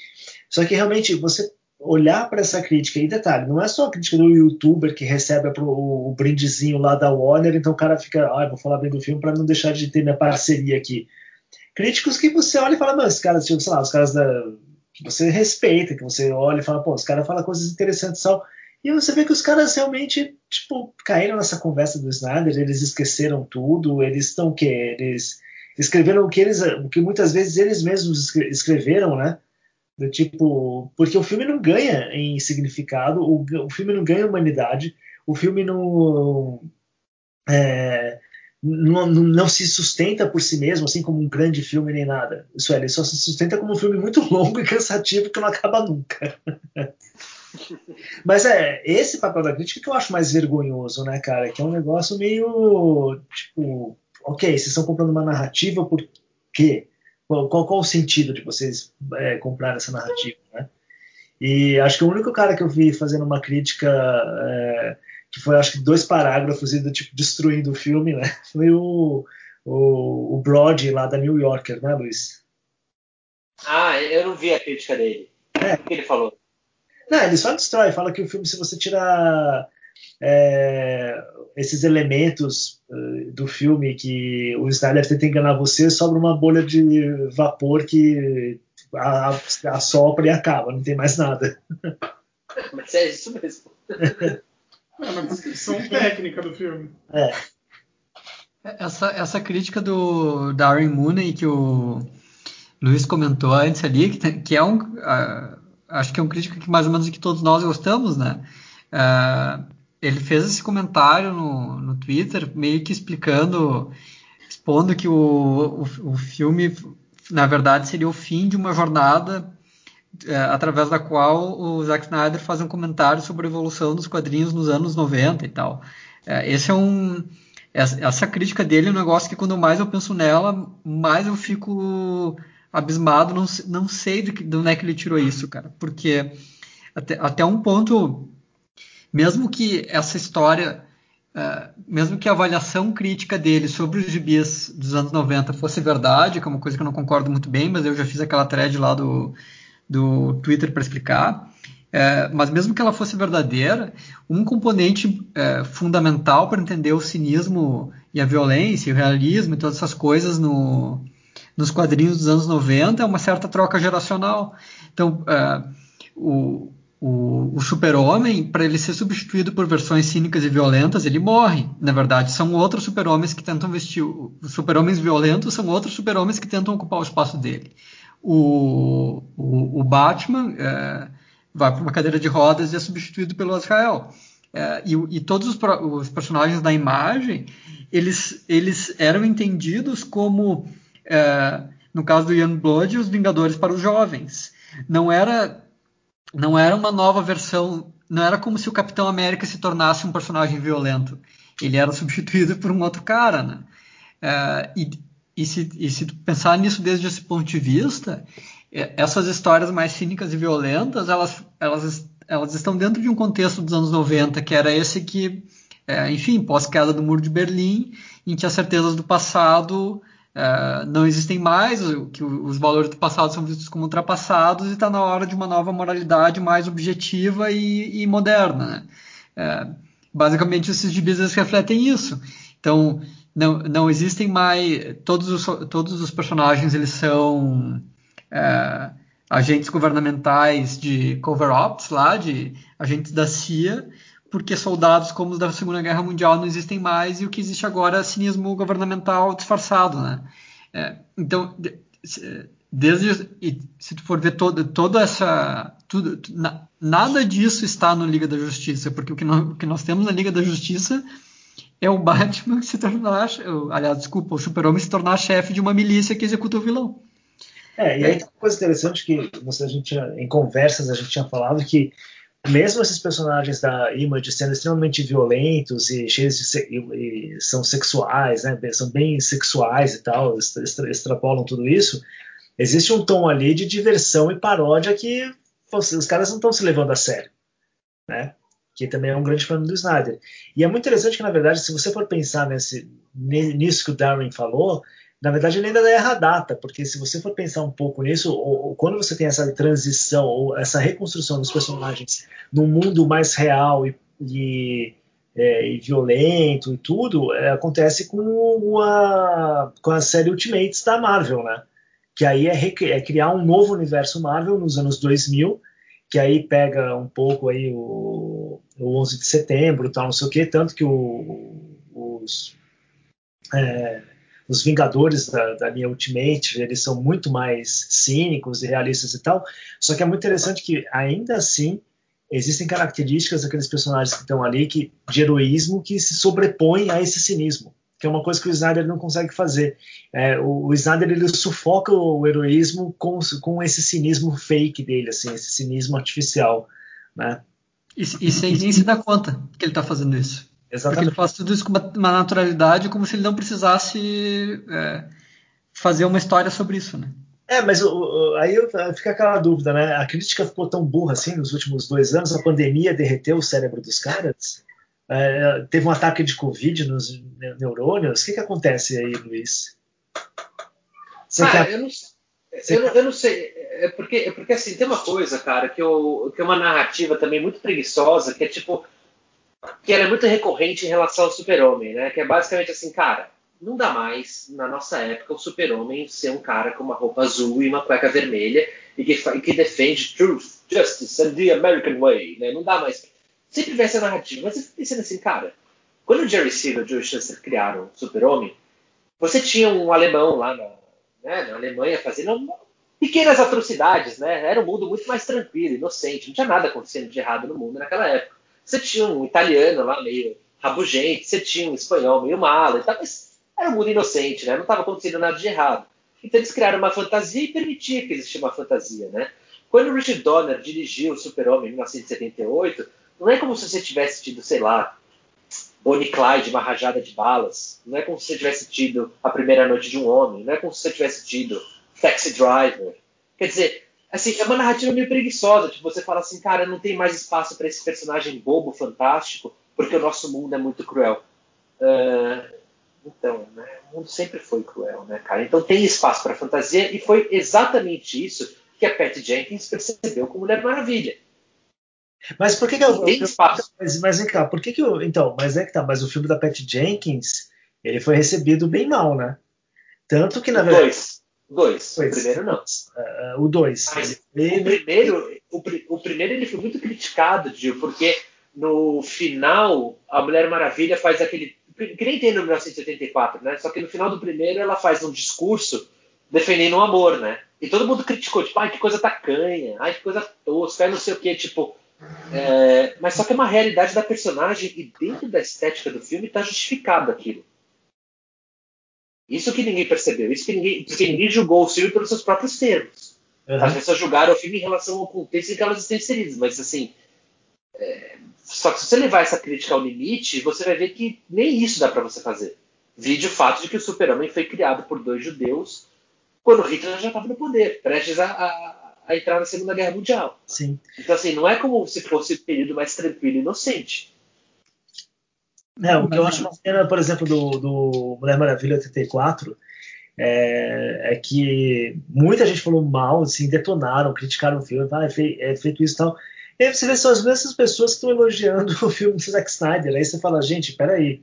S3: Só que realmente você olhar para essa crítica, e detalhe, não é só a crítica do youtuber que recebe pro, o, o brindezinho lá da Warner, então o cara fica, ah, vou falar bem do filme para não deixar de ter minha parceria aqui. Críticos que você olha e fala, mano, os caras, tipo, sei lá, os caras da, que você respeita, que você olha e fala, pô, os caras falam coisas interessantes e. E você vê que os caras realmente, tipo, caíram nessa conversa do Snyder, eles esqueceram tudo, eles estão o quê? Eles escreveram o que eles, o que muitas vezes eles mesmos escreveram, né? Do tipo, porque o filme não ganha em significado, o, o filme não ganha humanidade, o filme não, é, não, não, se sustenta por si mesmo, assim como um grande filme nem nada. Isso é, ele só se sustenta como um filme muito longo e cansativo que não acaba nunca. Mas é esse papel da crítica que eu acho mais vergonhoso, né, cara? Que é um negócio meio tipo, ok, vocês estão comprando uma narrativa por quê? Qual, qual, qual o sentido de vocês é, comprar essa narrativa, né? E acho que o único cara que eu vi fazendo uma crítica é, que foi acho que dois parágrafos e do tipo destruindo o filme, né? Foi o, o, o Brody lá da New Yorker, né, Luiz?
S5: Ah, eu não vi a crítica dele. É. O que ele falou?
S3: Não, ele só destrói, fala que o filme, se você tirar é, esses elementos uh, do filme que o Snyder tenta enganar você, sobra uma bolha de vapor que assopra e acaba, não tem mais nada.
S5: Mas é isso mesmo.
S4: é uma descrição técnica do filme.
S3: É.
S2: Essa, essa crítica do Darren Mooney que o Luiz comentou antes ali, que, tem, que é um. Uh, acho que é um crítico que mais ou menos que todos nós gostamos, né? Uh, ele fez esse comentário no, no Twitter, meio que explicando, expondo que o, o, o filme, na verdade, seria o fim de uma jornada uh, através da qual o Zack Snyder faz um comentário sobre a evolução dos quadrinhos nos anos 90 e tal. Uh, esse é um essa, essa crítica dele é um negócio que quando mais eu penso nela, mais eu fico abismado, não, não sei de, de onde é que ele tirou isso, cara. Porque até, até um ponto, mesmo que essa história uh, mesmo que a avaliação crítica dele sobre os gibis dos anos 90 fosse verdade, que é uma coisa que eu não concordo muito bem, mas eu já fiz aquela thread lá do, do Twitter para explicar. É, mas mesmo que ela fosse verdadeira, um componente é, fundamental para entender o cinismo e a violência, e o realismo e todas essas coisas no, nos quadrinhos dos anos 90 é uma certa troca geracional. Então, é, o, o, o super-homem, para ele ser substituído por versões cínicas e violentas, ele morre. Na verdade, são outros super-homens que tentam vestir. Os super-homens violentos são outros super-homens que tentam ocupar o espaço dele. O, o, o Batman é, vai para uma cadeira de rodas e é substituído pelo Azrael. É, e, e, todos os, os, personagens da imagem, eles, eles eram entendidos como, é, no caso do Youngblood, os Vingadores para os jovens. Não era, não era uma nova versão, não era como se o Capitão América se tornasse um personagem violento. Ele era substituído por um outro cara, né? É, e, e, se, e se pensar nisso desde esse ponto de vista, essas histórias mais cínicas e violentas, elas, elas, elas estão dentro de um contexto dos anos 90, que era esse que, é, enfim, pós-queda do Muro de Berlim, em que as certezas do passado é, não existem mais, que os valores do passado são vistos como ultrapassados e está na hora de uma nova moralidade mais objetiva e, e moderna. Né? É, basicamente, esses gibis refletem isso. Então, não, não existem mais... Todos os, todos os personagens, eles são é, agentes governamentais de cover-ops lá, de agentes da CIA, porque soldados como os da Segunda Guerra Mundial não existem mais e o que existe agora é cinismo governamental disfarçado, né? É, então, desde se tu for ver todo, toda essa tudo, na, nada disso está no Liga da Justiça, porque o que, nós, o que nós temos na Liga da Justiça é o Batman se tornar, aliás, desculpa, o Super-Homem se tornar chefe de uma milícia que executa o vilão.
S3: É, e aí tem uma coisa interessante que você, a gente em conversas a gente tinha falado que mesmo esses personagens da Image sendo extremamente violentos e cheios de e, e são sexuais, né, são bem sexuais e tal, extra, extrapolam tudo isso, existe um tom ali de diversão e paródia que os caras não estão se levando a sério, né? Que também é um grande problema do Snyder. E é muito interessante que, na verdade, se você for pensar nesse, nisso que o Darwin falou, na verdade ele ainda erra a data, porque se você for pensar um pouco nisso, ou, ou, quando você tem essa transição, ou essa reconstrução dos personagens num mundo mais real e, e, é, e violento e tudo, é, acontece com a, com a série Ultimates da Marvel, né? Que aí é, é, criar um novo universo Marvel nos anos 2000, que aí pega um pouco aí o, o 11 de setembro, tal, não sei o que, tanto que o, os... É, os Vingadores da, da linha Ultimate, eles são muito mais cínicos e realistas e tal. Só que é muito interessante que, ainda assim, existem características daqueles personagens que estão ali que, de heroísmo que se sobrepõem a esse cinismo, que é uma coisa que o Snyder não consegue fazer. É, o, o, Snyder ele sufoca o heroísmo com, com esse cinismo fake dele, assim, esse cinismo artificial, né?
S2: E, e sem nem se dar conta que ele está fazendo isso. Exatamente. Porque ele faz tudo isso com uma, naturalidade, como se ele não precisasse é, fazer uma história sobre isso, né?
S3: É, mas o, o, aí fica aquela dúvida, né? A crítica ficou tão burra assim nos últimos dois anos, a pandemia derreteu o cérebro dos caras. É, teve um ataque de Covid nos neurônios. O que, que acontece aí, Luiz?
S5: Você ah, quer... eu, não, eu, não, eu, não, sei. É porque, é porque assim, tem uma coisa, cara, que, eu, que é uma narrativa também muito preguiçosa, que é tipo que era muito recorrente em relação ao super-homem, né? Que é basicamente assim, cara, não dá mais, na nossa época, o super-homem ser um cara com uma roupa azul e uma cueca vermelha e que, que defende truth, justice and the American way, né? Não dá mais. Sempre vê essa narrativa, mas eu fico pensando assim, cara, quando o Jerry Siegel e o Joe Shuster criaram o super-homem, você tinha um alemão lá na, né, na Alemanha fazendo pequenas atrocidades, né? Era um mundo muito mais tranquilo, inocente, não tinha nada acontecendo de errado no mundo naquela época. Você tinha um italiano lá meio rabugente, você tinha um espanhol meio mala mas era um mundo inocente, né? Não estava acontecendo nada de errado. Então eles criaram uma fantasia e permitiam que existisse uma fantasia, né? Quando o Richard Donner dirigiu o Super-Homem em 1978, não é como se você tivesse tido, sei lá, Bonnie Clyde, uma rajada de balas. Não é como se você tivesse tido A Primeira Noite de um Homem. Não é como se você tivesse tido Taxi Driver. Quer dizer, assim, é uma narrativa meio preguiçosa. Tipo, você fala assim, cara, não tem mais espaço para esse personagem bobo, fantástico. porque o nosso mundo é muito cruel. Uh, então, né, o mundo sempre foi cruel, né, cara? Então tem espaço para fantasia e foi exatamente isso que a Pat Jenkins percebeu com Mulher Maravilha.
S3: Mas por que, que eu, tem espaço? Mas, mas vem cá, por que que eu, então, mas é que tá, mas o filme da Pat Jenkins, ele foi recebido bem mal, né? Tanto que na verdade
S5: dois, dois, o primeiro não.
S3: Uh, o dois.
S5: Ele... O primeiro, o, o, primeiro ele foi muito criticado, Gil, porque no final a Mulher Maravilha faz aquele que nem tem no 1984, né? Só que no final do primeiro ela faz um discurso defendendo o amor, né? E todo mundo criticou, tipo, ai, que coisa tacanha, ai, que coisa tosca, ai, não sei o que, tipo. É... mas só que é uma realidade da personagem e dentro da estética do filme está justificado aquilo. Isso que ninguém percebeu, isso que ninguém, porque ninguém julgou o filme pelos seus próprios termos. Uhum. As pessoas julgaram o filme em relação ao contexto em que elas estão inseridas, mas assim, é, só que se você levar essa crítica ao limite, você vai ver que nem isso dá para você fazer. Vide o fato de que o super-homem foi criado por dois judeus quando Hitler já estava no poder, prestes a, a, a, entrar na Segunda Guerra Mundial.
S3: Sim.
S5: Então, assim, não é como se fosse um período mais tranquilo e inocente.
S3: É, o que eu acho uma cena, por exemplo, do, do Mulher Maravilha 84 é, é, que muita gente falou mal, assim, detonaram, criticaram o filme, ah, é, é feito isso e tal. E aí você vê são as mesmas pessoas que estão elogiando o filme do Zack Snyder. Aí você fala, gente, peraí.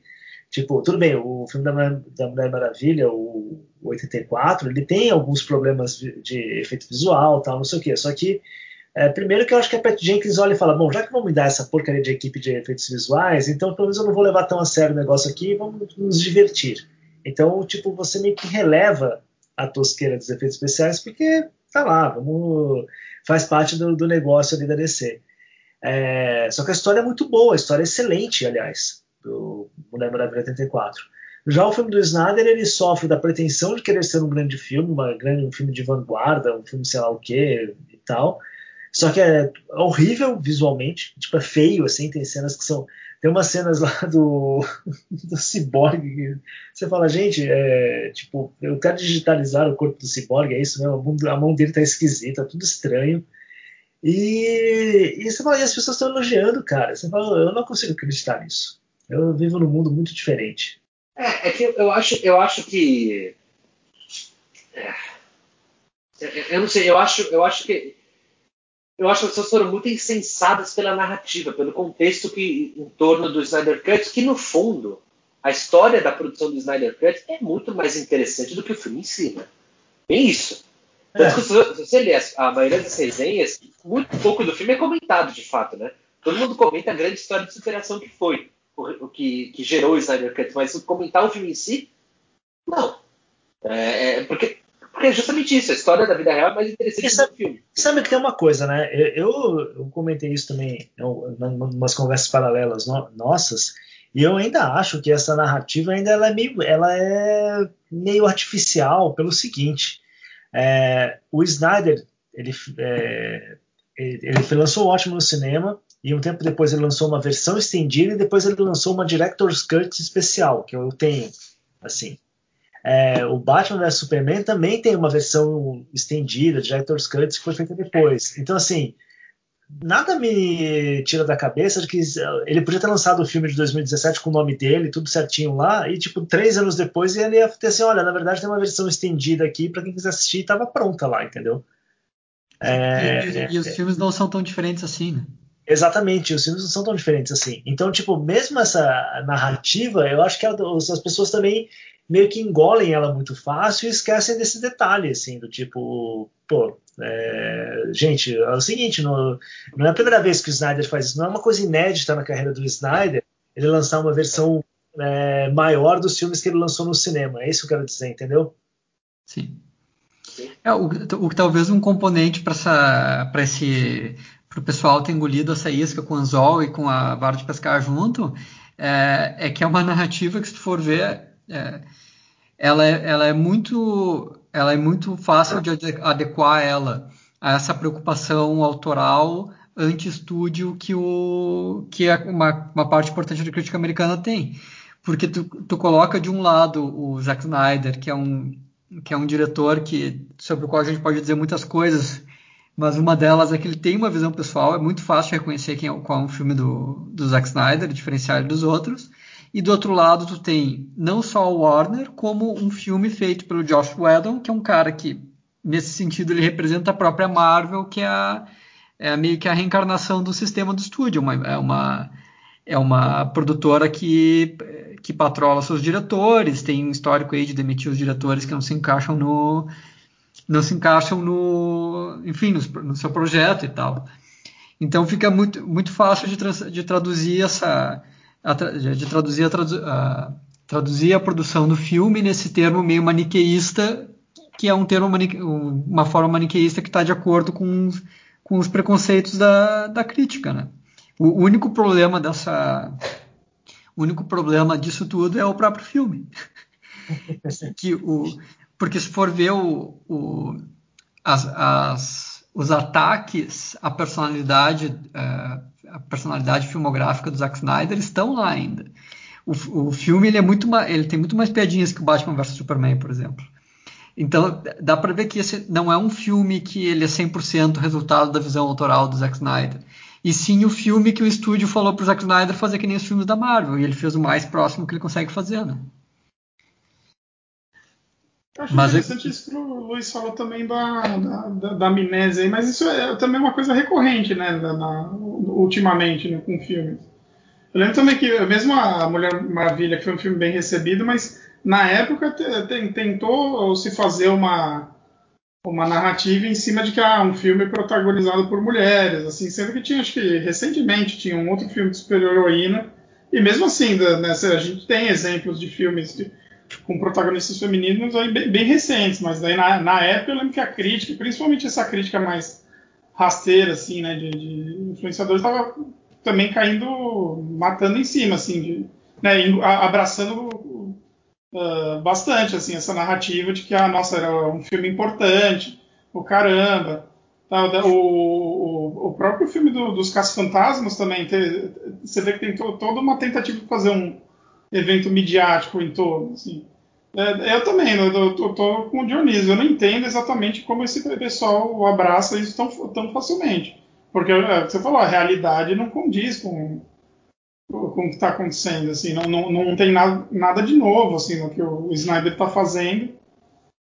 S3: Tipo, tudo bem, o filme da, da Mulher Maravilha, o, o 84, ele tem alguns problemas de efeito visual, tal, não sei o quê. Só que, é, primeiro que eu acho que a Pat Jenkins olha e fala, bom, já que vão me dar essa porcaria de equipe de efeitos visuais, então pelo menos eu não vou levar tão a sério o negócio aqui vamos nos divertir. Então, tipo, você meio que releva a tosqueira dos efeitos especiais, porque tá lá, vamos faz parte do, do negócio ali da DC. É, só que a história é muito boa, a história é excelente, aliás, do Mulher Maravilha 84. Já o filme do Snyder, ele sofre da pretensão de querer ser um grande filme, uma grande, um filme de vanguarda, um filme sei lá o que e tal. Só que é horrível visualmente, tipo, é feio, assim, tem cenas que são tem umas cenas lá do, do Cyborg que você fala, gente, é, tipo, eu quero digitalizar o corpo do Cyborg, é isso mesmo, a mão, a mão dele tá esquisita, tudo estranho. E, e, você fala, e as pessoas estão elogiando, cara. Você fala, eu não consigo acreditar nisso. Eu vivo num mundo muito diferente.
S5: É, é que eu acho, eu acho que. É, eu não sei, eu acho, eu acho que eu acho que as pessoas foram muito insensadas pela narrativa, pelo contexto que em torno do Snyder Cut, que no fundo a história da produção do Snyder Cut é muito mais interessante do que o filme em si, né? Bem isso. É. Se você ler a maioria das resenhas, muito pouco do filme é comentado de fato, né? Todo mundo comenta a grande história de superação que foi, o, que, que gerou o Snyder Cut, mas comentar o filme em si, não. É, é, porque porque é justamente isso, a história da vida real é mais interessante sabe, do filme.
S3: Sabe que tem uma coisa, né? Eu, eu comentei isso também em umas conversas paralelas no, nossas, e eu ainda acho que essa narrativa ainda ela é, meio, ela é meio artificial pelo seguinte. É, o Snyder, ele, é, ele, ele lançou o ótimo no cinema, e um tempo depois ele lançou uma versão estendida e depois ele lançou uma Director's Cut especial, que eu tenho, assim. É, o Batman vs Superman também tem uma versão estendida, Director's Cut, que foi feita depois. Então, assim, nada me tira da cabeça de que ele podia ter lançado o filme de 2017 com o nome dele, tudo certinho lá, e, tipo, três anos depois ele ia ter assim: olha, na verdade tem uma versão estendida aqui para quem quiser assistir, e tava pronta lá, entendeu?
S2: É, e, e, os filmes não são tão diferentes assim, né?
S3: Exatamente, os filmes não são tão diferentes assim. Então, tipo, mesmo essa narrativa, eu acho que as pessoas também meio que engolem ela muito fácil e esquecem desse detalhe, assim, do tipo, pô, é, gente, é o seguinte, não, não é a primeira vez que o Snyder faz isso, não é uma coisa inédita na carreira do Snyder ele lançar uma versão é, maior dos filmes que ele lançou no cinema, é isso que eu quero dizer, entendeu?
S2: Sim. É, o, o talvez um componente para esse para o pessoal ter engolido essa isca com o anzol e com a vara de pescar junto, é, é que é uma narrativa que se tu for ver, é, ela, é, ela é muito ela é muito fácil de adequar ela a essa preocupação autoral anti-estúdio que, o, que é uma, uma parte importante da crítica americana tem. Porque tu, tu coloca de um lado o Zack Snyder, que é um, que é um diretor que, sobre o qual a gente pode dizer muitas coisas, mas uma delas é que ele tem uma visão pessoal, é muito fácil reconhecer quem é, qual é um filme do, do Zack Snyder, diferenciar ele dos outros. E do outro lado, tu tem não só o Warner, como um filme feito pelo Josh Whedon, que é um cara que, nesse sentido, ele representa a própria Marvel, que é, a, é meio que a reencarnação do sistema do estúdio. Uma, é, uma, é uma produtora que, que patrola seus diretores, tem um histórico aí de demitir os diretores que não se encaixam no, não se encaixam no, enfim, no, no seu projeto e tal. Então fica muito, muito fácil de, tra de traduzir essa, a, de traduzir a, tradu a, traduzir a produção do filme nesse termo meio maniqueísta, que é um termo uma forma maniqueísta que está de acordo com, com os preconceitos da, da crítica, né? O único problema dessa, o único problema disso tudo é o próprio filme, que o porque se for ver o, o, as, as, os ataques à personalidade, uh, a personalidade filmográfica do Zack Snyder estão lá ainda. O, o filme ele é muito ele tem muito mais piadinhas que o Batman vs Superman, por exemplo. Então dá para ver que esse não é um filme que ele é 100% resultado da visão autoral do Zack Snyder. E sim o filme que o estúdio falou pro Zack Snyder fazer que nem os filmes da Marvel. E ele fez o mais próximo que ele consegue fazer, né?
S4: Acho mas interessante eu... isso que o Luiz falou também da, da, da, amnésia aí, mas isso é também uma coisa recorrente, né, na, na, ultimamente, né, com filmes. Eu lembro também que, mesmo a Mulher Maravilha, que foi um filme bem recebido, mas na época tentou se fazer uma, uma narrativa em cima de que ah, um filme protagonizado por mulheres, assim, sendo que tinha, acho que recentemente tinha um outro filme de super-heroína, e mesmo assim, né, a gente tem exemplos de filmes de, com protagonistas femininos aí bem, bem, recentes, mas daí na, na, época eu lembro que a crítica, principalmente essa crítica mais rasteira, assim, né, de, de influenciadores, estava também caindo, matando em cima, assim, de, né, abraçando uh, bastante, assim, essa narrativa de que, ah, nossa, era um filme importante, o caramba, o, o, o, próprio filme do, dos Caça-Fantasmas também, te, você vê que tem to, toda uma tentativa de fazer um evento midiático em torno. Assim. É, eu também, eu tô, tô, com o Dionísio, eu não entendo exatamente como esse pessoal abraça isso tão, tão facilmente. Porque é, você falou, a realidade não condiz com, com o que está acontecendo, assim, não, não, não tem nada, nada de novo assim, no que o Snyder está fazendo,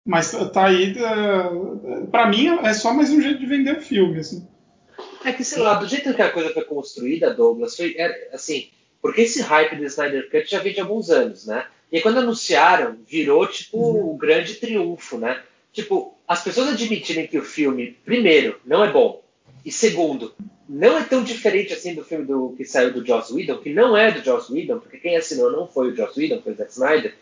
S4: mas tá aí, para mim é só mais um jeito de vender o filme, assim.
S5: É que, sei lá, do jeito que a coisa foi construída, Douglas, foi, é, assim, porque esse hype do Snyder Cut já vem de alguns anos, né? E quando anunciaram, virou tipo uhum. um grande triunfo, né? Tipo, as pessoas admitirem que o filme, primeiro, não é bom, e segundo, não é tão diferente assim do filme do, que saiu do Joss Whedon, que não é do Joss Whedon, porque quem assinou não foi o Joss Whedon, foi o Zack Snyder,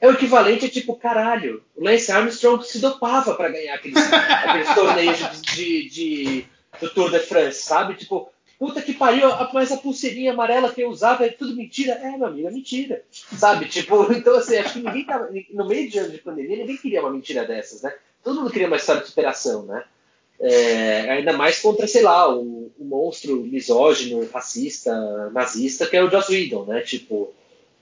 S5: é o equivalente a tipo, caralho, o Lance Armstrong se dopava para ganhar aqueles, aqueles torneios de, de, de, do Tour de France, sabe? Tipo, Puta que pariu, mas a pulseirinha amarela que eu usava é tudo mentira. É, meu amigo, é mentira. Sabe? Tipo, então assim, acho que ninguém tava. No meio de ano de pandemia, ninguém queria uma mentira dessas, né? Todo mundo queria uma história de superação, né? É, ainda mais contra, sei lá, o, o, monstro misógino, racista, nazista, que é o Joss Whedon, né? Tipo,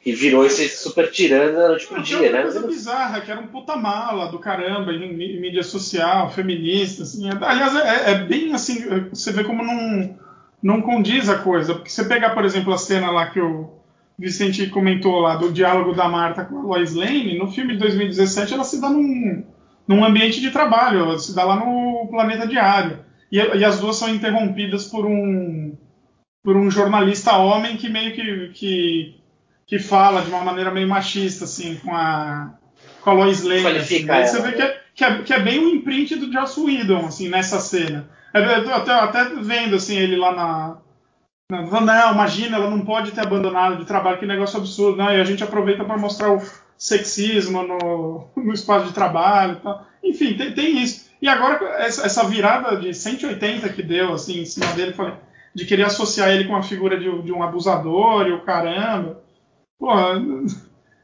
S5: que virou esse super tirano da noite pro dia,
S4: né? coisa bizarra, que era um puta mala do caramba em mídia social, feminista, assim. Aliás, é, é bem assim, você vê como não não condiz a coisa. Porque você pegar, por exemplo, a cena lá que o Vicente comentou lá do diálogo da Marta com a Lois Lane, no filme de 2017 ela se dá num, num ambiente de trabalho, ela se dá lá no planeta diário. E, e as duas são interrompidas por um por um jornalista homem que meio que, que, que fala de uma maneira meio machista, assim, com a, com a Lois Lane. Assim. Você vê que é, que, é, que é bem o um imprint do Joss Whedon, assim, nessa cena. Eu tô até, até vendo assim, ele lá na. Não, não, imagina, ela não pode ter abandonado de trabalho, que negócio absurdo. Não, e a gente aproveita para mostrar o sexismo no, no espaço de trabalho tal. Enfim, tem, tem isso. E agora, essa, essa, virada de 180 que deu, assim, em cima dele, de querer associar ele com a figura de, de um abusador e o caramba. Pô,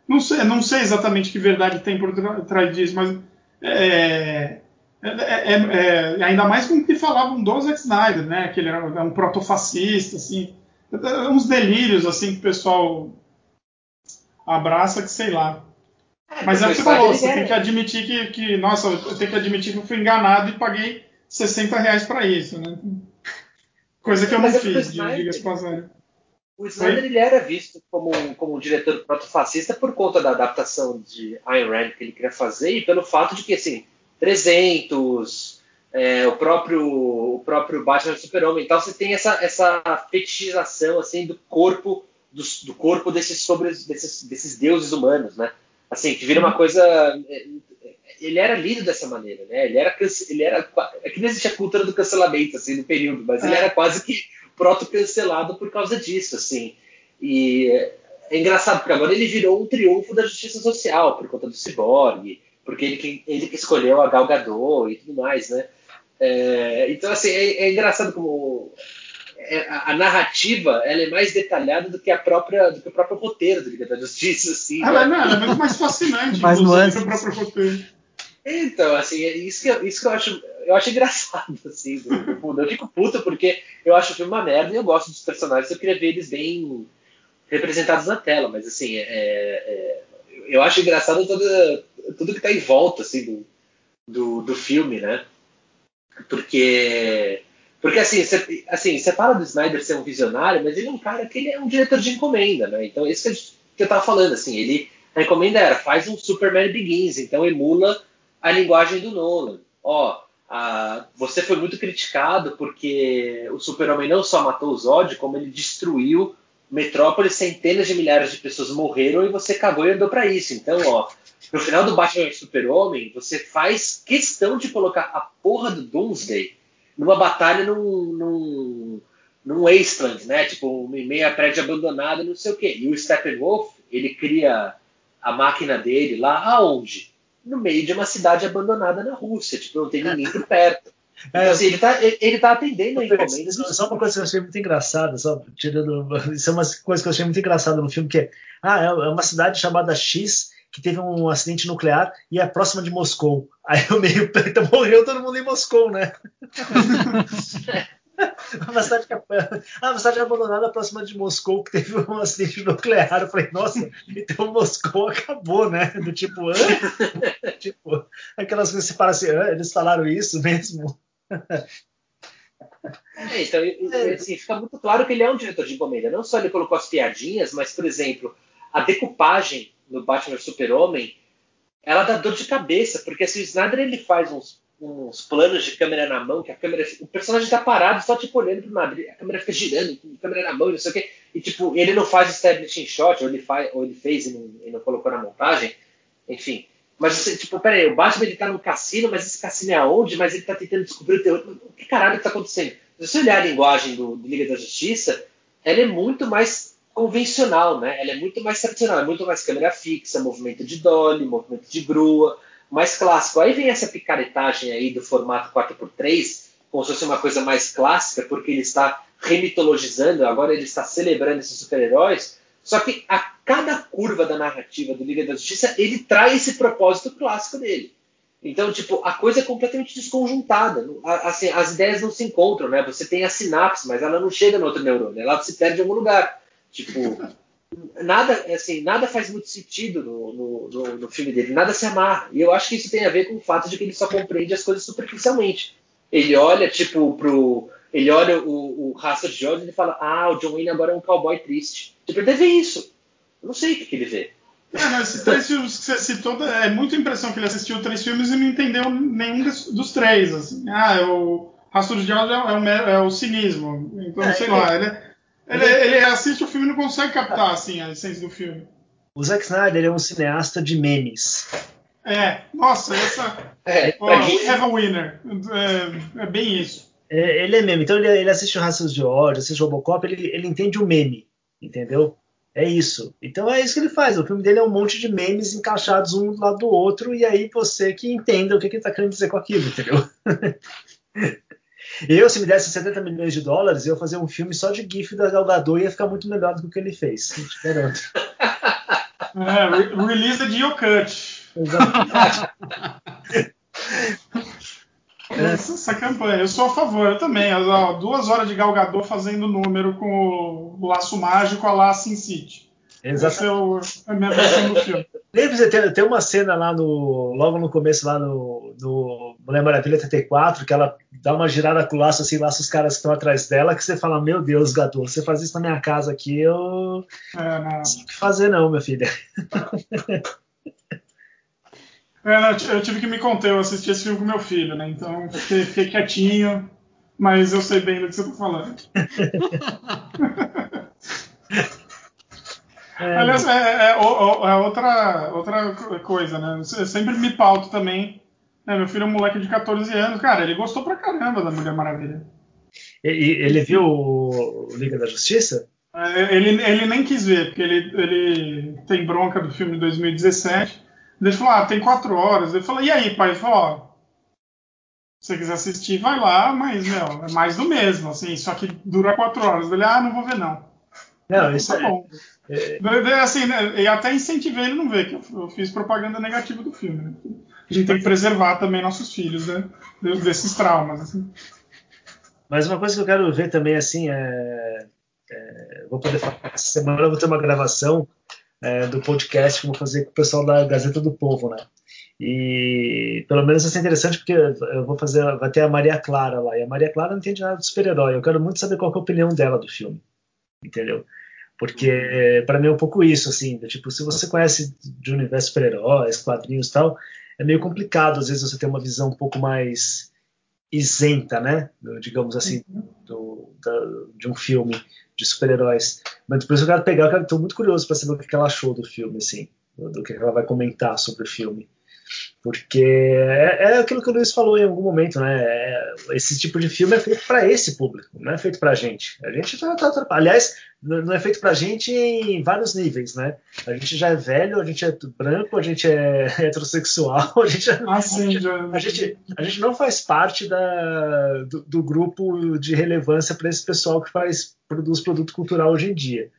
S4: não sei, não sei exatamente que verdade tem por trás disso, mas é, é, é, é, é, ainda mais com o que falavam do Zack Snyder, né? Que ele era um protofascista, assim. Uns delírios, assim, que o pessoal abraça, que sei lá. É, Mas é o que você falou, você tem que admitir que, que, nossa, eu tenho que admitir que eu fui enganado e paguei 60 reais pra isso, né? Coisa que eu não
S5: é
S4: fiz, diga-se passagem.
S5: O Snyder ele era visto como, um- como um diretor protofascista por conta da adaptação de Ayn Rand que ele queria fazer e pelo fato de que, assim, 300, é, o, próprio, o próprio Batman Super-Homem, então você tem essa, essa fetichização, assim, do corpo do, do corpo desses, sobre, desses, desses deuses humanos, né? Assim, que vira uma coisa... é, Ele era lido dessa maneira, né? Ele era, ele era... É que não existe a cultura do cancelamento, assim, no período, mas ele
S4: É.
S5: era quase que proto-cancelado por causa disso, assim. E é engraçado, porque agora ele virou um triunfo da justiça social, por conta do Cyborg, porque ele, que- ele que escolheu a Gal Gadot e tudo mais, né? É, então, assim, é, é engraçado como é, a, a narrativa ela é mais detalhada do que a própria do que o próprio roteiro do Liga da Justiça, assim.
S4: Ela,
S5: né?
S4: não, ela é muito mais fascinante,
S2: Mais nuances.
S4: que o próprio roteiro.
S5: Então, assim, é isso que, eu, isso que eu acho eu acho engraçado, assim, do, do. Eu fico puto porque eu acho o filme uma merda e eu gosto dos personagens, eu queria ver eles bem representados na tela, mas assim, é, é, eu acho engraçado toda, tudo que tá em volta, assim, do, do, do filme, né? Porque porque assim, você assim, você fala do Snyder ser um visionário, mas ele é um cara que ele é um diretor de encomenda, né? Então, isso que eu, que eu tava falando, assim, ele a encomenda era faz um Superman Begins, então emula a linguagem do Nolan. Ó, a- você foi muito criticado porque o Super-Homem não só matou o Zod, como ele destruiu Metrópolis, centenas de milhares de pessoas morreram e você cagou e andou pra isso. Então, ó, no final do Batman Super-Homem, você faz questão de colocar a porra do Doomsday numa batalha num, num, num wasteland, né? Tipo, em meia prédio abandonada, não sei o quê. E o Steppenwolf, ele cria a máquina dele lá aonde? No meio de uma cidade abandonada na Rússia, tipo, não tem ninguém por perto. Então,
S3: É,
S5: assim, ele tá, ele, tá atendendo a encomenda.
S3: Só só uma coisa que eu achei muito engraçada, só tirando. Isso é uma coisa que eu achei muito engraçada no filme, que é. Ah, é uma cidade chamada X que teve um acidente nuclear e é próxima de Moscou. Aí o meio então morreu todo mundo em Moscou, né? uma cidade que, ah, uma cidade abandonada próxima de Moscou que teve um acidente nuclear. Eu falei, nossa, então Moscou acabou, né? Do tipo, hã? tipo, aquelas coisas que você para assim, eles falaram isso mesmo?
S5: É, então, e, assim, fica muito claro que ele é um diretor de encomenda. Não só ele colocou as piadinhas, mas, por exemplo, a decupagem no Batman Super-Homem, ela dá dor de cabeça, porque assim, o Snyder ele faz uns, uns planos de câmera na mão, que a câmera, o personagem está parado só tipo olhando pro nada, a câmera fica girando, câmera na mão, e não sei o quê, e tipo, ele não faz establishing shot, ou ele, faz, ou ele fez e não, e não colocou na montagem, enfim. Mas tipo, peraí, o Batman ele tá num cassino, mas esse cassino é aonde? Mas ele tá tentando descobrir o terror. O que caralho que tá acontecendo? Se você olhar a linguagem do, do Liga da Justiça, ela é muito mais convencional, né? Ela é muito mais tradicional, é muito mais câmera fixa, movimento de dolly, movimento de grua, mais clássico. Aí vem essa picaretagem aí do formato 4x3, como se fosse uma coisa mais clássica, porque ele está remitologizando, agora ele está celebrando esses super-heróis. Só que a cada curva da narrativa do Liga da Justiça, ele traz esse propósito clássico dele. Então, tipo, a coisa é completamente desconjuntada. Assim, as ideias não se encontram, né? Você tem a sinapse, mas ela não chega no outro neurônio, ela se perde em algum lugar. Tipo, nada, assim, nada faz muito sentido no, no, no- no filme dele, nada se amarra. E eu acho que isso tem a ver com o fato de que ele só compreende as coisas superficialmente. Ele olha, tipo, pro. Ele olha o, o rastro de Jones e ele fala: Ah, o John Wayne agora é um cowboy triste. Tipo, ele deve isso. Eu não sei o que, que ele vê.
S4: É, não, esses três filmes que você citou, é muita impressão que ele assistiu três filmes e não entendeu nenhum dos três. Assim. Ah, é o Rastro de Diabos é, o- é o, me- é o cinismo. Então,
S3: É,
S4: sei
S3: ele-
S4: lá, ele, ele, ele assiste o filme e não consegue captar assim, a essência do filme.
S3: O Zack Snyder é um cineasta de memes.
S4: É, nossa, essa.
S5: É,
S4: we
S5: quem-
S4: have a winner. É, é bem isso.
S3: É, ele é meme, então ele, ele assiste o Raças de Ódio, assiste o Robocop, ele, ele entende o meme, entendeu? É isso. Então é isso que ele faz. O filme dele é um monte de memes encaixados um do lado do outro, e aí você que entenda o que, que ele tá querendo dizer com aquilo, entendeu? Eu, se me desse 70 milhões de dólares, eu ia fazer um filme só de GIF da Gal Gadot e ia ficar muito melhor do que o que ele fez. Te garanto.
S4: É, re release de Cut.
S3: Exato.
S4: Essa, essa campanha, eu sou a favor, eu também. Duas horas de galgador fazendo número com o laço mágico a lá Sin City. Essa
S3: Exato.
S4: é o- a minha versão do filme.
S3: Tem, tem uma cena lá no. Logo no começo, lá no, no Mulher Maravilha 34, que ela dá uma girada com o laço, assim, laça os caras que estão atrás dela, que você fala, meu Deus, gato, você faz isso na minha casa aqui, eu. É, não. não sei o que fazer, não, minha filha.
S4: É, não, eu tive que me conter, eu assisti esse filme com meu filho, né? Então fiquei, fiquei quietinho, mas eu sei bem do que você está falando. É, Aliás, é, é, é, outra, outra coisa, né? Eu sempre me pauto também. Né? Meu filho é um moleque de 14 anos, cara, ele gostou pra caramba da Mulher Maravilha.
S3: E, ele viu o Liga da Justiça?
S4: É, ele, ele nem quis ver, porque ele, ele tem bronca do filme de 2017. Ele falou, ah, tem quatro horas. Ele falou, e aí, pai? Ele falou, ó, se você quiser assistir, vai lá, mas, meu, é mais do mesmo, assim, só que dura quatro horas. Ele, ah, não vou ver, não.
S3: Não, isso
S4: tá é, bom. É... Assim, né, e até incentivei ele não ver, que eu, fiz propaganda negativa do filme. Né? A gente tem que preservar também nossos filhos né, desses traumas. Assim.
S3: Mas uma coisa que eu quero ver também, assim, é. é vou poder falar. Essa semana eu vou ter uma gravação é, do podcast que eu vou fazer com o pessoal da Gazeta do Povo, né? E pelo menos vai ser interessante porque eu vou fazer, vai ter a Maria Clara lá. E a Maria Clara não entende nada de super-herói. Eu quero muito saber qual é a opinião dela do filme. Entendeu? Porque para mim é um pouco isso, assim, tipo, se você conhece de universo super-heróis, quadrinhos e tal, é meio complicado às vezes você ter uma visão um pouco mais isenta, né, digamos assim, do, da, de um filme de super-heróis. Mas depois eu quero pegar, eu estou muito curioso para saber o que ela achou do filme, assim, do que ela vai comentar sobre o filme. Porque é, é, aquilo que o Luiz falou em algum momento, né? É, esse tipo de filme é feito para esse público, não é feito para a gente. A gente tá, tá, tá, aliás, não é feito para a gente em vários níveis, né? A gente já é velho, a gente é branco, a gente é heterossexual, a gente, ah, a, gente, a, gente, a gente não faz parte da, do, do grupo de relevância para esse pessoal que faz produz produto cultural hoje em dia.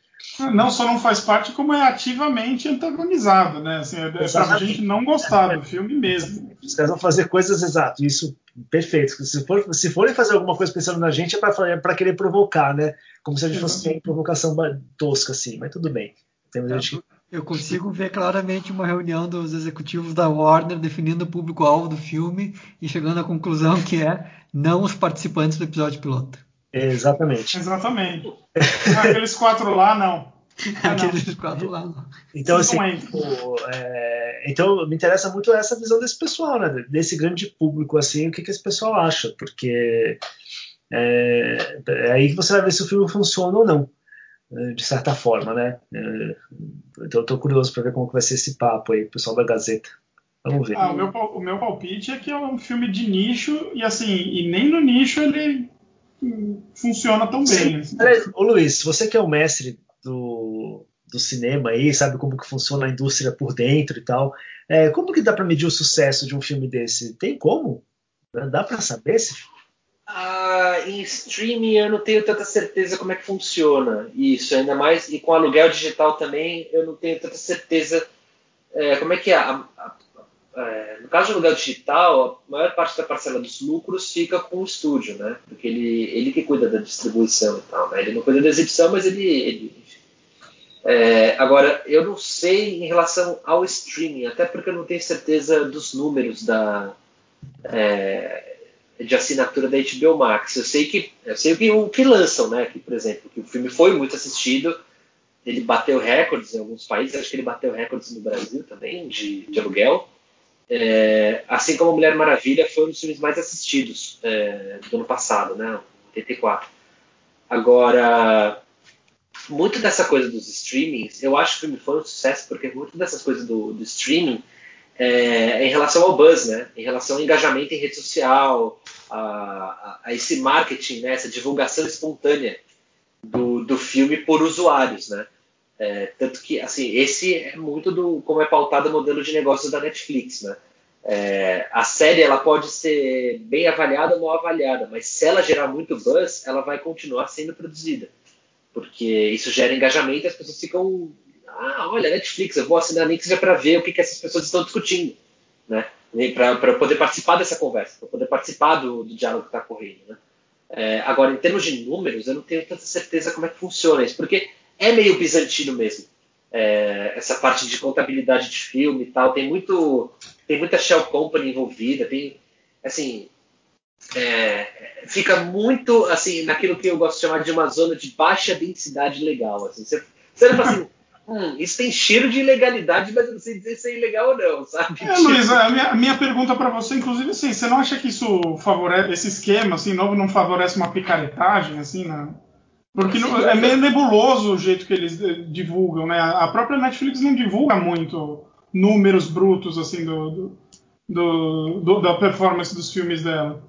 S4: Não só não faz parte, como é ativamente antagonizado, né? Assim, é, é pra gente não gostar do filme mesmo.
S3: Os caras vão fazer coisas exato, isso perfeito. Se, for, se forem fazer alguma coisa pensando na gente, é para é querer provocar, né? Como se a gente fosse uma provocação tosca, assim, mas tudo bem.
S2: Temos gente... Eu consigo ver claramente uma reunião dos executivos da Warner definindo o público-alvo do filme e chegando à conclusão que é não os participantes do episódio piloto.
S3: Exatamente.
S4: Exatamente. Aqueles quatro lá, não.
S2: Ah, Aqueles quatro lá, não.
S3: Então, assim, o, é, então me interessa muito essa visão desse pessoal, né? Desse grande público, assim, o que, que esse pessoal acha, porque é, é aí que você vai ver se o filme funciona ou não, de certa forma, né? É, então eu tô curioso para ver como que vai ser esse papo aí, pessoal da Gazeta. Vamos ver.
S4: Ah, o, meu, o meu palpite é que é um filme de nicho, e assim, e nem no nicho ele funciona tão bem. Assim.
S3: Ô Luiz, você que é o mestre do, do cinema aí, sabe como que funciona a indústria por dentro e tal, é, como que dá para medir o sucesso de um filme desse? Tem como? Dá para saber se
S5: ah, em streaming eu não tenho tanta certeza como é que funciona isso, ainda mais e com aluguel digital também eu não tenho tanta certeza é, como é que é a, a, é, no caso do aluguel digital, a maior parte da parcela dos lucros fica com o estúdio, né? Porque ele, ele que cuida da distribuição e tal, né? Ele não cuida da exibição, mas ele... ele é, agora, eu não sei em relação ao streaming, até porque eu não tenho certeza dos números da, é, de assinatura da HBO Max. Eu sei que eu sei que, o que lançam, né? Que, por exemplo, que o filme foi muito assistido, ele bateu recordes em alguns países, acho que ele bateu recordes no Brasil também de, de aluguel. É, assim como Mulher Maravilha foi um dos filmes mais assistidos é, do ano passado, né? 84. Agora, muito dessa coisa dos streamings, eu acho que o filme foi um sucesso porque muito dessas coisas do, do streaming é, é, em relação ao buzz, né? Em relação ao engajamento em rede social, a, a, a esse marketing, né? Essa divulgação espontânea do, do filme por usuários, né? É, tanto que, assim, esse é muito do como é pautado o modelo de negócios da Netflix, né? É, a série ela pode ser bem avaliada ou mal avaliada, mas se ela gerar muito buzz, ela vai continuar sendo produzida, porque isso gera engajamento e as pessoas ficam, ah, olha, Netflix, eu vou assinar nem que para ver o que, que essas pessoas estão discutindo, né? Para poder participar dessa conversa, para poder participar do, do diálogo que está correndo, né? É, agora, em termos de números, eu não tenho tanta certeza como é que funciona isso, porque é meio bizantino mesmo. é, essa parte de contabilidade de filme e tal. Tem muito, tem muita shell company envolvida, tem, assim, é, fica muito, assim, naquilo que eu gosto de chamar de uma zona de baixa densidade legal. Assim, você, você fala assim, hum, isso tem cheiro de ilegalidade, mas eu não sei dizer se é ilegal ou não, sabe?
S4: É, Luiz, a minha, minha pergunta para você, inclusive, assim, você não acha que isso favorece, esse esquema, assim, novo, não favorece uma picaretagem, assim, né? Porque Sim, é meio nebuloso o jeito que eles eh, divulgam, né? A própria Netflix não divulga muito números brutos, assim, do, do, do da performance dos filmes dela.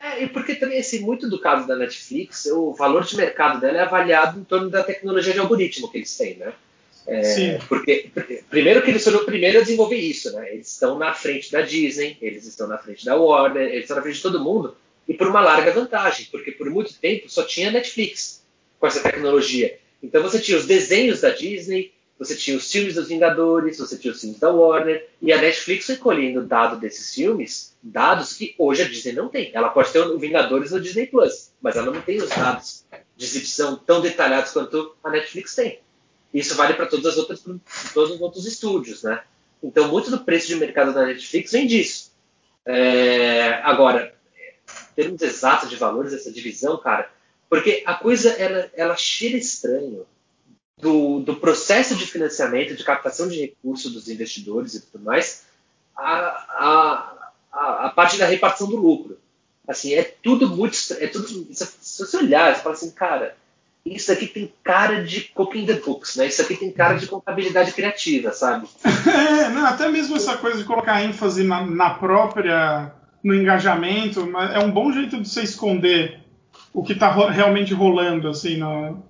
S5: É, e porque também, assim, muito do caso da Netflix, o valor de mercado dela é avaliado em torno da tecnologia de algoritmo que eles têm, né? É, Sim. Porque, primeiro que eles foram o primeiro a desenvolver isso, né? Eles estão na frente da Disney, eles estão na frente da Warner, eles estão na frente de todo mundo, e por uma larga vantagem, porque por muito tempo só tinha Netflix com essa tecnologia. Então você tinha os desenhos da Disney, você tinha os filmes dos Vingadores, você tinha os filmes da Warner, e a Netflix foi colhendo dados desses filmes, dados que hoje a Disney não tem. Ela pode ter o Vingadores no Disney Plus, mas ela não tem os dados de exibição tão detalhados quanto a Netflix tem. Isso vale para todas as outras, todos os outros estúdios, né? Então, muito do preço de mercado da Netflix vem disso. É, agora, termos exatos de valores dessa divisão, cara, porque a coisa ela, ela cheira estranho do, do processo de financiamento, de captação de recursos dos investidores e tudo mais, a, a, a, parte da repartição do lucro. Assim, é tudo muito. É tudo, se você olhar, você fala assim, cara, isso aqui tem cara de cooking the books, né? Isso aqui tem cara de contabilidade criativa, sabe?
S4: É, não, até mesmo essa coisa de colocar ênfase na, na própria. no engajamento, é um bom jeito de você esconder o que está ro realmente rolando, assim, no,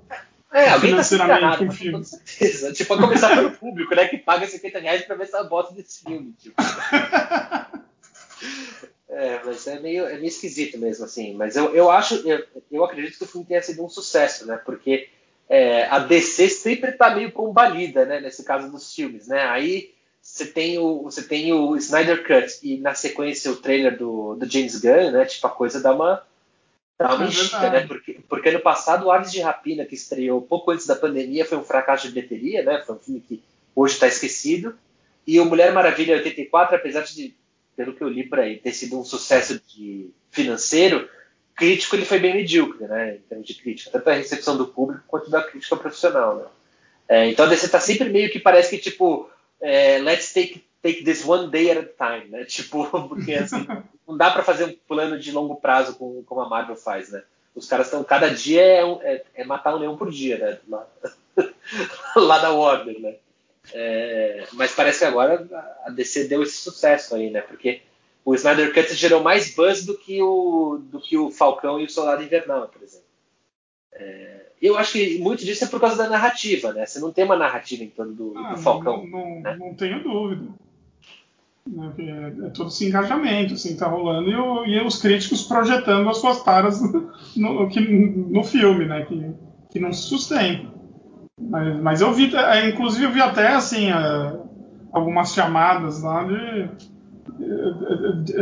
S5: é, alguém tá tá com filme. Com certeza. Tipo, a começar pelo público, né? Que paga 50 reais pra ver essa bosta desse filme. Tipo. é, mas é meio, é meio esquisito mesmo, assim. Mas eu, eu acho, eu, eu acredito que o filme tenha sido um sucesso, né? Porque é, a DC sempre tá meio combalida, né? Nesse caso dos filmes, né? Aí você tem o, você tem o Snyder Cut e na sequência o trailer do, do James Gunn, né? Tipo, a coisa dá uma Uma é né? Porque, porque ano passado o Aves de Rapina, que estreou pouco antes da pandemia, foi um fracasso de bilheteria, né? Foi um filme que hoje está esquecido. E o Mulher Maravilha 84, apesar de, pelo que eu li por aí, ter sido um sucesso de financeiro, crítico ele foi bem medíocre, né? Em termos de crítica, tanto a recepção do público quanto da crítica profissional, né? É, então a DC tá sempre meio que parece que tipo, é, let's take take this one day at a time, né? Tipo, porque assim, não dá para fazer um plano de longo prazo como, como a Marvel faz, né? Os caras estão, cada dia é, é, é, matar um leão por dia, né? Lá, lá da Warner, né? É, mas parece que agora a DC deu esse sucesso aí, né? Porque o Snyder Cut gerou mais buzz do que o, do que o Falcão e o Soldado Invernal, por exemplo. É, eu acho que muito disso é por causa da narrativa, né? Você não tem uma narrativa em torno do, ah, do Falcão.
S4: Não, não,
S5: né?
S4: não tenho dúvida. Né, é, é, todo esse engajamento assim, tá rolando e, o, e os críticos projetando as suas taras no, no, no filme, né? Que, que não se sustenta. Mas, mas eu vi, é, inclusive eu vi até assim algumas chamadas lá de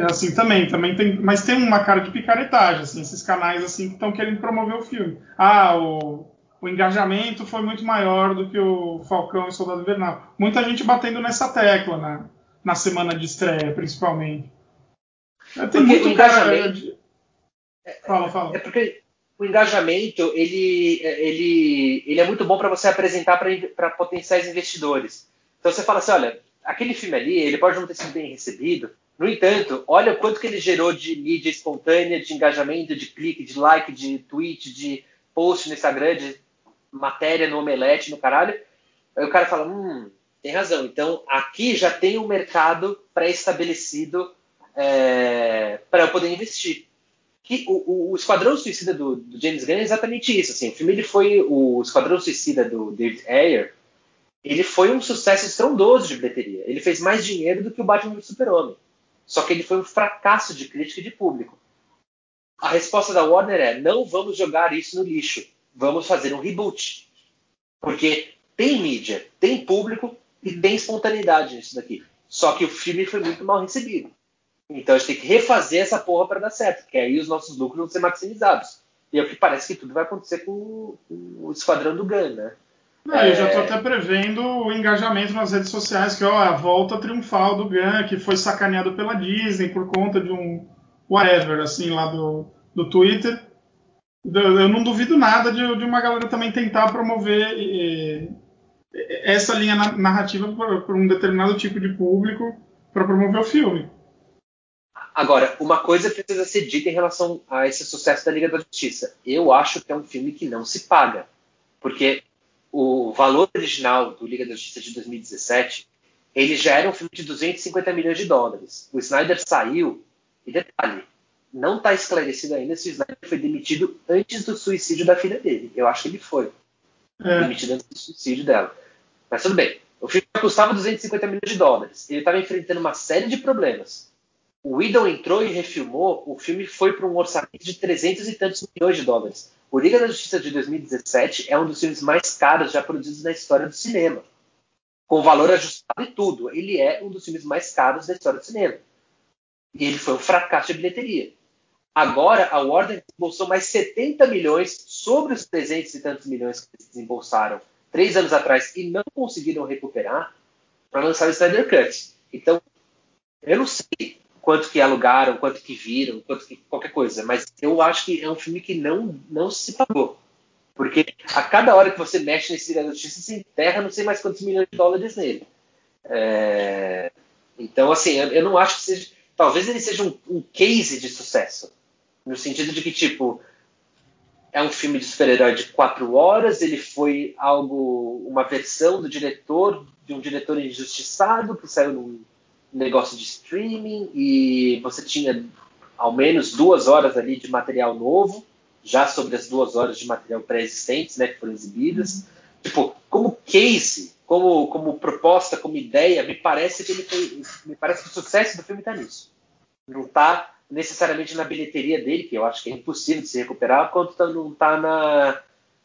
S4: assim também, também tem, mas tem uma cara de picaretagem, assim, esses canais assim que estão querendo promover o filme. Ah, o, o engajamento foi muito maior do que o Falcão e Soldado Invernal. Muita gente batendo nessa tecla, né? Na semana de estreia, principalmente.
S5: Tem porque muito cara de... Fala, fala. É porque o engajamento ele, ele, ele é muito bom para você apresentar para potenciais investidores. Então você fala assim, olha, aquele filme ali, ele pode não ter sido bem recebido. No entanto, olha o quanto que ele gerou de mídia espontânea, de engajamento, de clique, de like, de tweet, de post no Instagram, de matéria no Omelete, no caralho. Aí o cara fala, hum, tem razão. Então, aqui já tem um mercado pré-estabelecido é, para eu poder investir. Que o, o, Esquadrão Suicida do, do, James Gunn é exatamente isso. Assim, o filme ele foi o Esquadrão Suicida do David Ayer. Ele foi um sucesso estrondoso de bilheteria. Ele fez mais dinheiro do que o Batman do Super-Homem. Só que ele foi um fracasso de crítica e de público. A resposta da Warner é: não vamos jogar isso no lixo. Vamos fazer um reboot. Porque tem mídia, tem público, e tem espontaneidade nisso daqui. Só que o filme foi muito mal recebido. Então a gente tem que refazer essa porra para dar certo, porque aí os nossos lucros vão ser maximizados. E é o que parece que tudo vai acontecer com, o Esquadrão do Gun, né?
S4: Não, Eu já estou até prevendo o engajamento nas redes sociais, que ó, a volta triunfal do Gun, que foi sacaneado pela Disney por conta de um whatever, assim, lá do, do Twitter. Eu não duvido nada de, de uma galera também tentar promover e, essa linha narrativa para um determinado tipo de público para promover o filme.
S5: Agora, uma coisa precisa ser dita em relação a esse sucesso da Liga da Justiça. Eu acho que é um filme que não se paga. Porque o valor original do Liga da Justiça de 2017, ele já era um filme de 250 milhões de dólares. O Snyder saiu, e detalhe, não está esclarecido ainda se o Snyder foi demitido antes do suicídio da filha dele. Eu acho que ele foi. É. Demitido antes do suicídio dela. Mas tudo bem. O filme custava 250 milhões de dólares. Ele estava enfrentando uma série de problemas. O Whedon entrou e refilmou. O filme foi para um orçamento de 300 e tantos milhões de dólares. O Liga da Justiça de 2017 é um dos filmes mais caros já produzidos na história do cinema. Com valor ajustado e tudo. Ele é um dos filmes mais caros da história do cinema. E ele foi um fracasso de bilheteria. Agora, a Warner desembolsou mais 70 milhões sobre os 300 e tantos milhões que eles desembolsaram três anos atrás e não conseguiram recuperar para lançar o Snyder Cut. Então, eu não sei quanto que alugaram, quanto que viram, quanto que qualquer coisa, mas eu acho que é um filme que não, não se pagou. Porque a cada hora que você mexe nesse Liga da Justiça, você enterra não sei mais quantos milhões de dólares nele. É... Então, assim, eu, eu, não acho que seja. Talvez ele seja um, um case de sucesso. No sentido de que, tipo, é um filme de super-herói de quatro horas, ele foi algo, uma versão do diretor, de um diretor injustiçado que saiu num negócio de streaming e você tinha ao menos duas horas ali de material novo, já sobre as duas horas de material pré-existentes, né, que foram exibidas. Uhum. Tipo, como case, como, como proposta, como ideia, me parece que ele foi, me parece que o sucesso do filme está nisso. Não está necessariamente na bilheteria dele, que eu acho que é impossível de se recuperar, quanto tá, não está na,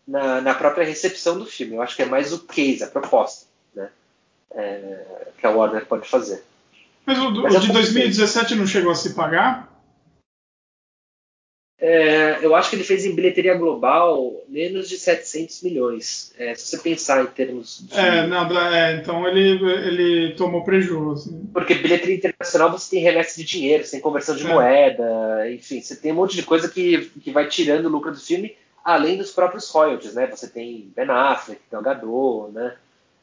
S5: na, na, própria recepção do filme. Eu acho que é mais o case, a proposta, né? É, que a Warner pode fazer.
S4: Mas o, Mas o de 2017 não chegou a se pagar?
S5: É, eu acho que ele fez em bilheteria global menos de 700 milhões. É, se você pensar em termos.
S4: De... É, nada, é, então ele, ele tomou prejuízo. Assim.
S5: Porque bilheteria internacional você tem remessa de dinheiro, você tem conversão de é. moeda, enfim, você tem um monte de coisa que, que vai tirando o lucro do filme, além dos próprios royalties, né? Você tem Ben Affleck, Gal Gadot, né?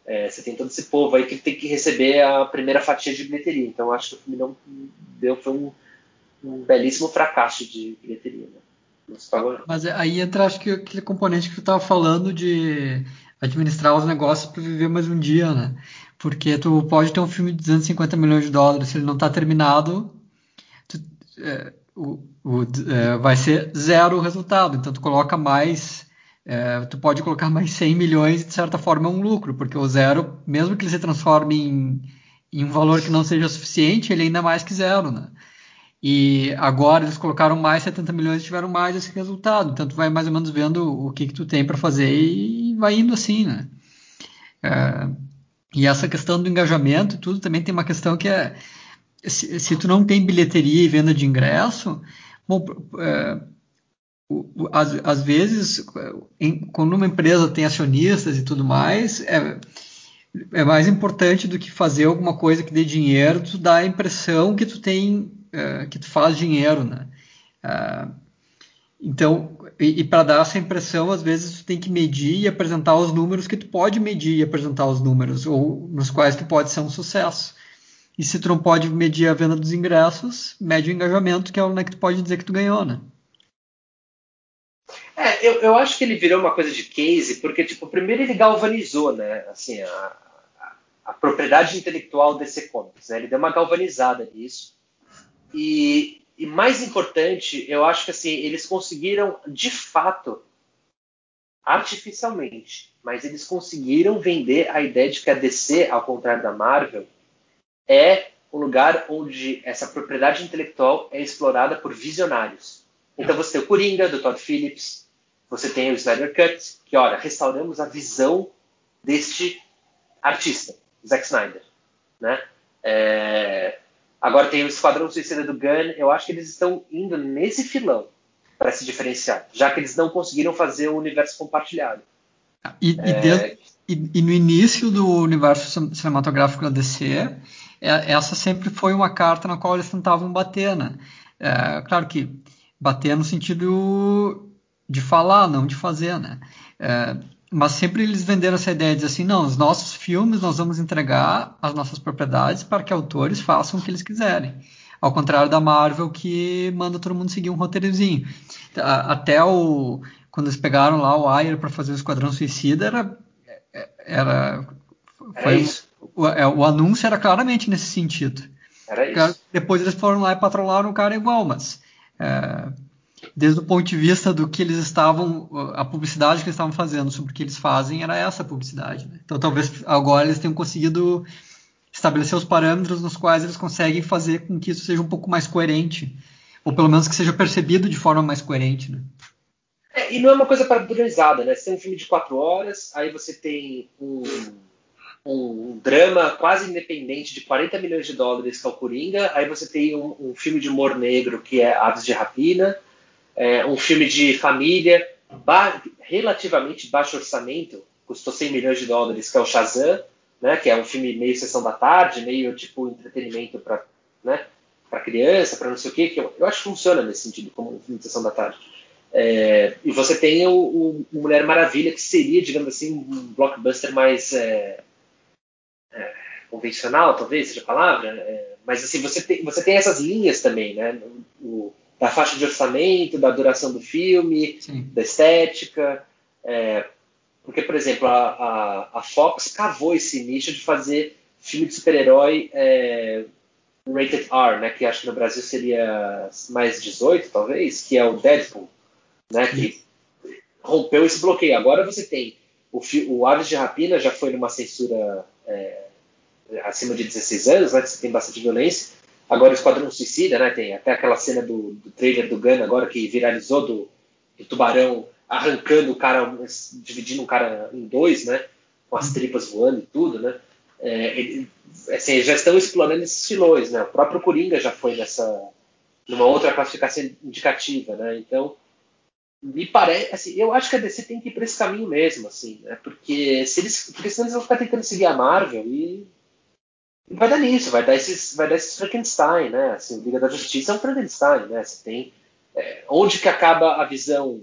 S5: É, você tem todo esse povo aí que tem que receber a primeira fatia de bilheteria. Então acho que o filme não deu, foi um um belíssimo fracasso de bilheteria. Né?
S2: Mas aí entra, acho que aquele componente que tu estava falando de administrar os negócios para viver mais um dia, né? Porque tu pode ter um filme de 250 milhões de dólares, se ele não está terminado, tu, é, o, o, é, vai ser zero o resultado. Então tu coloca mais, é, tu pode colocar mais 100 milhões e de certa forma é um lucro, porque o zero, mesmo que ele se transforme em, em um valor que não seja suficiente, ele é ainda mais que zero, né? E agora eles colocaram mais 70 milhões e tiveram mais esse resultado. Então tu vai mais ou menos vendo o que, que tu tem para fazer e vai indo assim, né? É, e essa questão do engajamento, tudo também tem uma questão que é se, se tu não tem bilheteria e venda de ingresso, bom, é, às, às, vezes, em, quando uma empresa tem acionistas e tudo mais, é, é mais importante do que fazer alguma coisa que dê dinheiro, tu dá a impressão que tu tem uh, que tu faz dinheiro, né? Uh, então, e, e para dar essa impressão, às vezes tu tem que medir e apresentar os números que tu pode medir e apresentar os números, ou nos quais tu pode ser um sucesso. E se tu não pode medir a venda dos ingressos, mede o engajamento, que é o que tu pode dizer que tu ganhou, né?
S5: É, eu, eu acho que ele virou uma coisa de case, porque, tipo, primeiro ele galvanizou, né, assim, a, a, propriedade intelectual desse Comics, né, ele deu uma galvanizada nisso, e, e mais importante, eu acho que assim, eles conseguiram, de fato, artificialmente, mas eles conseguiram vender a ideia de que a DC, ao contrário da Marvel, é um lugar onde essa propriedade intelectual é explorada por visionários. Então você tem o Coringa, do Todd Phillips, você tem o Snyder Cut, que, olha, restauramos a visão deste artista, Zack Snyder. Né? É, Agora tem o Esquadrão Suicida do Gun. Eu acho que eles estão indo nesse filão para se diferenciar, já que eles não conseguiram fazer o universo compartilhado.
S2: E, é... e, e, e, no início do universo cinematográfico da DC, é, essa sempre foi uma carta na qual eles tentavam bater, né? É, claro que bater no sentido de falar, não de fazer, né? É, mas sempre eles venderam essa ideia de assim, não, os nossos filmes nós vamos entregar as nossas propriedades para que autores façam o que eles quiserem. Ao contrário da Marvel que manda todo mundo seguir um roteirozinho. Até o quando eles pegaram lá o Ayer para fazer o Esquadrão Suicida era era
S5: foi, isso.
S2: O, é, o, anúncio era claramente nesse sentido.
S5: Era isso.
S2: Depois eles foram lá e patrolaram o cara igual, mas é, desde o ponto de vista do que eles estavam, a publicidade que eles estavam fazendo sobre o que eles fazem era essa publicidade. Né? Então talvez agora eles tenham conseguido estabelecer os parâmetros nos quais eles conseguem fazer com que isso seja um pouco mais coerente, ou pelo menos que seja percebido de forma mais coerente. Né?
S5: É, e não é uma coisa padronizada, né? Você tem um filme de quatro horas, aí você tem um, um, drama quase independente de 40 milhões de dólares que é o Coringa, aí você tem um, um filme de humor negro que é Aves de Rapina, é, um filme de família ba relativamente baixo orçamento, custou 100 milhões de dólares, que é o Shazam, né, que é um filme meio sessão da tarde, meio tipo entretenimento para né, para criança, para não sei o quê, que eu, eu, acho que funciona nesse sentido, como um filme de sessão da tarde. É, e você tem o, o, Mulher Maravilha, que seria, digamos assim, um blockbuster mais é, é, convencional, talvez seja a palavra, é, mas assim, você tem, você tem essas linhas também, né? O, da faixa de orçamento, da duração do filme, Sim. da estética. É, porque, por exemplo, a, a, a, Fox cavou esse nicho de fazer filme de super-herói é, rated R, né, que acho que no Brasil seria mais 18, talvez, que é o Deadpool, né, que rompeu esse bloqueio. Agora você tem o, o Aves de Rapina já foi numa censura é, acima de 16 anos, né, que você tem bastante violência, Agora o Esquadrão Suicida, né? Tem até aquela cena do, do trailer do Gun agora que viralizou do, do tubarão arrancando o cara, dividindo o cara em dois, né? Com as tripas voando e tudo, né? É, ele, assim, já estão explorando esses filões, né? O próprio Coringa já foi nessa numa outra classificação indicativa, né? Então me parece, assim, eu acho que a DC tem que ir para esse caminho mesmo, assim, né? Porque se eles, porque senão eles vão ficar tentando seguir a Marvel e vai dar nisso, vai dar esses, vai dar esses Frankenstein, né? Assim, Liga da Justiça é um Frankenstein, né? Você tem é, onde que acaba a visão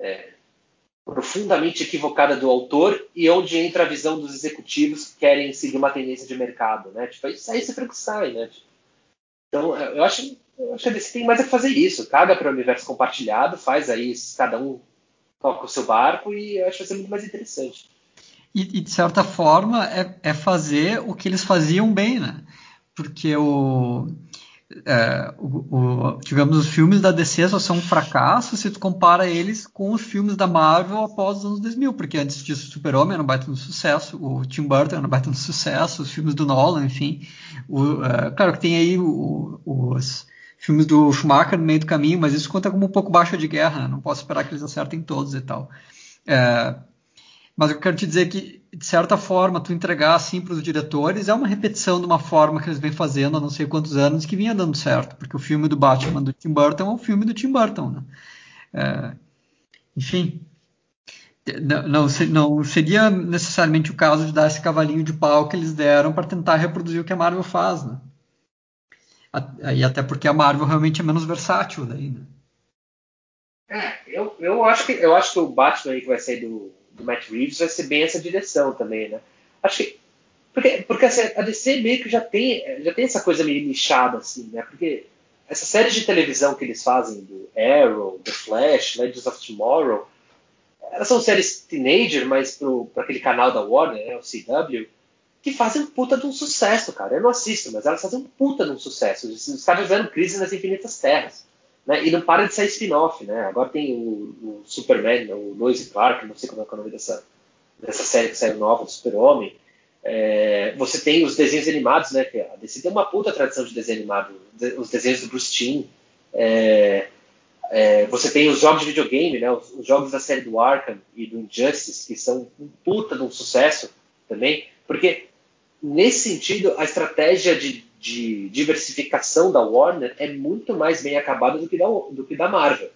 S5: é, profundamente equivocada do autor e onde entra a visão dos executivos que querem seguir uma tendência de mercado, né? Tipo, isso é esse Frankenstein, né? Então, é, eu acho, eu acho que a tem mais a fazer isso. Caga para o universo compartilhado, faz aí, cada um toca o seu barco e eu acho que vai ser muito mais interessante.
S2: E, e, de certa forma é, é, fazer o que eles faziam bem, né? Porque o, é, o, o, digamos, os filmes da DC só são um fracasso se tu compara eles com os filmes da Marvel após os anos 2000, porque antes disso o Super-Homem era um baita no sucesso, o Tim Burton era um baita no sucesso, os filmes do Nolan, enfim. O, é, claro que tem aí os filmes do Schumacher no meio do caminho, mas isso conta como um pouco baixa de guerra, né? não posso esperar que eles acertem todos e tal. É, mas eu quero te dizer que, de certa forma, tu entregar assim para os diretores é uma repetição de uma forma que eles vêm fazendo há não sei quantos anos que vinha dando certo, porque o filme do Batman do Tim Burton é um filme do Tim Burton, né? É, enfim, não, não, não, seria necessariamente o caso de dar esse cavalinho de pau que eles deram para tentar reproduzir o que a Marvel faz, né? E até porque a Marvel realmente é menos versátil daí, né?
S5: É, eu, eu, acho que, eu acho que o Batman aí que vai sair do, do Matt Reeves vai ser bem essa direção também, né? Acho que porque, porque assim, a DC meio que já tem, já tem essa coisa meio nichada, assim, né? Porque essas séries de televisão que eles fazem do Arrow, The Flash, Legends of Tomorrow, elas são séries teenager, mas para aquele canal da Warner, né, o CW, que fazem um puta de um sucesso, cara. Eu não assisto, mas elas fazem um puta de um sucesso. Os caras fizeram crise nas infinitas terras. Né? E não para de sair spin-off, né? Agora tem o, o Superman, o Lois Clark, não sei como é, é o nome dessa, dessa série que saiu nova do Super-Homem. É, você tem os desenhos animados, né? A DC tem uma puta tradição de desenho animado. Os desenhos do Bruce Timm. É, é, você tem os jogos de videogame, né? Os, os, jogos da série do Arkham e do Injustice, que são um puta de um sucesso também. Porque, nesse sentido, a estratégia de de diversificação da Warner é muito mais bem acabada do que da, do que da Marvel.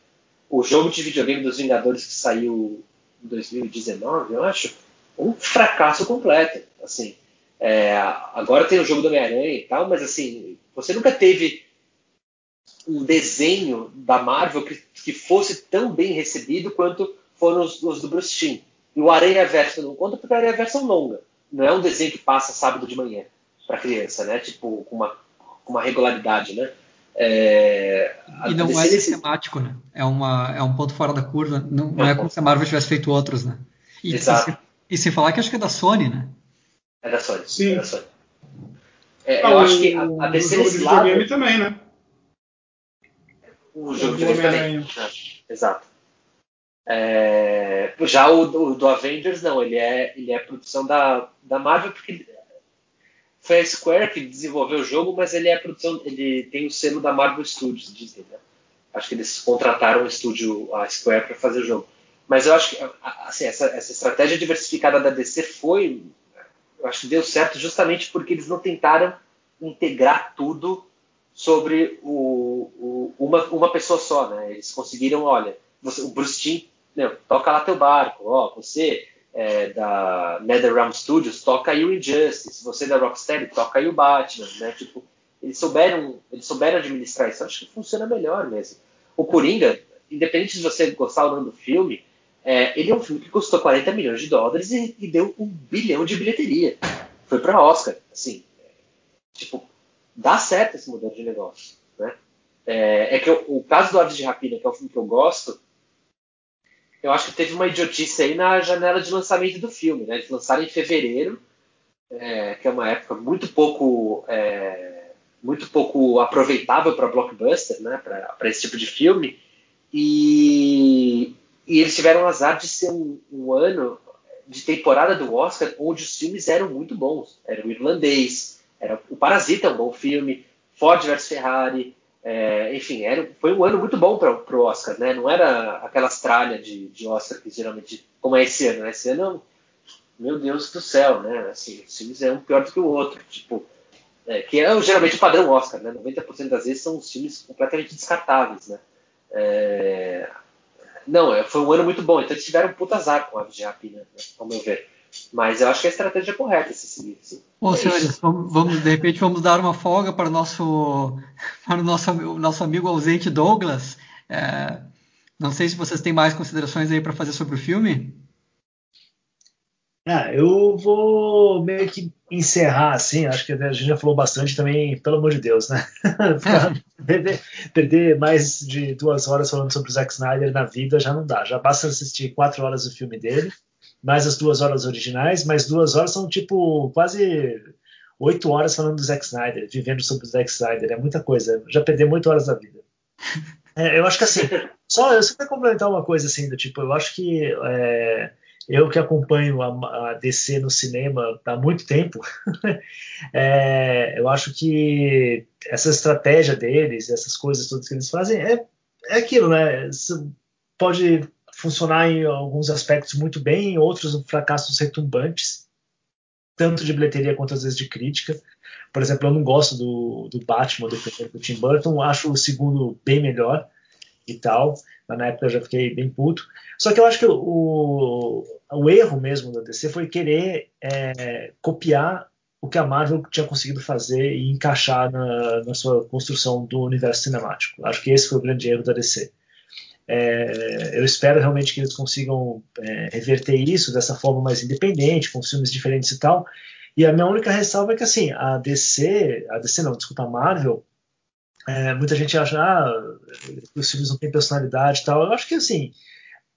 S5: O jogo de videogame dos Vingadores que saiu em 2019, eu acho, um fracasso completo. Assim, é, agora tem o jogo do Homem-Aranha e tal, mas assim, você nunca teve um desenho da Marvel que, que fosse tão bem recebido quanto foram os, os do Bruce Timm. E o Aranha Verso não conta porque o Aranha Verso é longa. Não é um desenho que passa sábado de manhã para criança, né? Tipo, com uma, com uma regularidade, né?
S2: É, e não é sistemático, né? É, uma, é um ponto fora da curva. Não, não é como se a Marvel tivesse feito outros, né?
S5: E, Exato.
S2: E, e sem falar que acho que é da Sony, né?
S5: É da Sony.
S4: Sim.
S5: É da Sony. É, eu acho que a, a DC nesse lado.
S4: também, né?
S5: O jogo de também. É, exato. É, já o do, do, Avengers, não, ele é, ele é produção da, da Marvel, porque foi a Square que desenvolveu o jogo, mas ele é produção, ele tem o selo da Marvel Studios, dizem, né? Acho que eles contrataram o estúdio, a Square, para fazer o jogo. Mas eu acho que assim, essa, essa estratégia diversificada da DC foi, eu acho que deu certo justamente porque eles não tentaram integrar tudo sobre o, o, uma, uma pessoa só, né? Eles conseguiram, olha, você, o Bruce Timm, toca lá teu barco, ó, você é, da NetherRealm Studios, toca aí o Injustice. Você da Rocksteady, toca aí o Batman, né? Tipo, eles souberam, eles souberam administrar isso. Acho que funciona melhor mesmo. O Coringa, independente de você gostar ou não do filme, é, ele é um filme que custou 40 milhões de dólares e, e deu um bilhão de bilheteria. Foi para Oscar, assim. Tipo, dá certo esse modelo de negócio, né? É, é que eu, o caso do Aves de Rapina, que é um filme que eu gosto, eu acho que teve uma idiotice aí na janela de lançamento do filme, né? Eles lançaram em fevereiro, é, que é uma época muito pouco é, muito pouco aproveitável para blockbuster, né? Para esse tipo de filme. E, e, eles tiveram azar de ser um, um, ano de temporada do Oscar onde os filmes eram muito bons. Era o Irlandês, era o Parasita, um bom filme, Ford vs Ferrari, é, enfim, era, foi um ano muito bom para o Oscar, né? Não era aquelas tralhas de, de Oscar que geralmente, como é esse ano, né? Esse ano, meu Deus do céu, né? Assim, os filmes é um pior do que o outro, tipo, é, que é geralmente o padrão Oscar, né? 90% das vezes são os filmes completamente descartáveis, né? É, não, é, foi um ano muito bom, então eles tiveram um puta azar com a de né? ao meu ver. Mas eu acho que a estratégia é correta esse seguir. Assim.
S2: Bom, é senhores, vamos, vamos, de repente vamos dar uma folga para o nosso, para o nosso, nosso amigo ausente Douglas. É, não sei se vocês têm mais considerações aí para fazer sobre o filme.
S3: Ah, eu vou meio que encerrar assim, acho que a gente já falou bastante também, pelo amor de Deus, né? perder, perder, mais de duas horas falando sobre o Zack Snyder na vida já não dá. Já basta assistir quatro horas do filme dele mais as duas horas originais, mais duas horas são tipo quase oito horas falando do Zack Snyder, vivendo sobre o Zack Snyder, é muita coisa, já perdi oito horas da vida. É, eu acho que assim, só eu só quero complementar uma coisa assim, do tipo, eu acho que é, eu que acompanho a, a, DC no cinema há muito tempo, é, eu acho que essa estratégia deles, essas coisas todas que eles fazem, é, é aquilo, né? Pode funcionar em alguns aspectos muito bem, em outros fracassos retumbantes, tanto de bilheteria quanto às vezes de crítica. Por exemplo, eu não gosto do, do Batman, do primeiro do Tim Burton, acho o segundo bem melhor e tal. Na época eu já fiquei bem puto. Só que eu acho que o, o erro mesmo da DC foi querer é, copiar o que a Marvel tinha conseguido fazer e encaixar na, na sua construção do universo cinemático. Acho que esse foi o grande erro da DC. É, eu espero realmente que eles consigam é, reverter isso dessa forma mais independente, com filmes diferentes e tal. E a minha única ressalva é que assim, a DC, a DC não, desculpa, a Marvel, é, muita gente acha ah, os filmes não têm personalidade e tal. Eu acho que assim,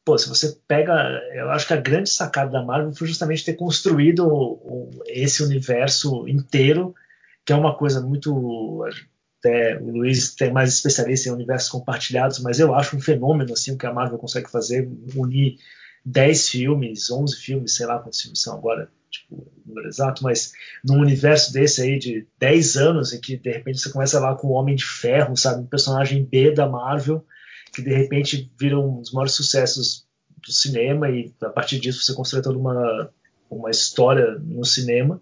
S3: pô, se você pega, eu acho que a grande sacada da Marvel foi justamente ter construído esse universo inteiro, que é uma coisa muito até o Luiz tem mais especialista em universos compartilhados, mas eu acho um fenômeno assim o que a Marvel consegue fazer, unir 10 filmes, 11 filmes, sei lá quantos filmes são agora, tipo, o número exato, mas num universo desse aí de 10 anos em que de repente você começa lá com o Homem de Ferro, sabe, um personagem B da Marvel, que de repente vira um dos maiores sucessos do cinema e a partir disso você constrói toda uma, uma história no cinema.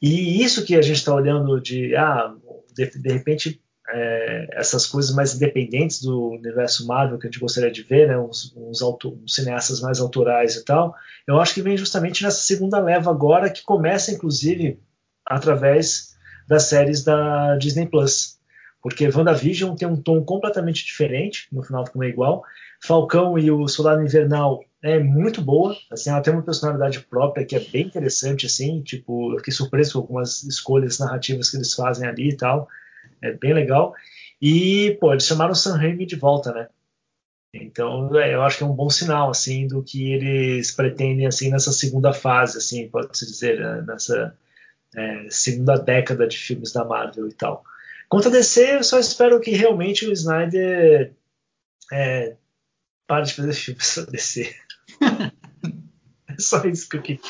S3: E isso que a gente está olhando de, ah, de, de repente é, essas coisas mais independentes do universo Marvel que a gente gostaria de ver, né, uns, uns, auto, uns, cineastas mais autorais e tal, eu acho que vem justamente nessa segunda leva agora, que começa inclusive através das séries da Disney Plus. Porque WandaVision tem um tom completamente diferente, no final fica igual. Falcão e o Soldado Invernal é muito boa, assim, ela tem uma personalidade própria que é bem interessante, assim, tipo, eu fiquei surpreso com algumas escolhas narrativas que eles fazem ali e tal é bem legal. E, pô, eles chamaram o Sam Raimi de volta, né? Então, é, eu acho que é um bom sinal, assim, do que eles pretendem, assim, nessa segunda fase, assim, pode-se dizer, né? nessa é, segunda década de filmes da Marvel e tal. Quanto a DC, eu só espero que realmente o Snyder é, pare de fazer filmes da DC. é só isso que eu queria.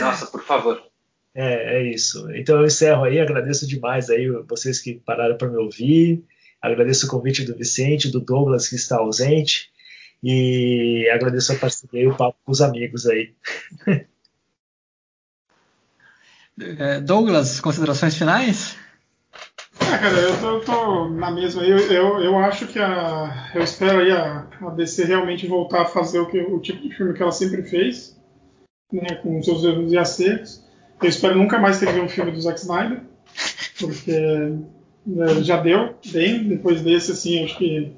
S5: Nossa, por favor.
S3: É, é isso. Então eu encerro aí, agradeço demais aí vocês que pararam para me ouvir, agradeço o convite do Vicente, do Douglas que está ausente e agradeço a parceria e o papo com os amigos aí.
S2: É, Douglas, considerações finais?
S4: É, cara, eu tô, tô na mesma. Eu, eu, eu acho que a. Eu espero aí a, a DC realmente voltar a fazer o, que, o tipo de filme que ela sempre fez, né, com seus erros e acertos. Eu espero nunca mais ter um filme do Zack Snyder, porque né, já deu bem. Depois desse, assim, acho que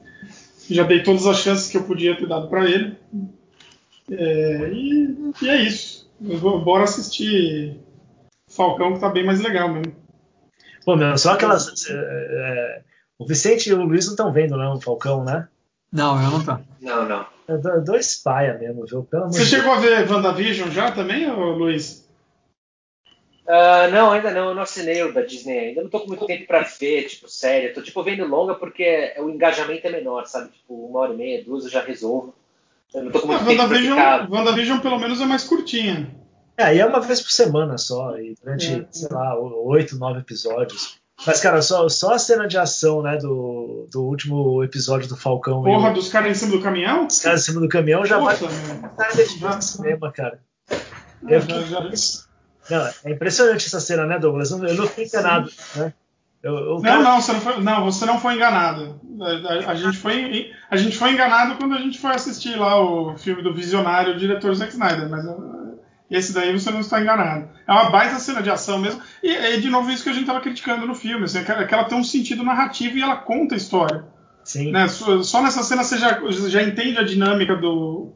S4: já dei todas as chances que eu podia ter dado para ele. É, e, e, é isso. Bora assistir Falcão, que tá bem mais legal mesmo.
S3: Pô, meu, só aquelas. É, é, o Vicente e o Luiz não estão vendo, não, o Falcão, né?
S2: Não, eu não tô.
S5: Não, não.
S3: É dois paia mesmo, viu?
S4: Pelo Você chegou a ver WandaVision já também, Luiz?
S5: Uh, não, ainda não. Eu não assinei o da Disney ainda. Não tô com muito tempo pra ver, tipo, série. Eu tô, tipo, vendo longa porque o engajamento é menor, sabe? Tipo, uma hora e meia, duas eu já resolvo. Eu não tô com muito ah, tempo WandaVision, pra ficar...
S4: WandaVision pelo menos é mais curtinha.
S3: É, e é uma vez por semana só. E durante, é. sei lá, oito, nove episódios. Mas, cara, só, só a cena de ação, né, do, do último episódio do Falcão.
S4: Porra, dos caras em cima do caminhão?
S3: Os caras em cima do caminhão já vai. Cara, de cinema, cara. Eu fiquei... já, já... Não, é impressionante essa cena, né, Douglas? Eu não fui enganado, né?
S4: Eu, eu, não, não, você não, foi, não, você não foi enganado. A, a, a, gente foi, a gente foi enganado quando a gente foi assistir lá o filme do visionário, o diretor Zack Snyder, mas esse daí você não está enganado. É uma baita cena de ação mesmo, e é de novo isso que a gente estava criticando no filme, assim, que ela tem um sentido narrativo e ela conta a história. Sim. Né? Só, só nessa cena você já, já entende a dinâmica do,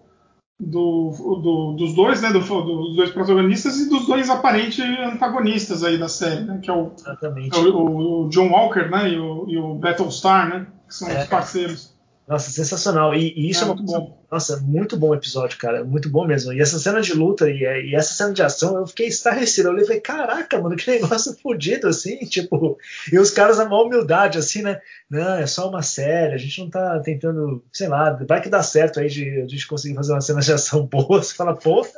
S4: do, do, dos dois, né, do, dos dois protagonistas e dos dois aparentes antagonistas aí da série, né, que é o, é o, o, John Walker, né, e o, e o Battlestar, né, que são é. os parceiros.
S3: Nossa, sensacional. E, e isso é, é muito bom. Nossa, muito bom episódio, cara. Muito bom mesmo. E essa cena de luta e, e essa cena de ação, eu fiquei estarrecido. Eu falei, caraca, mano, que negócio fodido, assim, tipo. E os caras, a maior humildade, assim, né? Não, é só uma série, a gente não tá tentando, sei lá, vai que dá certo aí de a gente conseguir fazer uma cena de ação boa. Você fala, porra,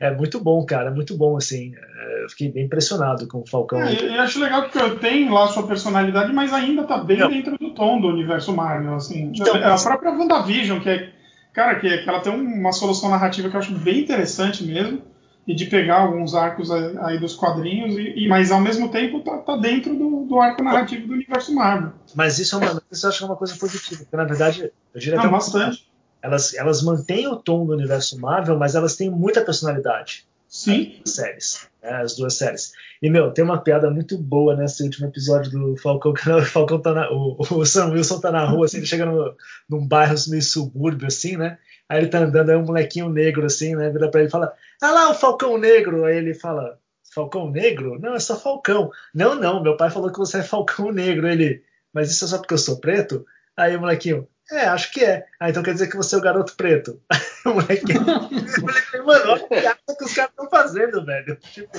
S3: é muito bom, cara, é muito bom, assim. É, eu fiquei bem impressionado com o Falcão.
S4: É, eu acho legal que tem lá a sua personalidade, mas ainda tá bem Não. dentro do tom do universo Marvel, assim. Então, a própria WandaVision, que é, cara, que, ela tem uma solução narrativa que eu acho bem interessante mesmo, e de pegar alguns arcos aí dos quadrinhos, e, e mas ao mesmo tempo tá, tá dentro do, do, arco narrativo do universo Marvel.
S3: Mas isso, é uma, isso eu acho que é uma coisa positiva, porque na verdade, eu diria
S4: Não, bastante.
S3: Elas, elas mantêm o tom do universo Marvel, mas elas têm muita personalidade.
S4: Sim.
S3: As séries, né, as duas séries. E, meu, tem uma piada muito boa nesse último episódio do Falcão, que o Falcão tá na, o, o Sam Wilson tá na rua, assim, ele chega no, num bairro meio subúrbio, assim, né? Aí ele tá andando, aí um molequinho negro, assim, né? Vira pra ele e fala, ah lá o Falcão Negro. Aí ele fala, Falcão Negro? Não, é só Falcão. Não, não, meu pai falou que você é Falcão Negro. Ele, mas isso é só porque eu sou preto? Aí o molequinho, é, acho que é. Ah, então quer dizer que você é o garoto preto. o moleque. Mano, olha a piada que os caras estão fazendo, velho. Tipo,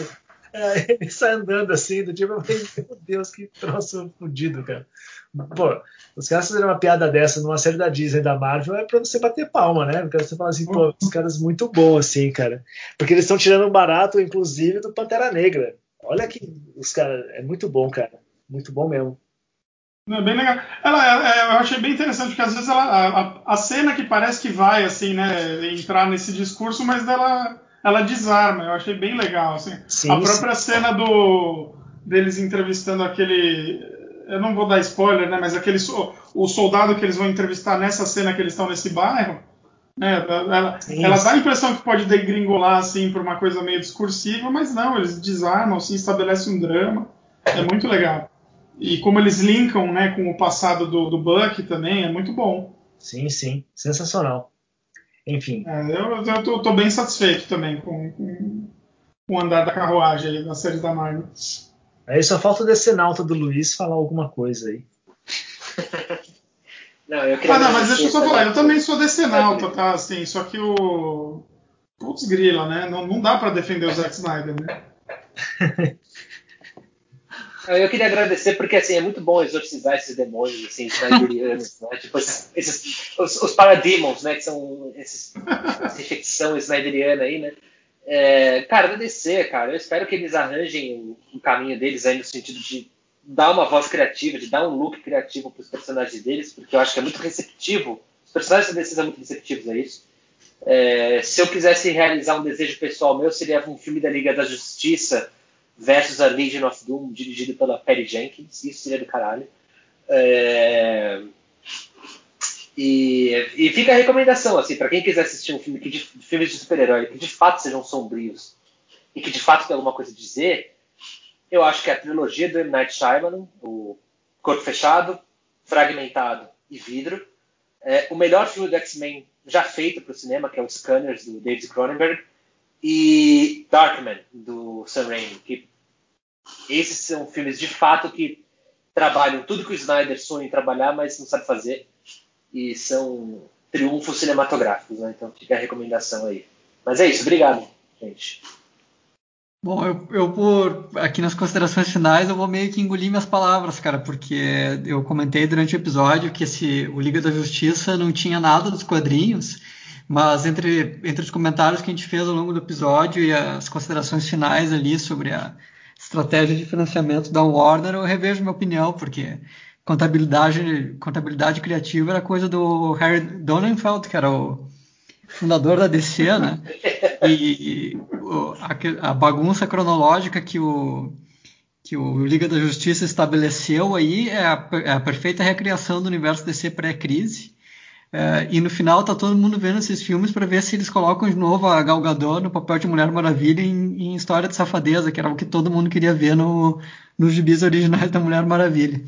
S3: é, ele sai andando assim, do tipo, meu Deus, que troço fodido, cara. Pô, os caras fazerem uma piada dessa numa série da Disney da Marvel é pra você bater palma, né? Porque você fala assim, pô, os caras muito bons, assim, cara. Porque eles estão tirando um barato, inclusive, do Pantera Negra. Olha que os caras. É muito bom, cara. Muito bom mesmo.
S4: É bem legal. Ela, é, eu achei bem interessante, porque às vezes ela, a, a, cena que parece que vai, assim, né, entrar nesse discurso, mas ela, ela desarma. Eu achei bem legal, assim. Sim, a própria sim. cena do deles entrevistando aquele eu não vou dar spoiler, né? Mas aquele o soldado que eles vão entrevistar nessa cena que eles estão nesse bairro, né? Ela, ela, dá a impressão que pode degringolar assim por uma coisa meio discursiva, mas não, eles desarmam, assim, estabelecem um drama. É muito legal. E como eles linkam, né, com o passado do, do Buck também, é muito bom.
S3: Sim, sim, sensacional. Enfim.
S4: É, eu, eu tô, tô, bem satisfeito também com, com, com o andar da carruagem aí na série da Marvel.
S3: Aí só falta o decenalta do Luiz falar alguma coisa aí.
S4: não, eu queria ah, não, mas deixa eu só falar, eu também sou decenalta, tá? Assim, só que o. Putz, grila, né? Não, não dá para defender o Zack Snyder, né?
S5: Eu queria agradecer porque assim é muito bom exorcizar esses demônios assim snyderianos, né? Tipo esses, os, os parademons, né? Que são esses, essa infecção snyderiana aí, né? É, cara, agradecer, cara. Eu espero que eles arranjem o, caminho deles aí no sentido de dar uma voz criativa, de dar um look criativo para os personagens deles, porque eu acho que é muito receptivo. Os personagens DC são muito receptivos a isso. É, se eu quisesse realizar um desejo pessoal meu, seria um filme da Liga da Justiça versus a Legion of Doom, dirigido pela Perry Jenkins. Isso seria do caralho. É, e, e fica a recomendação, assim, para quem quiser assistir um filme que de, filmes de super-herói que de fato sejam sombrios e que de fato tem alguma coisa a dizer, eu acho que a trilogia do M. Night Shyamalan, o Corpo Fechado, Fragmentado e Vidro, é o melhor filme do X-Men já feito para o cinema, que é o Scanners, do David Cronenberg, e Darkman, do Sam Raimi, que esses são filmes de fato que trabalham tudo que o Snyder sonha em trabalhar, mas não sabe fazer e são triunfos cinematográficos, né? Então fica a recomendação aí. Mas é isso, obrigado, gente.
S2: Bom, eu, eu por aqui nas considerações finais eu vou meio que engolir minhas palavras, cara, porque eu comentei durante o episódio que esse, o Liga da Justiça não tinha nada dos quadrinhos, mas entre, entre os comentários que a gente fez ao longo do episódio e as considerações finais ali sobre a estratégia de financiamento da Warner, eu revejo minha opinião, porque contabilidade, contabilidade criativa era coisa do Harry Donenfeld, que era o fundador da DC, né? E a, a bagunça cronológica que o, que o Liga da Justiça estabeleceu aí é a, é a perfeita recriação do universo DC pré-crise. É, e no final tá todo mundo vendo esses filmes para ver se eles colocam de novo a Gal Gadot no papel de Mulher Maravilha em, em História de Safadeza, que era o que todo mundo queria ver no, nos gibis originais da Mulher Maravilha.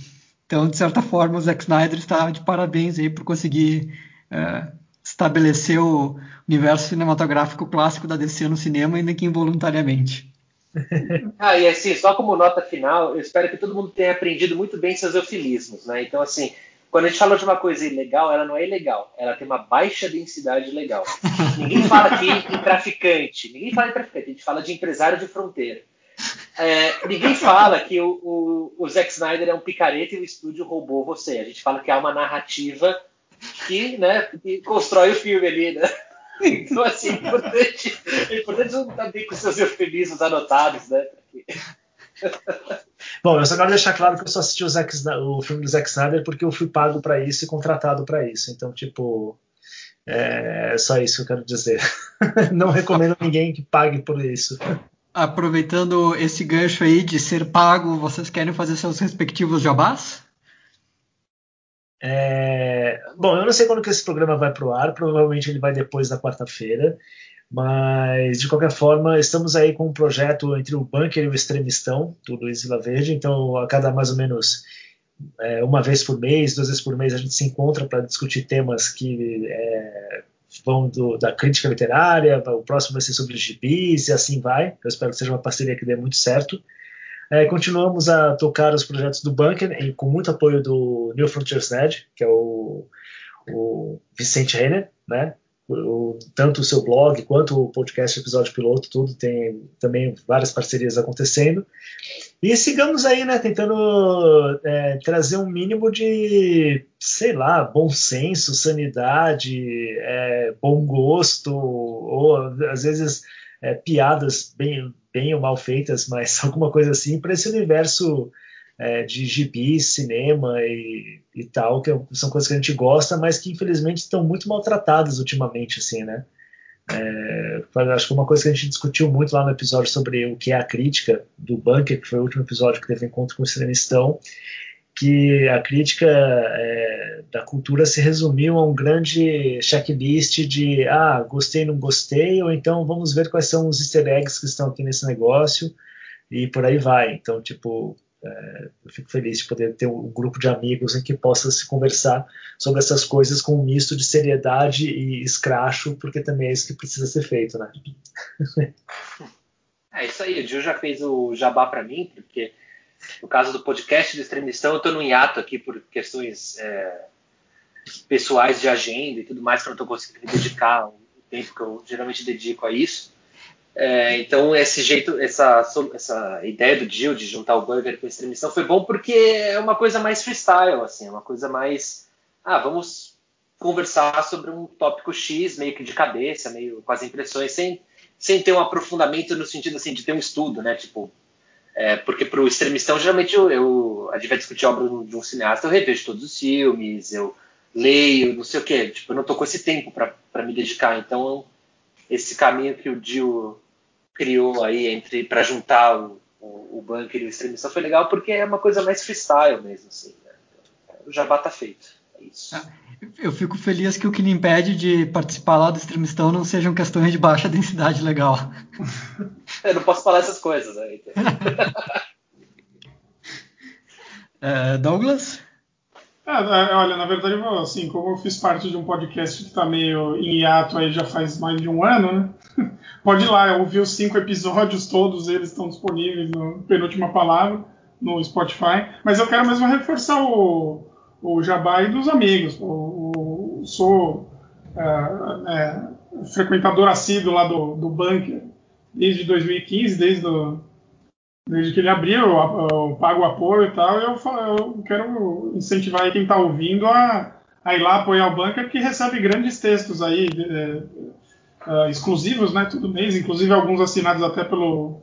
S2: Então, de certa forma, o Zack Snyder está de parabéns aí por conseguir é, estabelecer o universo cinematográfico clássico da DC no cinema, ainda que involuntariamente.
S5: Ah, e assim, só como nota final, eu espero que todo mundo tenha aprendido muito bem seus eufemismos, né? Então, assim, quando a gente falou de uma coisa ilegal, ela não é ilegal, ela tem uma baixa densidade legal. ninguém fala aqui em traficante, ninguém fala em traficante, a gente fala de empresário de fronteira. É, ninguém fala que o, o, o, Zack Snyder é um picareta e o estúdio roubou você. A gente fala que há uma narrativa que, né, que constrói o filme ali, né? Então, assim, é importante, é importante não estar bem com seus eufemismos anotados, né?
S3: Bom, eu só quero deixar claro que eu só assisti o, Zack, o filme do Zack Snyder porque eu fui pago para isso e contratado para isso. Então, tipo, é só isso que eu quero dizer. Não recomendo ninguém que pague por isso
S2: aproveitando esse gancho aí de ser pago, vocês querem fazer seus respectivos jabás?
S3: É... Bom, eu não sei quando que esse programa vai para o ar, provavelmente ele vai depois da quarta-feira, mas de qualquer forma, estamos aí com um projeto entre o Bunker e o Extremistão, do Luiz Vila Verde, então a cada mais ou menos é, uma vez por mês, duas vezes por mês, a gente se encontra para discutir temas que é, vão do, da crítica literária, o próximo vai ser sobre gibis e assim vai. Eu espero que seja uma parceria que dê muito certo. É, continuamos a tocar os projetos do Bunker e com muito apoio do New Frontiers Ned, que é o, o Vicente Renner, né? Tanto o seu blog quanto o podcast episódio piloto, tudo tem também várias parcerias acontecendo. E sigamos aí, né, tentando é, trazer um mínimo de, sei lá, bom senso, sanidade, é, bom gosto, ou às vezes é, piadas bem, bem ou mal feitas, mas alguma coisa assim, para esse universo é, de gibi, cinema e, e tal, que são coisas que a gente gosta, mas que infelizmente estão muito maltratadas ultimamente, assim, né? É, acho que uma coisa que a gente discutiu muito lá no episódio sobre o que é a crítica do Bunker, que foi o último episódio que teve encontro com o Cinemistão, que a crítica é, da cultura se resumiu a um grande checklist de ah, gostei, não gostei, ou então vamos ver quais são os easter eggs que estão aqui nesse negócio e por aí vai. Então, tipo, é, fico feliz de poder ter um grupo de amigos em que possa se conversar sobre essas coisas com um misto de seriedade e escracho, porque também é isso que precisa ser feito, né?
S5: É isso aí, o Gil já fez o jabá para mim, porque no caso do podcast do Extremistão, eu estou no hiato aqui por questões é, pessoais de agenda e tudo mais, que eu não estou conseguindo dedicar o tempo que eu geralmente dedico a isso. É, então, esse jeito, essa, essa ideia do Gil de juntar o burger com a extremistão foi bom porque é uma coisa mais freestyle, assim, é uma coisa mais. Ah, vamos conversar sobre um tópico X, meio que de cabeça, meio com as impressões, sem, sem ter um aprofundamento no sentido assim, de ter um estudo, né? Tipo, é, porque para o extremistão, geralmente, eu, eu, a gente vai discutir obra de um cineasta, eu revejo todos os filmes, eu leio, não sei o quê. Tipo, eu não estou com esse tempo para me dedicar. Então, esse caminho que o Dio criou aí entre para juntar o, o, o bunker e o extremistão foi legal porque é uma coisa mais freestyle mesmo, assim. Né? O jabá tá feito. É isso. Ah,
S2: eu fico feliz que o que lhe impede de participar lá do extremistão não sejam questões de baixa densidade legal.
S5: Eu não posso falar essas coisas, né?
S2: é, Douglas?
S4: É, olha, na verdade, assim, como eu fiz parte de um podcast que está meio em hiato aí já faz mais de um ano, né? Pode ir lá, eu ouvi os cinco episódios, todos eles estão disponíveis no Penúltima Palavra, no Spotify. Mas eu quero mesmo reforçar o, o jabá e dos amigos. O, o sou é, é, frequentador assíduo lá do, do Bunker desde 2015, desde, do, desde que ele abriu, eu, eu pago apoio e tal, eu, eu quero incentivar quem está ouvindo a, a, ir lá apoiar o Bunker, que recebe grandes textos aí, é, é, exclusivos, né, todo mês, inclusive alguns assinados até pelo,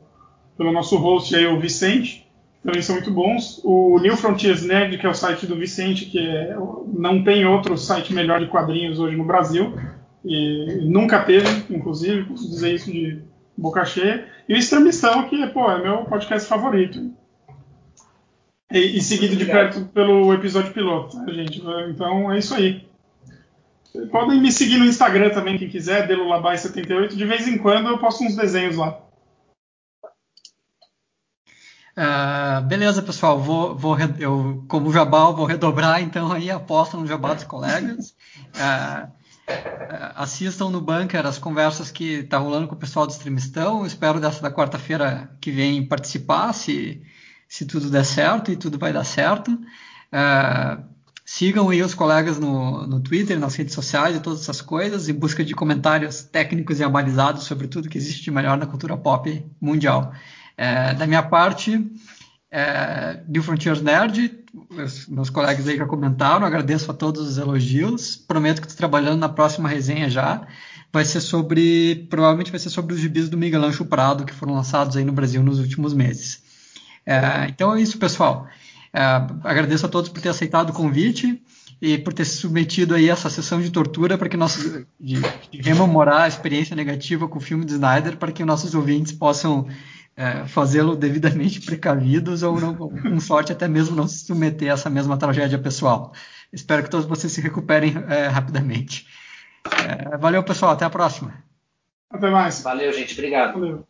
S4: pelo nosso host aí, o Vicente, também são muito bons. O New Frontiers Nerd, que é o site do Vicente, que é, não tem outro site melhor de quadrinhos hoje no Brasil, e nunca teve, inclusive, posso dizer isso de boca cheia. E o Extremistão, que pô, é meu podcast favorito. E, e seguido de perto pelo episódio piloto, tá, gente? Então é isso aí. Podem me seguir no Instagram também, quem quiser, delulabai78. De vez em quando eu posto uns desenhos lá.
S2: Uh, beleza, pessoal. Vou, vou, eu, como jabá, vou redobrar então aí a aposta no jabá dos colegas. Uh, assistam no bunker as conversas que tá rolando com o pessoal do Extremistão. Espero dessa da quarta-feira que vem participar, se, se tudo der certo e tudo vai dar certo. Uh, sigam aí os colegas no, no Twitter, nas redes sociais e todas essas coisas, em busca de comentários técnicos e abalizados sobre tudo que existe de melhor na cultura pop mundial. É, da minha parte, é, New Frontiers Nerd, meus colegas aí já comentaram, agradeço a todos os elogios, prometo que estou trabalhando na próxima resenha já, vai ser sobre, provavelmente vai ser sobre os gibis do Miguel Ancho Prado, que foram lançados aí no Brasil nos últimos meses. É, então é isso, pessoal. É, agradeço a todos por ter aceitado o convite e por ter se submetido aí a essa sessão de tortura para que nós de, de rememorar a experiência negativa com o filme de Snyder para que nossos ouvintes possam é, fazê-lo devidamente precavidos ou, não, com sorte, até mesmo não se submeter a essa mesma tragédia pessoal. Espero que todos vocês se recuperem é, rapidamente. É, valeu, pessoal. Até a próxima.
S4: Até mais.
S5: Valeu, gente. Obrigado. Valeu.